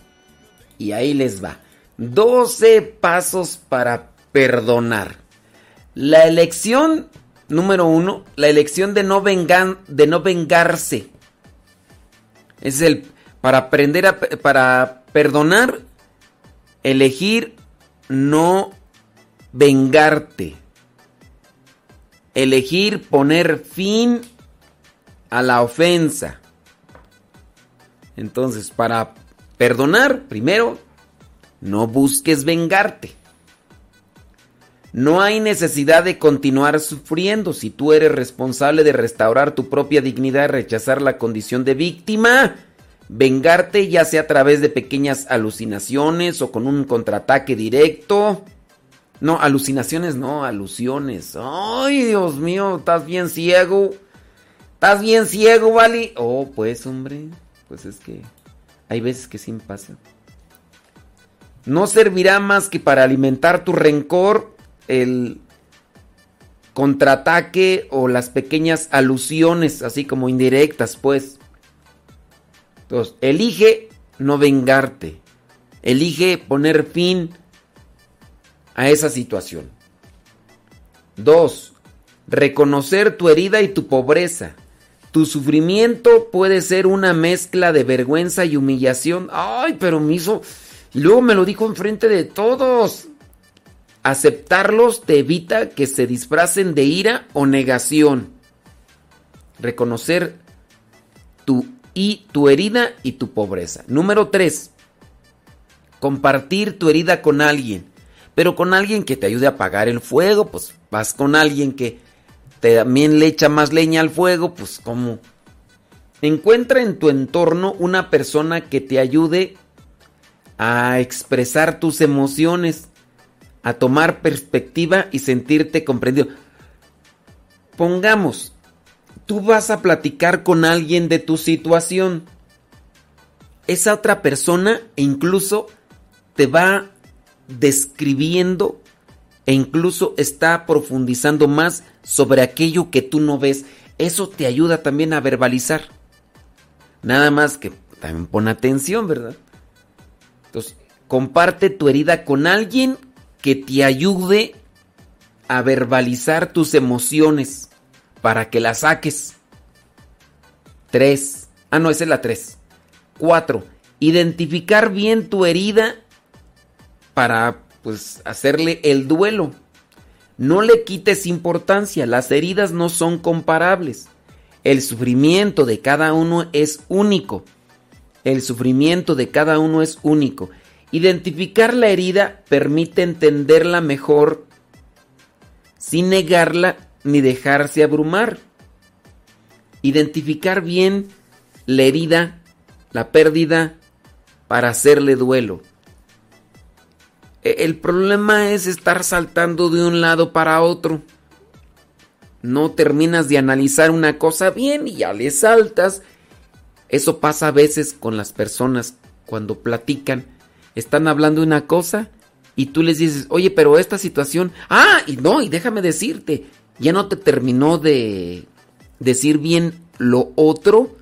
C: Y ahí les va. 12 pasos para perdonar. La elección número uno, la elección de no, vengan, de no vengarse. Es el para aprender a para perdonar, elegir no vengarte. Elegir poner fin a la ofensa. Entonces, para perdonar, primero, no busques vengarte. No hay necesidad de continuar sufriendo si tú eres responsable de restaurar tu propia dignidad y rechazar la condición de víctima. Vengarte ya sea a través de pequeñas alucinaciones o con un contraataque directo. No, alucinaciones no, alusiones. Ay, Dios mío, estás bien ciego. ¿Estás bien ciego, Vali? Oh, pues, hombre. Pues es que hay veces que sí me pasa. No servirá más que para alimentar tu rencor el contraataque o las pequeñas alusiones, así como indirectas, pues. Entonces, elige no vengarte. Elige poner fin a esa situación. Dos, reconocer tu herida y tu pobreza. Tu sufrimiento puede ser una mezcla de vergüenza y humillación. Ay, pero me hizo... Y luego me lo dijo enfrente de todos. Aceptarlos te evita que se disfracen de ira o negación. Reconocer tu y tu herida y tu pobreza. Número 3. Compartir tu herida con alguien. Pero con alguien que te ayude a apagar el fuego. Pues vas con alguien que también le echa más leña al fuego. Pues como... Encuentra en tu entorno una persona que te ayude a expresar tus emociones, a tomar perspectiva y sentirte comprendido. Pongamos, tú vas a platicar con alguien de tu situación. Esa otra persona incluso te va describiendo e incluso está profundizando más sobre aquello que tú no ves. Eso te ayuda también a verbalizar. Nada más que también pon atención, ¿verdad? Entonces, comparte tu herida con alguien que te ayude a verbalizar tus emociones para que las saques. 3. Ah, no, esa es la 3. 4. Identificar bien tu herida para pues hacerle el duelo. No le quites importancia, las heridas no son comparables. El sufrimiento de cada uno es único. El sufrimiento de cada uno es único. Identificar la herida permite entenderla mejor sin negarla ni dejarse abrumar. Identificar bien la herida, la pérdida, para hacerle duelo. El problema es estar saltando de un lado para otro. No terminas de analizar una cosa bien y ya le saltas. Eso pasa a veces con las personas cuando platican. Están hablando una cosa y tú les dices, oye, pero esta situación... Ah, y no, y déjame decirte, ya no te terminó de decir bien lo otro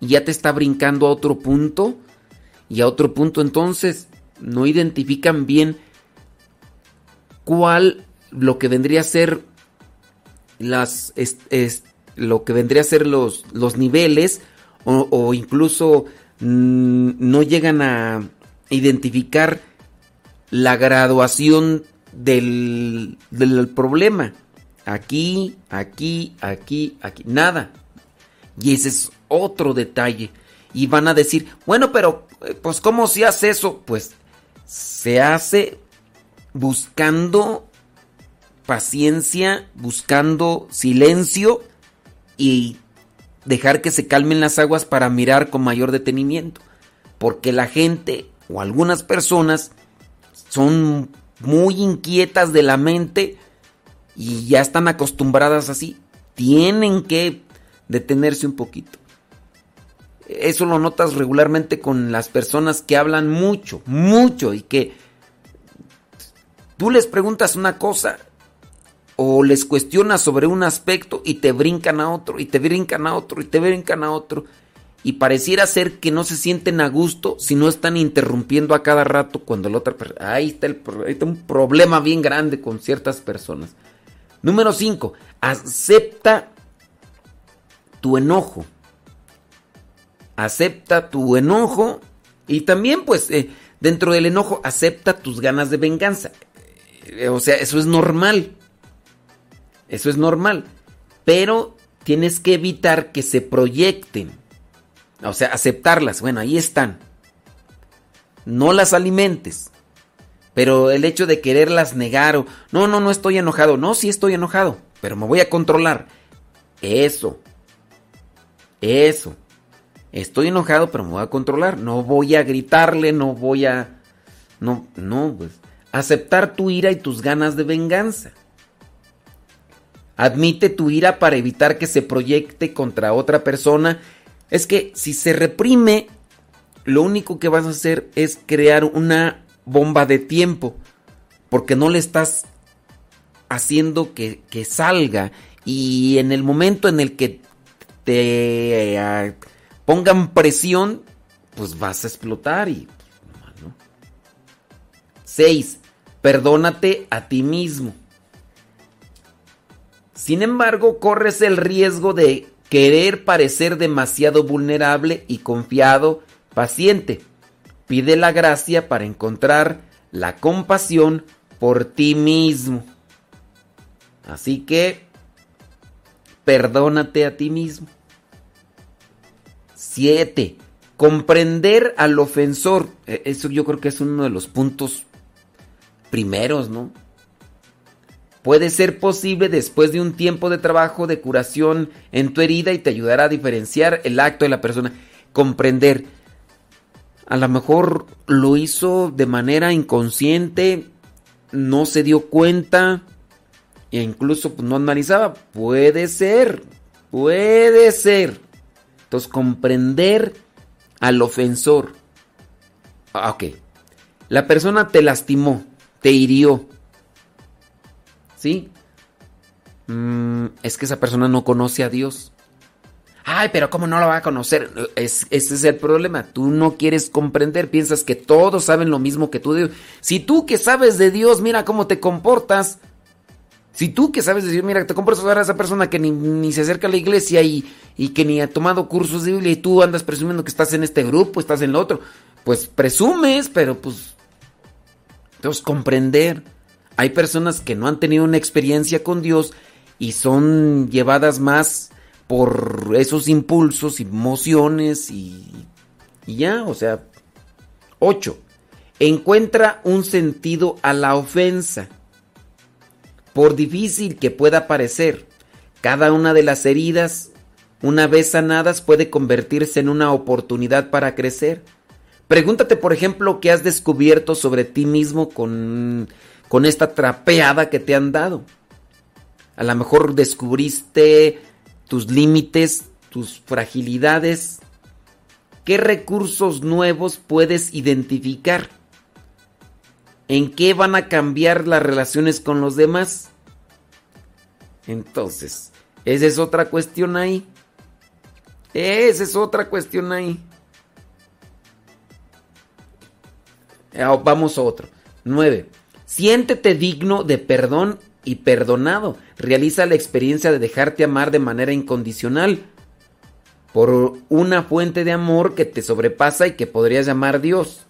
C: y ya te está brincando a otro punto y a otro punto entonces no identifican bien cuál lo que vendría a ser las es, lo que vendría a ser los, los niveles o, incluso mm, no llegan a identificar la graduación del, del problema. Aquí, aquí, aquí, aquí, nada. Y ese es otro detalle. Y van a decir, bueno, pero, eh, pues, ¿cómo se hace eso? Pues se hace buscando paciencia, buscando silencio y dejar que se calmen las aguas para mirar con mayor detenimiento. Porque la gente o algunas personas son muy inquietas de la mente y ya están acostumbradas así. Tienen que detenerse un poquito. Eso lo notas regularmente con las personas que hablan mucho, mucho y que tú les preguntas una cosa o les cuestionas sobre un aspecto y te brincan a otro y te brincan a otro y te brincan a otro y pareciera ser que no se sienten a gusto si no están interrumpiendo a cada rato cuando la otra persona... Ahí está, el, ahí está un problema bien grande con ciertas personas. Número 5. Acepta tu enojo acepta tu enojo y también pues eh, dentro del enojo acepta tus ganas de venganza. Eh, o sea, eso es normal. Eso es normal. Pero tienes que evitar que se proyecten. O sea, aceptarlas. Bueno, ahí están. No las alimentes. Pero el hecho de quererlas negar o... No, no, no estoy enojado. No, sí estoy enojado. Pero me voy a controlar. Eso. Eso. Estoy enojado, pero me voy a controlar. No voy a gritarle, no voy a... No, no, pues. Aceptar tu ira y tus ganas de venganza. Admite tu ira para evitar que se proyecte contra otra persona. Es que si se reprime, lo único que vas a hacer es crear una bomba de tiempo. Porque no le estás haciendo que, salga. Y en el momento en el que te... Eh, pongan presión, pues vas a explotar y... 6. Perdónate a ti mismo. Sin embargo, corres el riesgo de querer parecer demasiado vulnerable y confiado, paciente. Pide la gracia para encontrar la compasión por ti mismo. Así que, perdónate a ti mismo. 7. Comprender al ofensor. E, eso yo creo que es uno de los puntos primeros, ¿no? Puede ser posible después de un tiempo de trabajo de curación en tu herida y te ayudará a diferenciar el acto de la persona. Comprender. A lo mejor lo hizo de manera inconsciente, no se dio cuenta e incluso pues, no analizaba. Puede ser, puede ser. Entonces, comprender al ofensor. Ah, ok. La persona te lastimó, te hirió. ¿Sí? Mm, es que esa persona no conoce a Dios. Ay, pero ¿cómo no lo va a conocer? Es, ese es el problema. Tú no quieres comprender, piensas que todos saben lo mismo que tú. Si tú que sabes de Dios, mira cómo te comportas. Si tú que sabes de Dios, mira, te comportas ahora esa persona que ni, se acerca a la iglesia y, y, que ni ha tomado cursos de Biblia y tú andas presumiendo que estás en este grupo, estás en el otro. Pues presumes, pero pues... Entonces comprender. Hay personas que no han tenido una experiencia con Dios y son llevadas más por esos impulsos, emociones y, y ya, o sea. 8. Encuentra un sentido a la ofensa. Por difícil que pueda parecer, cada una de las heridas, una vez sanadas, puede convertirse en una oportunidad para crecer. Pregúntate, por ejemplo, qué has descubierto sobre ti mismo con, con esta trapeada que te han dado. A lo mejor descubriste tus límites, tus fragilidades. ¿Qué recursos nuevos puedes identificar? ¿En qué van a cambiar las relaciones con los demás? Entonces, esa es otra cuestión ahí. Esa es otra cuestión ahí. Vamos a otro. 9. Siéntete digno de perdón y perdonado. Realiza la experiencia de dejarte amar de manera incondicional por una fuente de amor que te sobrepasa y que podrías llamar Dios.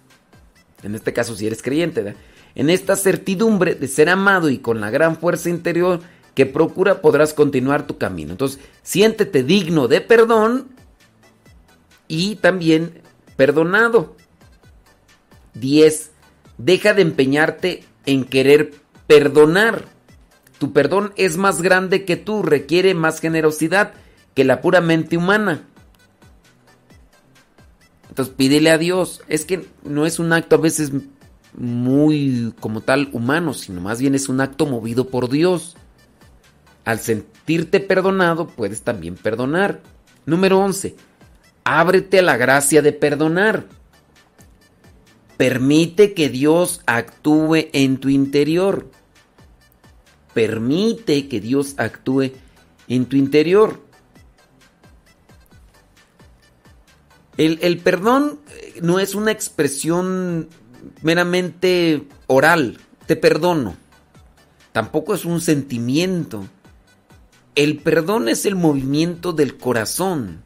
C: En este caso, si eres creyente. En esta certidumbre de ser amado y con la gran fuerza interior que procura, podrás continuar tu camino. Entonces, siéntete digno de perdón y también perdonado. 10. Deja de empeñarte en querer perdonar. Tu perdón es más grande que tú, requiere más generosidad que la pura mente humana. Entonces pídele a Dios. Es que no es un acto a veces muy como tal humano, sino más bien es un acto movido por Dios. Al sentirte perdonado, puedes también perdonar. Número 11. Ábrete a la gracia de perdonar. Permite que Dios actúe en tu interior permite que Dios actúe en tu interior. El, perdón eh, no es una expresión meramente oral, te perdono. Tampoco es un sentimiento. El perdón es el movimiento del corazón.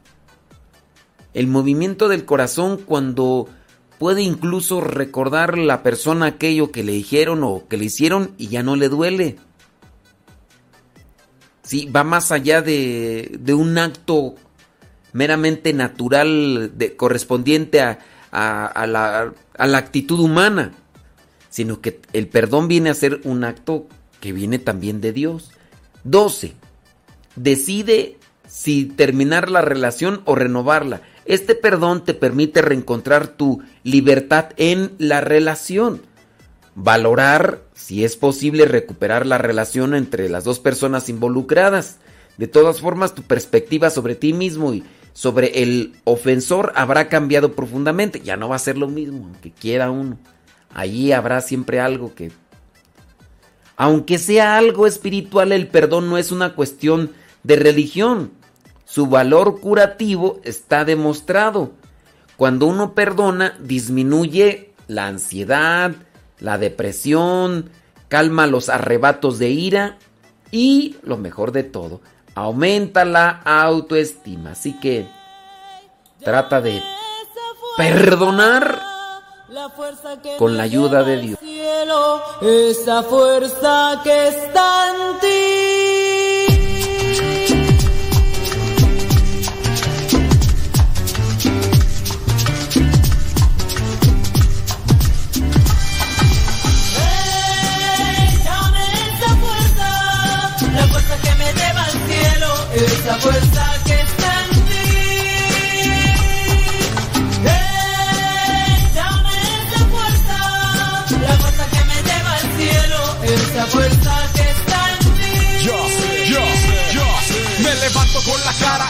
C: El movimiento del corazón cuando puede incluso recordar la persona aquello que le dijeron o que le hicieron y ya no le duele. Sí, va más allá de, un acto meramente natural de, correspondiente a, la, a la actitud humana, sino que el perdón viene a ser un acto que viene también de Dios. 12. Decide si terminar la relación o renovarla. Este perdón te permite reencontrar tu libertad en la relación valorar si es posible recuperar la relación entre las dos personas involucradas. De todas formas, tu perspectiva sobre ti mismo y sobre el ofensor habrá cambiado profundamente. Ya no va a ser lo mismo, aunque quiera uno. Allí habrá siempre algo que... Aunque sea algo espiritual, el perdón no es una cuestión de religión. Su valor curativo está demostrado. Cuando uno perdona, disminuye la ansiedad, la depresión, calma los arrebatos de ira y, lo mejor de todo, aumenta la autoestima. Así que trata de perdonar con la ayuda de Dios.
F: Esa fuerza que está en ti. Esa fuerza que está en ti. Dame esa fuerza, la fuerza que me lleva al cielo, esa fuerza que está en ti.
S: Yo, yo, yo, me levanto con la cara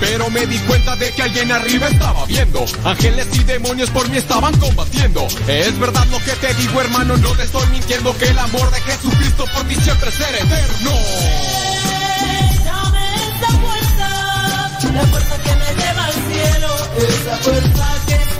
S: Pero me di cuenta de que alguien arriba estaba viendo. Ángeles y demonios por mí estaban combatiendo. Es verdad lo que te digo, hermano, no te estoy mintiendo. Que el amor de Jesucristo por ti siempre será eterno.
T: Esa fuerza, la fuerza que me lleva al cielo, esa que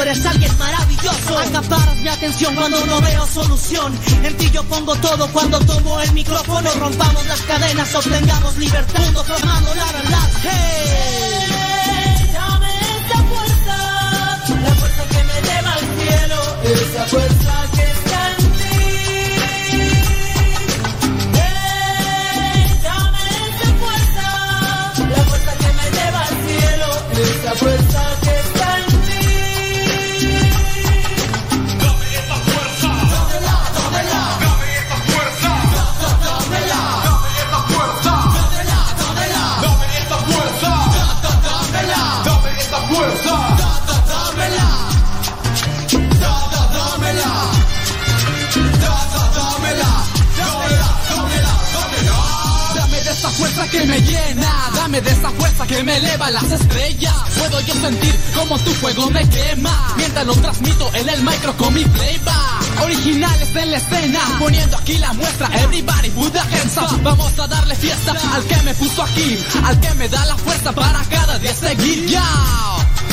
U: eres alguien maravilloso. Acaparas mi atención cuando no veo solución. En ti yo pongo todo cuando tomo el micrófono. Rompamos las cadenas, obtengamos libertad Mundo formando la verdad. Hey
T: Dame esa fuerza, la fuerza que me lleva al cielo, esa fuerza que está en ti. Hey, dame esa fuerza, la fuerza que me lleva al cielo, esa fuerza
S: dame
U: de esa fuerza que me eleva las estrellas. Puedo yo sentir como tu fuego me quema, mientras lo transmito en el micro con mi playback. Originales en la escena, poniendo aquí la muestra. Everybody put the hands. Vamos a darle fiesta al que me puso aquí, al que me da la fuerza para cada día seguir. Yo.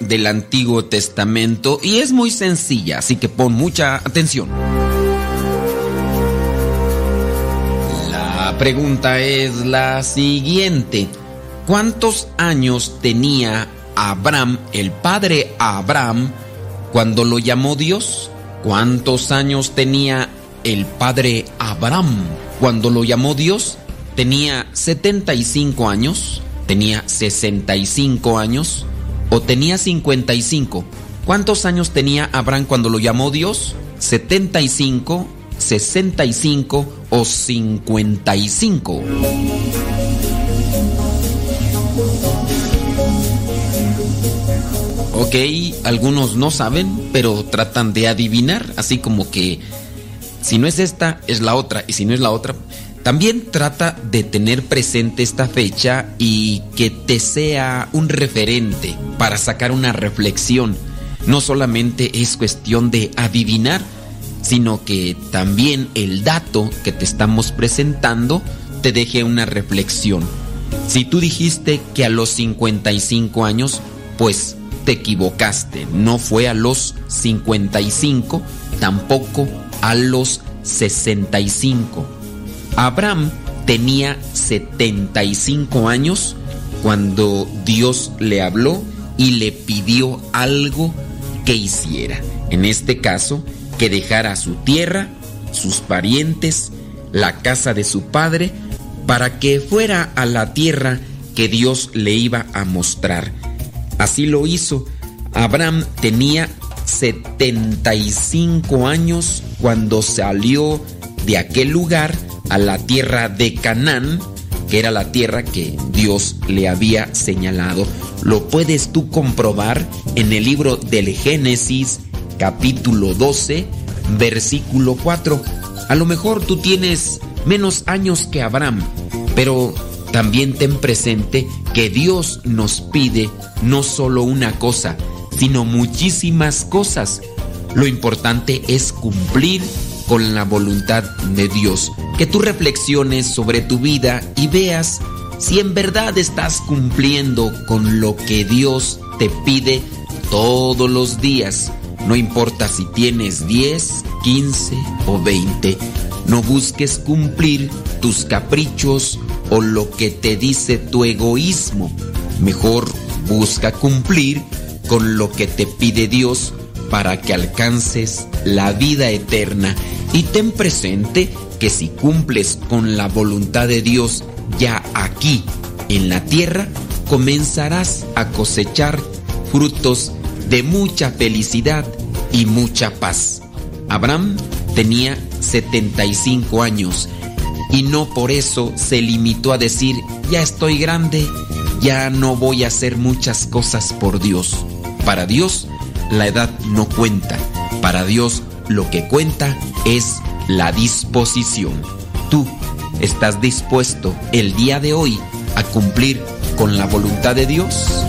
C: del Antiguo Testamento y es muy sencilla, así que pon mucha atención. La pregunta es la siguiente. ¿Cuántos años tenía Abraham, el padre Abraham, cuando lo llamó Dios? ¿Cuántos años tenía el padre Abraham cuando lo llamó Dios? ¿Tenía 75 años? ¿Tenía 65 años? ¿O tenía 55? ¿Cuántos años tenía Abraham cuando lo llamó Dios? 75, 65 o 55. Ok, algunos no saben, pero tratan de adivinar, así como que si no es esta, es la otra, y si no es la otra, también trata de tener presente esta fecha y que te sea un referente para sacar una reflexión. No solamente es cuestión de adivinar, sino que también el dato que te estamos presentando te deje una reflexión. Si tú dijiste que a los 55 años, pues te equivocaste. No fue a los 55, tampoco a los 65. Abraham tenía 75 años cuando Dios le habló y le pidió algo que hiciera. En este caso, que dejara su tierra, sus parientes, la casa de su padre, para que fuera a la tierra que Dios le iba a mostrar. Así lo hizo. Abraham tenía 75 años cuando salió de aquel lugar a la tierra de Canaán, que era la tierra que Dios le había señalado. Lo puedes tú comprobar en el libro del Génesis capítulo 12, versículo 4. A lo mejor tú tienes menos años que Abraham, pero también ten presente que Dios nos pide no solo una cosa, sino muchísimas cosas. Lo importante es cumplir con la voluntad de Dios. Que tú reflexiones sobre tu vida y veas si en verdad estás cumpliendo con lo que Dios te pide todos los días. No importa si tienes 10, 15 o 20. No busques cumplir tus caprichos o lo que te dice tu egoísmo. Mejor busca cumplir con lo que te pide Dios para que alcances la vida eterna. Y ten presente que si cumples con la voluntad de Dios ya aquí en la tierra, comenzarás a cosechar frutos de mucha felicidad y mucha paz. Abraham tenía 75 años y no por eso se limitó a decir, ya estoy grande, ya no voy a hacer muchas cosas por Dios. Para Dios la edad no cuenta, para Dios lo que cuenta es la disposición. Tú estás dispuesto el día de hoy a cumplir con la voluntad de Dios.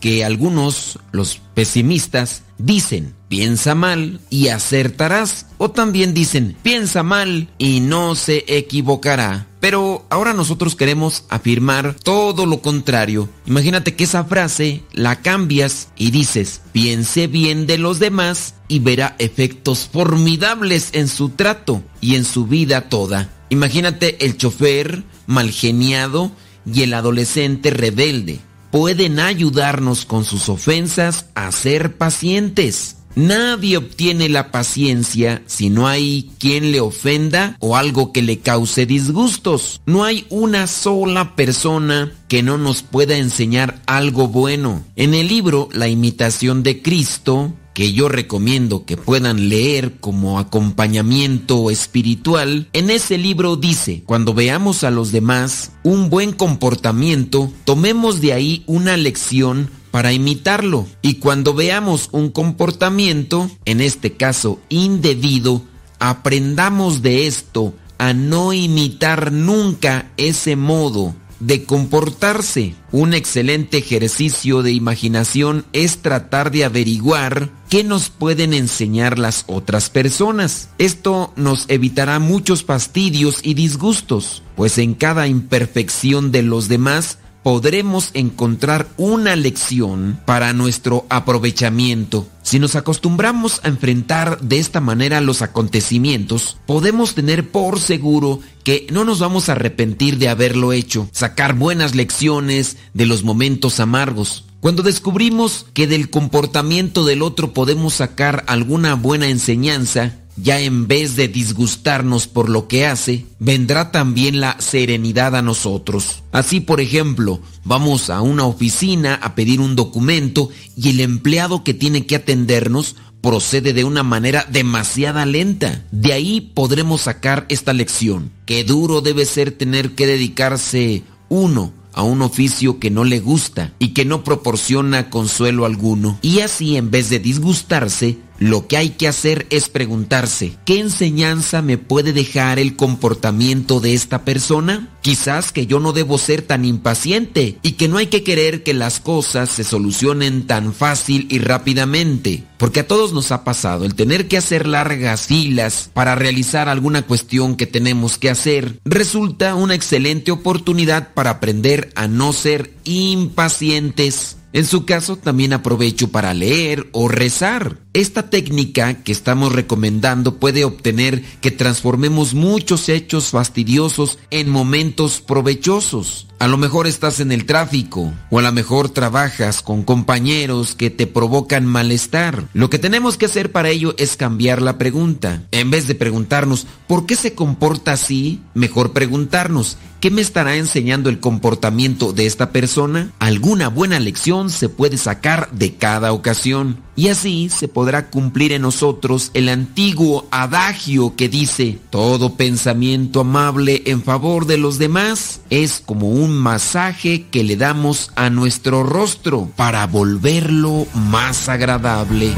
C: Que algunos, los pesimistas, dicen, piensa mal y acertarás. O también dicen, piensa mal y no se equivocará. Pero ahora nosotros queremos afirmar todo lo contrario. Imagínate que esa frase la cambias y dices, piense bien de los demás y verá efectos formidables en su trato y en su vida toda. Imagínate el chofer malgeniado y el adolescente rebelde. Pueden ayudarnos con sus ofensas a ser pacientes. Nadie obtiene la paciencia si no hay quien le ofenda o algo que le cause disgustos. No hay una sola persona que no nos pueda enseñar algo bueno. En el libro La imitación de Cristo, que yo recomiendo que puedan leer como acompañamiento espiritual, en ese libro dice, cuando veamos a los demás un buen comportamiento, tomemos de ahí una lección para imitarlo. Y cuando veamos un comportamiento, en este caso indebido, aprendamos de esto a no imitar nunca ese modo de comportarse. Un excelente ejercicio de imaginación es tratar de averiguar qué nos pueden enseñar las otras personas. Esto nos evitará muchos fastidios y disgustos, pues en cada imperfección de los demás podremos encontrar una lección para nuestro aprovechamiento. Si nos acostumbramos a enfrentar de esta manera los acontecimientos, podemos tener por seguro que no nos vamos a arrepentir de haberlo hecho, sacar buenas lecciones de los momentos amargos. Cuando descubrimos que del comportamiento del otro podemos sacar alguna buena enseñanza, ya en vez de disgustarnos por lo que hace, vendrá también la serenidad a nosotros. Así, por ejemplo, vamos a una oficina a pedir un documento y el empleado que tiene que atendernos procede de una manera demasiada lenta. De ahí podremos sacar esta lección. Qué duro debe ser tener que dedicarse uno a un oficio que no le gusta y que no proporciona consuelo alguno. Y así, en vez de disgustarse, lo que hay que hacer es preguntarse, ¿qué enseñanza me puede dejar el comportamiento de esta persona? Quizás que yo no debo ser tan impaciente y que no hay que querer que las cosas se solucionen tan fácil y rápidamente, porque a todos nos ha pasado el tener que hacer largas filas para realizar alguna cuestión que tenemos que hacer. Resulta una excelente oportunidad para aprender a no ser impacientes. En su caso, también aprovecho para leer o rezar. Esta técnica que estamos recomendando puede obtener que transformemos muchos hechos fastidiosos en momentos provechosos. A lo mejor estás en el tráfico o a lo mejor trabajas con compañeros que te provocan malestar. Lo que tenemos que hacer para ello es cambiar la pregunta. En vez de preguntarnos ¿por qué se comporta así? Mejor preguntarnos ¿qué me estará enseñando el comportamiento de esta persona? Alguna buena lección se puede sacar de cada ocasión y así se podrá cumplir en nosotros el antiguo adagio que dice, todo pensamiento amable en favor de los demás es como un masaje que le damos a nuestro rostro para volverlo más agradable.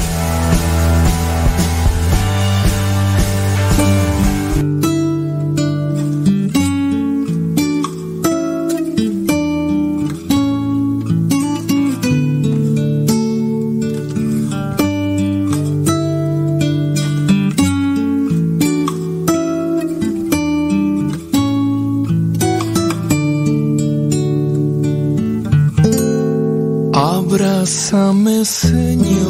P: сне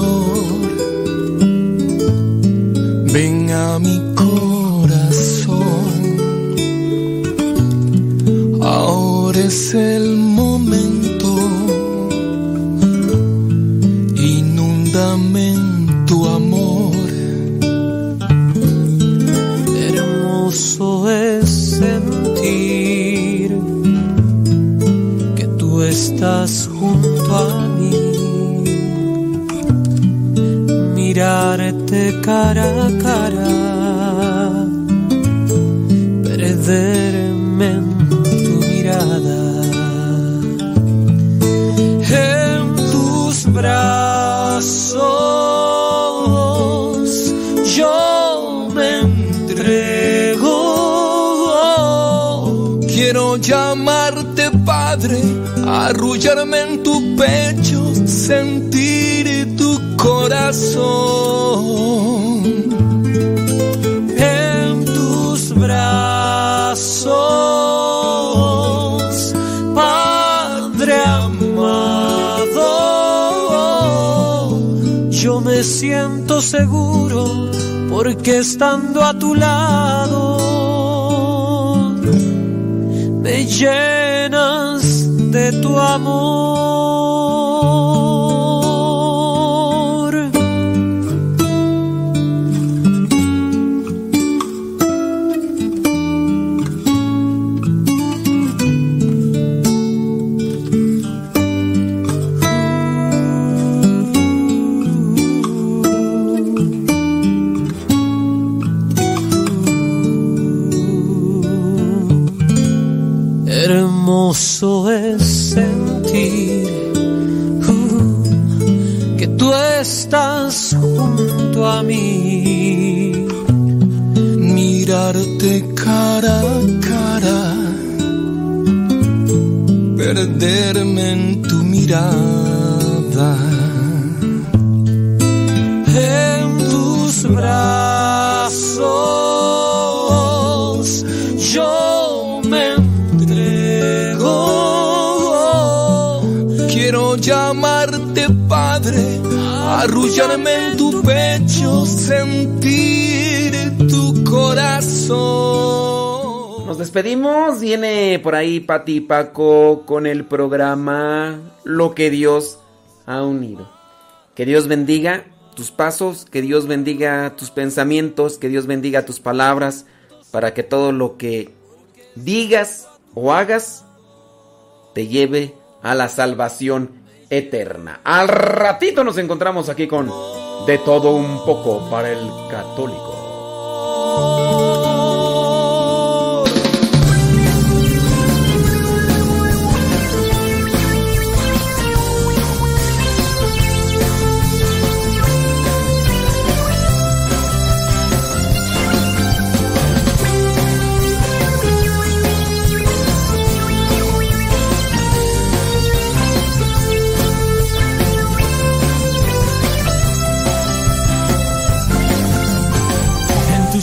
P: Viene por ahí Pati y Paco con el programa Lo que Dios ha unido. Que Dios bendiga tus pasos, que Dios bendiga tus pensamientos, que Dios bendiga tus palabras, para que todo lo que digas o hagas te lleve a la salvación eterna. Al ratito nos encontramos aquí con De todo un poco para el católico.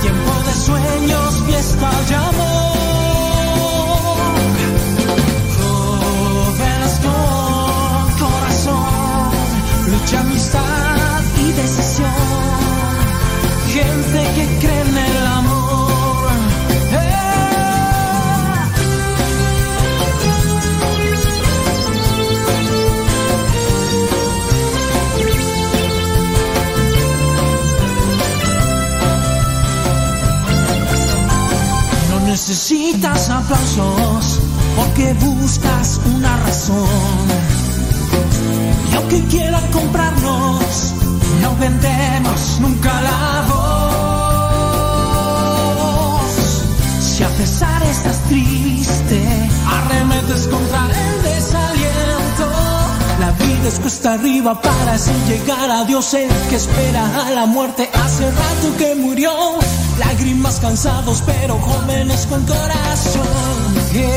F: Tiempo de sueños, fiesta de amor. Necesitas aplausos porque buscas una razón. Y aunque quieran comprarnos, no vendemos nunca la voz. Si a pesar estás triste, Subes cuesta arriba para así llegar a Dios, el que espera a la muerte hace rato que murió. Lágrimas cansados, pero jóvenes con corazón.